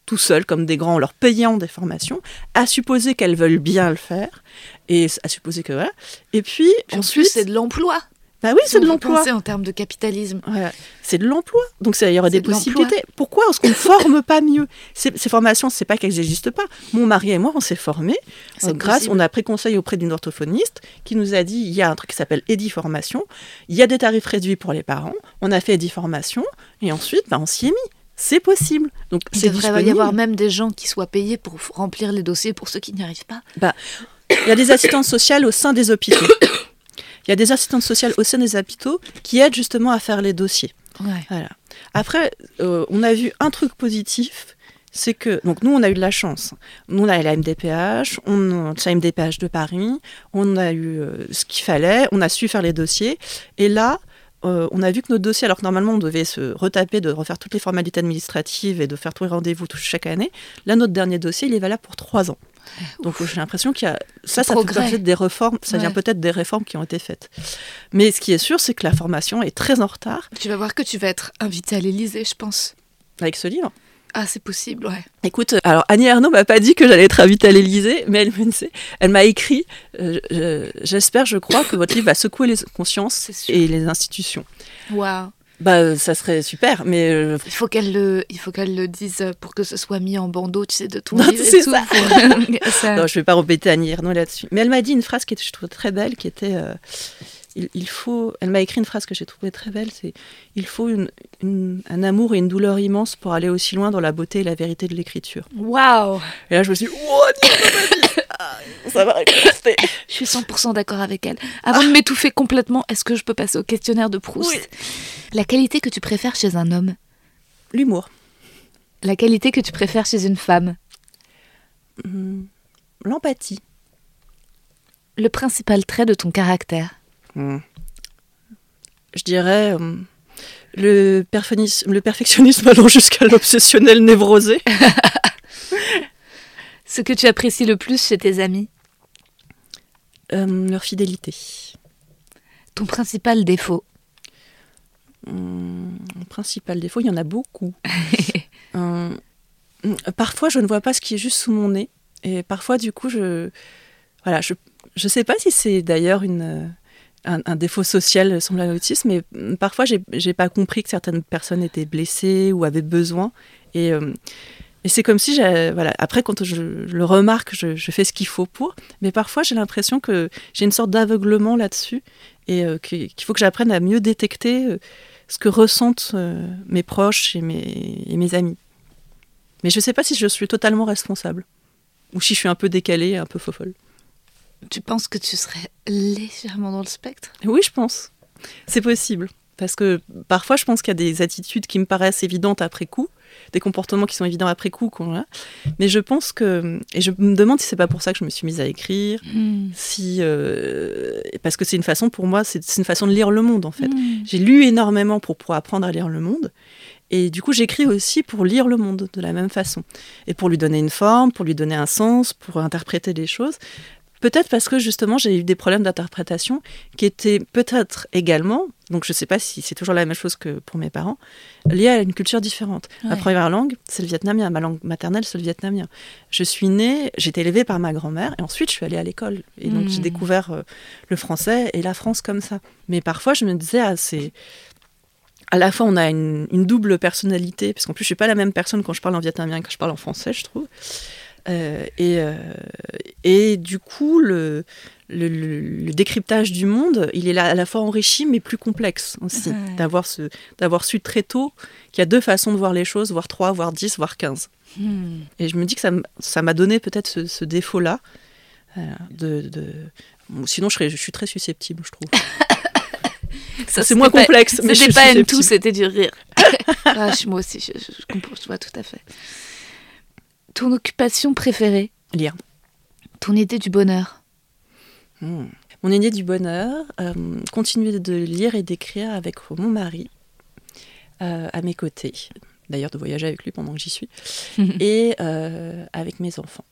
tout seuls comme des grands, en leur payant des formations, à supposer qu'elles veulent bien le faire, et à supposer que voilà. Et puis, Puis en ensuite, c'est de l'emploi. Bah oui, c'est de l'emploi. en termes de capitalisme. Voilà. C'est de l'emploi. Donc ça, il y aurait C'est des de possibilités. Pourquoi est-ce qu'on ne forme pas mieux? Ces, ces formations, c'est pas qu'elles n'existent pas. Mon mari et moi, on s'est formés euh, grâce, on a pris conseil auprès d'une orthophoniste qui nous a dit il y a un truc qui s'appelle Edi Formation, il y a des tarifs réduits pour les parents. On a fait Edi Formation et ensuite, bah, on s'y est mis. C'est possible. Donc Il devrait y avoir même des gens qui soient payés pour remplir les dossiers pour ceux qui n'y arrivent pas. Il y a des assistantes sociales au sein des hôpitaux. Il y a des assistantes sociales au sein des hôpitaux qui aident justement à faire les dossiers. Ouais. Voilà. Après, euh, on a vu un truc positif, c'est que donc nous on a eu de la chance. Nous on a eu la MDPH, on a la MDPH de Paris, on a eu euh, ce qu'il fallait, on a su faire les dossiers, et là. euh, on a vu que notre dossier, alors que normalement on devait se retaper, de refaire toutes les formalités administratives et de faire tous les rendez-vous chaque année, là notre dernier dossier il est valable pour trois ans. Donc j'ai l'impression qu'il y a ça, ça fait progrès. partie des réformes, ça vient peut-être des réformes qui ont été faites. Mais ce qui est sûr, c'est que la formation est très en retard Tu vas voir que tu vas être invité à l'Élysée, je pense. avec ce livre. Ah, c'est possible, ouais. Écoute, euh, alors Annie Ernaux m'a pas dit que j'allais être invitée à l'Élysée, mais elle m'a écrit euh, je- J'espère, je crois que votre livre va secouer les consciences et les institutions. Waouh. Bah, ça serait super, mais euh, Il faut qu'elle le, il faut qu'elle le dise pour que ce soit mis en bandeau, tu sais, de ton Non, livre et tout. ça. <laughs> <laughs> ça- non, je vais pas rembêter Annie Ernaux là-dessus. Mais elle m'a dit une phrase qui était, je trouve très belle, qui était euh, il, il faut. Elle m'a écrit une phrase que j'ai trouvée très belle. C'est il faut une- une- un amour et une douleur immense pour aller aussi loin dans la beauté et la vérité de l'écriture. Waouh. Et là, je me suis dit, m'a dit ça. Va rester. Je suis 100% d'accord avec elle. Avant de m'étouffer complètement, est-ce que je peux passer au questionnaire de Proust? Oui. La qualité que tu préfères chez un homme? L'humour. La qualité que tu préfères chez une femme? Hmm, L'empathie. Le principal trait de ton caractère? Hmm. Je dirais euh, le, perfectionnis- le perfectionnisme <laughs> allant jusqu'à l'obsessionnel névrosé. <laughs> Ce que tu apprécies le plus chez tes amis? Euh, leur fidélité. Ton principal défaut? Mon principal défaut, il y en a beaucoup. <laughs> Euh, hmm, parfois, je ne vois pas ce qui est juste sous mon nez. Et parfois, du coup, je. Voilà, je ne sais pas si c'est d'ailleurs une. Un, défaut social semble à l'autisme, mais hmm, parfois j'ai pas compris que certaines personnes étaient blessées ou avaient besoin. Et, euh, c'est comme si, voilà, après quand je, le remarque, je, fais ce qu'il faut pour. Mais parfois j'ai l'impression que j'ai une sorte d'aveuglement là-dessus et euh, qu'il faut que j'apprenne à mieux détecter euh, ce que ressentent mes proches et mes, et mes amis. Mais je ne sais pas si je suis totalement responsable ou si je suis un peu décalée, un peu fofolle. Tu penses que tu serais légèrement dans le spectre? Oui, je pense. C'est possible. Parce que parfois, je pense qu'il y a des attitudes qui me paraissent évidentes après coup, des comportements qui sont évidents après coup. qu'on a. Mais je pense que. Et je me demande si c'est pas pour ça que je me suis mise à écrire. Si, euh, parce que c'est une façon, pour moi, c'est une façon de lire le monde, en fait. Hmm. J'ai lu énormément pour, pour apprendre à lire le monde. Et du coup, j'écris aussi pour lire le monde de la même façon. Et pour lui donner une forme, pour lui donner un sens, pour interpréter les choses. Peut-être parce que justement j'ai eu des problèmes d'interprétation qui étaient peut-être également, donc je ne sais pas si c'est toujours la même chose que pour mes parents, liés à une culture différente. Ma première langue, c'est le vietnamien. Ma langue maternelle, c'est le vietnamien. Je suis née, j'ai été élevée par ma grand-mère et ensuite je suis allée à l'école. Et donc j'ai Hmm. découvert euh, le français et la France comme ça. Mais parfois je me disais, ah, c'est. À la fois, on a une, une double personnalité, parce qu'en plus, je suis pas la même personne quand je parle en vietnamien que quand je parle en français, je trouve. Euh, et, euh, et du coup, le, le, le- le décryptage du monde, il est là à la fois enrichi, mais plus complexe aussi. Ouais. D'avoir ce, d'avoir su très tôt qu'il y a deux façons de voir les choses, voire trois, voire dix, voire quinze. Hmm. Et je me dis que ça m'a donné peut-être ce, ce défaut-là. euh, de, de- bon, sinon, je, serais- je suis très susceptible, je trouve. <laughs> Ça, c'est moins c'était pas- complexe, mais je C'était pas un tout, c'était du rire. <laughs> Ah, je- moi aussi, je, je, je comprends, je vois tout à fait. Ton occupation préférée Lire. Ton idée du bonheur Hmm. Mon idée du bonheur, euh, continuer de lire et d'écrire avec mon mari euh, à mes côtés. D'ailleurs, de voyager avec lui pendant que j'y suis. <laughs> et euh, avec mes enfants.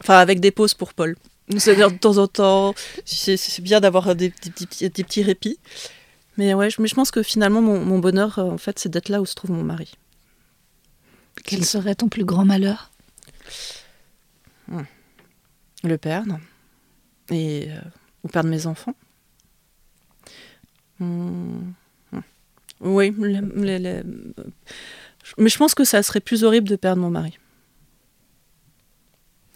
Enfin, avec des pauses pour Paul. C'est-à-dire de temps en temps, c'est bien d'avoir des, des petits- des petits répits. Mais ouais, je, mais je pense que finalement, mon, mon bonheur, en fait, c'est d'être là où se trouve mon mari. Quel serait ton plus grand malheur? Le perdre et euh, ou perdre mes enfants. Hmm. Hmm. Oui, le- le- le- mais je pense que ça serait plus horrible de perdre mon mari.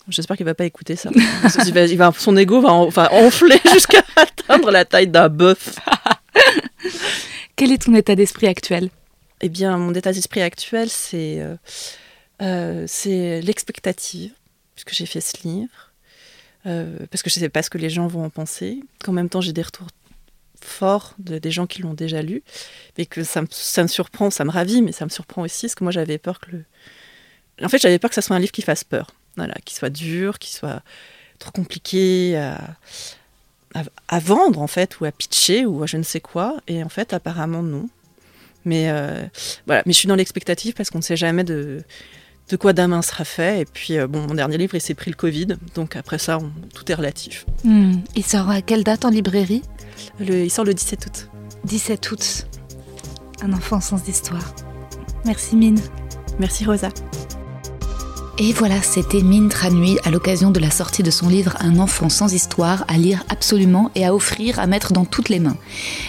J'espère qu'il va pas écouter ça. <laughs> il va, il va- son ego va en- enfin, enfler <laughs> jusqu'à atteindre la taille d'un bœuf. Quel est ton état d'esprit actuel? Eh bien, mon état d'esprit actuel, c'est euh, euh, l'expectative, puisque j'ai fait ce livre, euh, parce que je ne sais pas ce que les gens vont en penser, qu'en même temps j'ai des retours forts de, des gens qui l'ont déjà lu, et que ça me, surprend, ça me ravit, mais ça me surprend aussi, parce que moi j'avais peur que le... En fait, j'avais peur que ça soit un livre qui fasse peur, voilà, qui soit dur, qui soit trop compliqué à, à vendre, en fait, ou à pitcher, ou à je ne sais quoi, et en fait, apparemment, non. Mais euh, voilà, mais je suis dans l'expectative parce qu'on ne sait jamais de, de quoi demain sera fait. Et puis, euh, bon, mon dernier livre, il s'est pris le Covid, donc après ça, on- tout est relatif. Hmm, Il sort à quelle date en librairie? Le- il sort le 17 août. 17 août. Un enfant sans histoire. Merci Mine. Merci Rosa. Et voilà, c'était Mine Tranui à l'occasion de la sortie de son livre Un enfant sans histoire à lire absolument et à offrir, à mettre dans toutes les mains.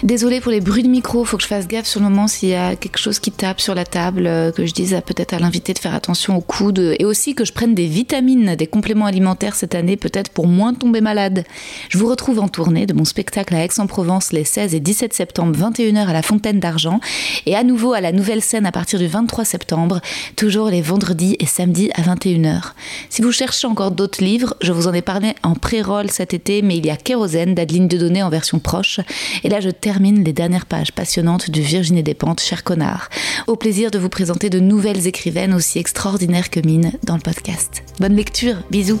Désolée pour les bruits de micro, faut que je fasse gaffe sur le moment s'il y a quelque chose qui tape sur la table, euh, que je dise peut-être à l'invité de faire attention au coude et aussi que je prenne des vitamines, des compléments alimentaires cette année peut-être pour moins tomber malade. Je vous retrouve en tournée de mon spectacle à Aix-en-Provence les 16 et 17 septembre 21h à la Fontaine d'Argent et à nouveau à la nouvelle scène à partir du 23 septembre, toujours les vendredis et samedis à 21h. Si vous cherchez encore d'autres livres, je vous en ai parlé en pré-roll cet été, mais il y a Kérosène d'Adeline Dieudonné en version proche. Et là, je termine les dernières pages passionnantes du Virginie Despentes, cher connard. Au plaisir de vous présenter de nouvelles écrivaines aussi extraordinaires que Mine dans le podcast. Bonne lecture, bisous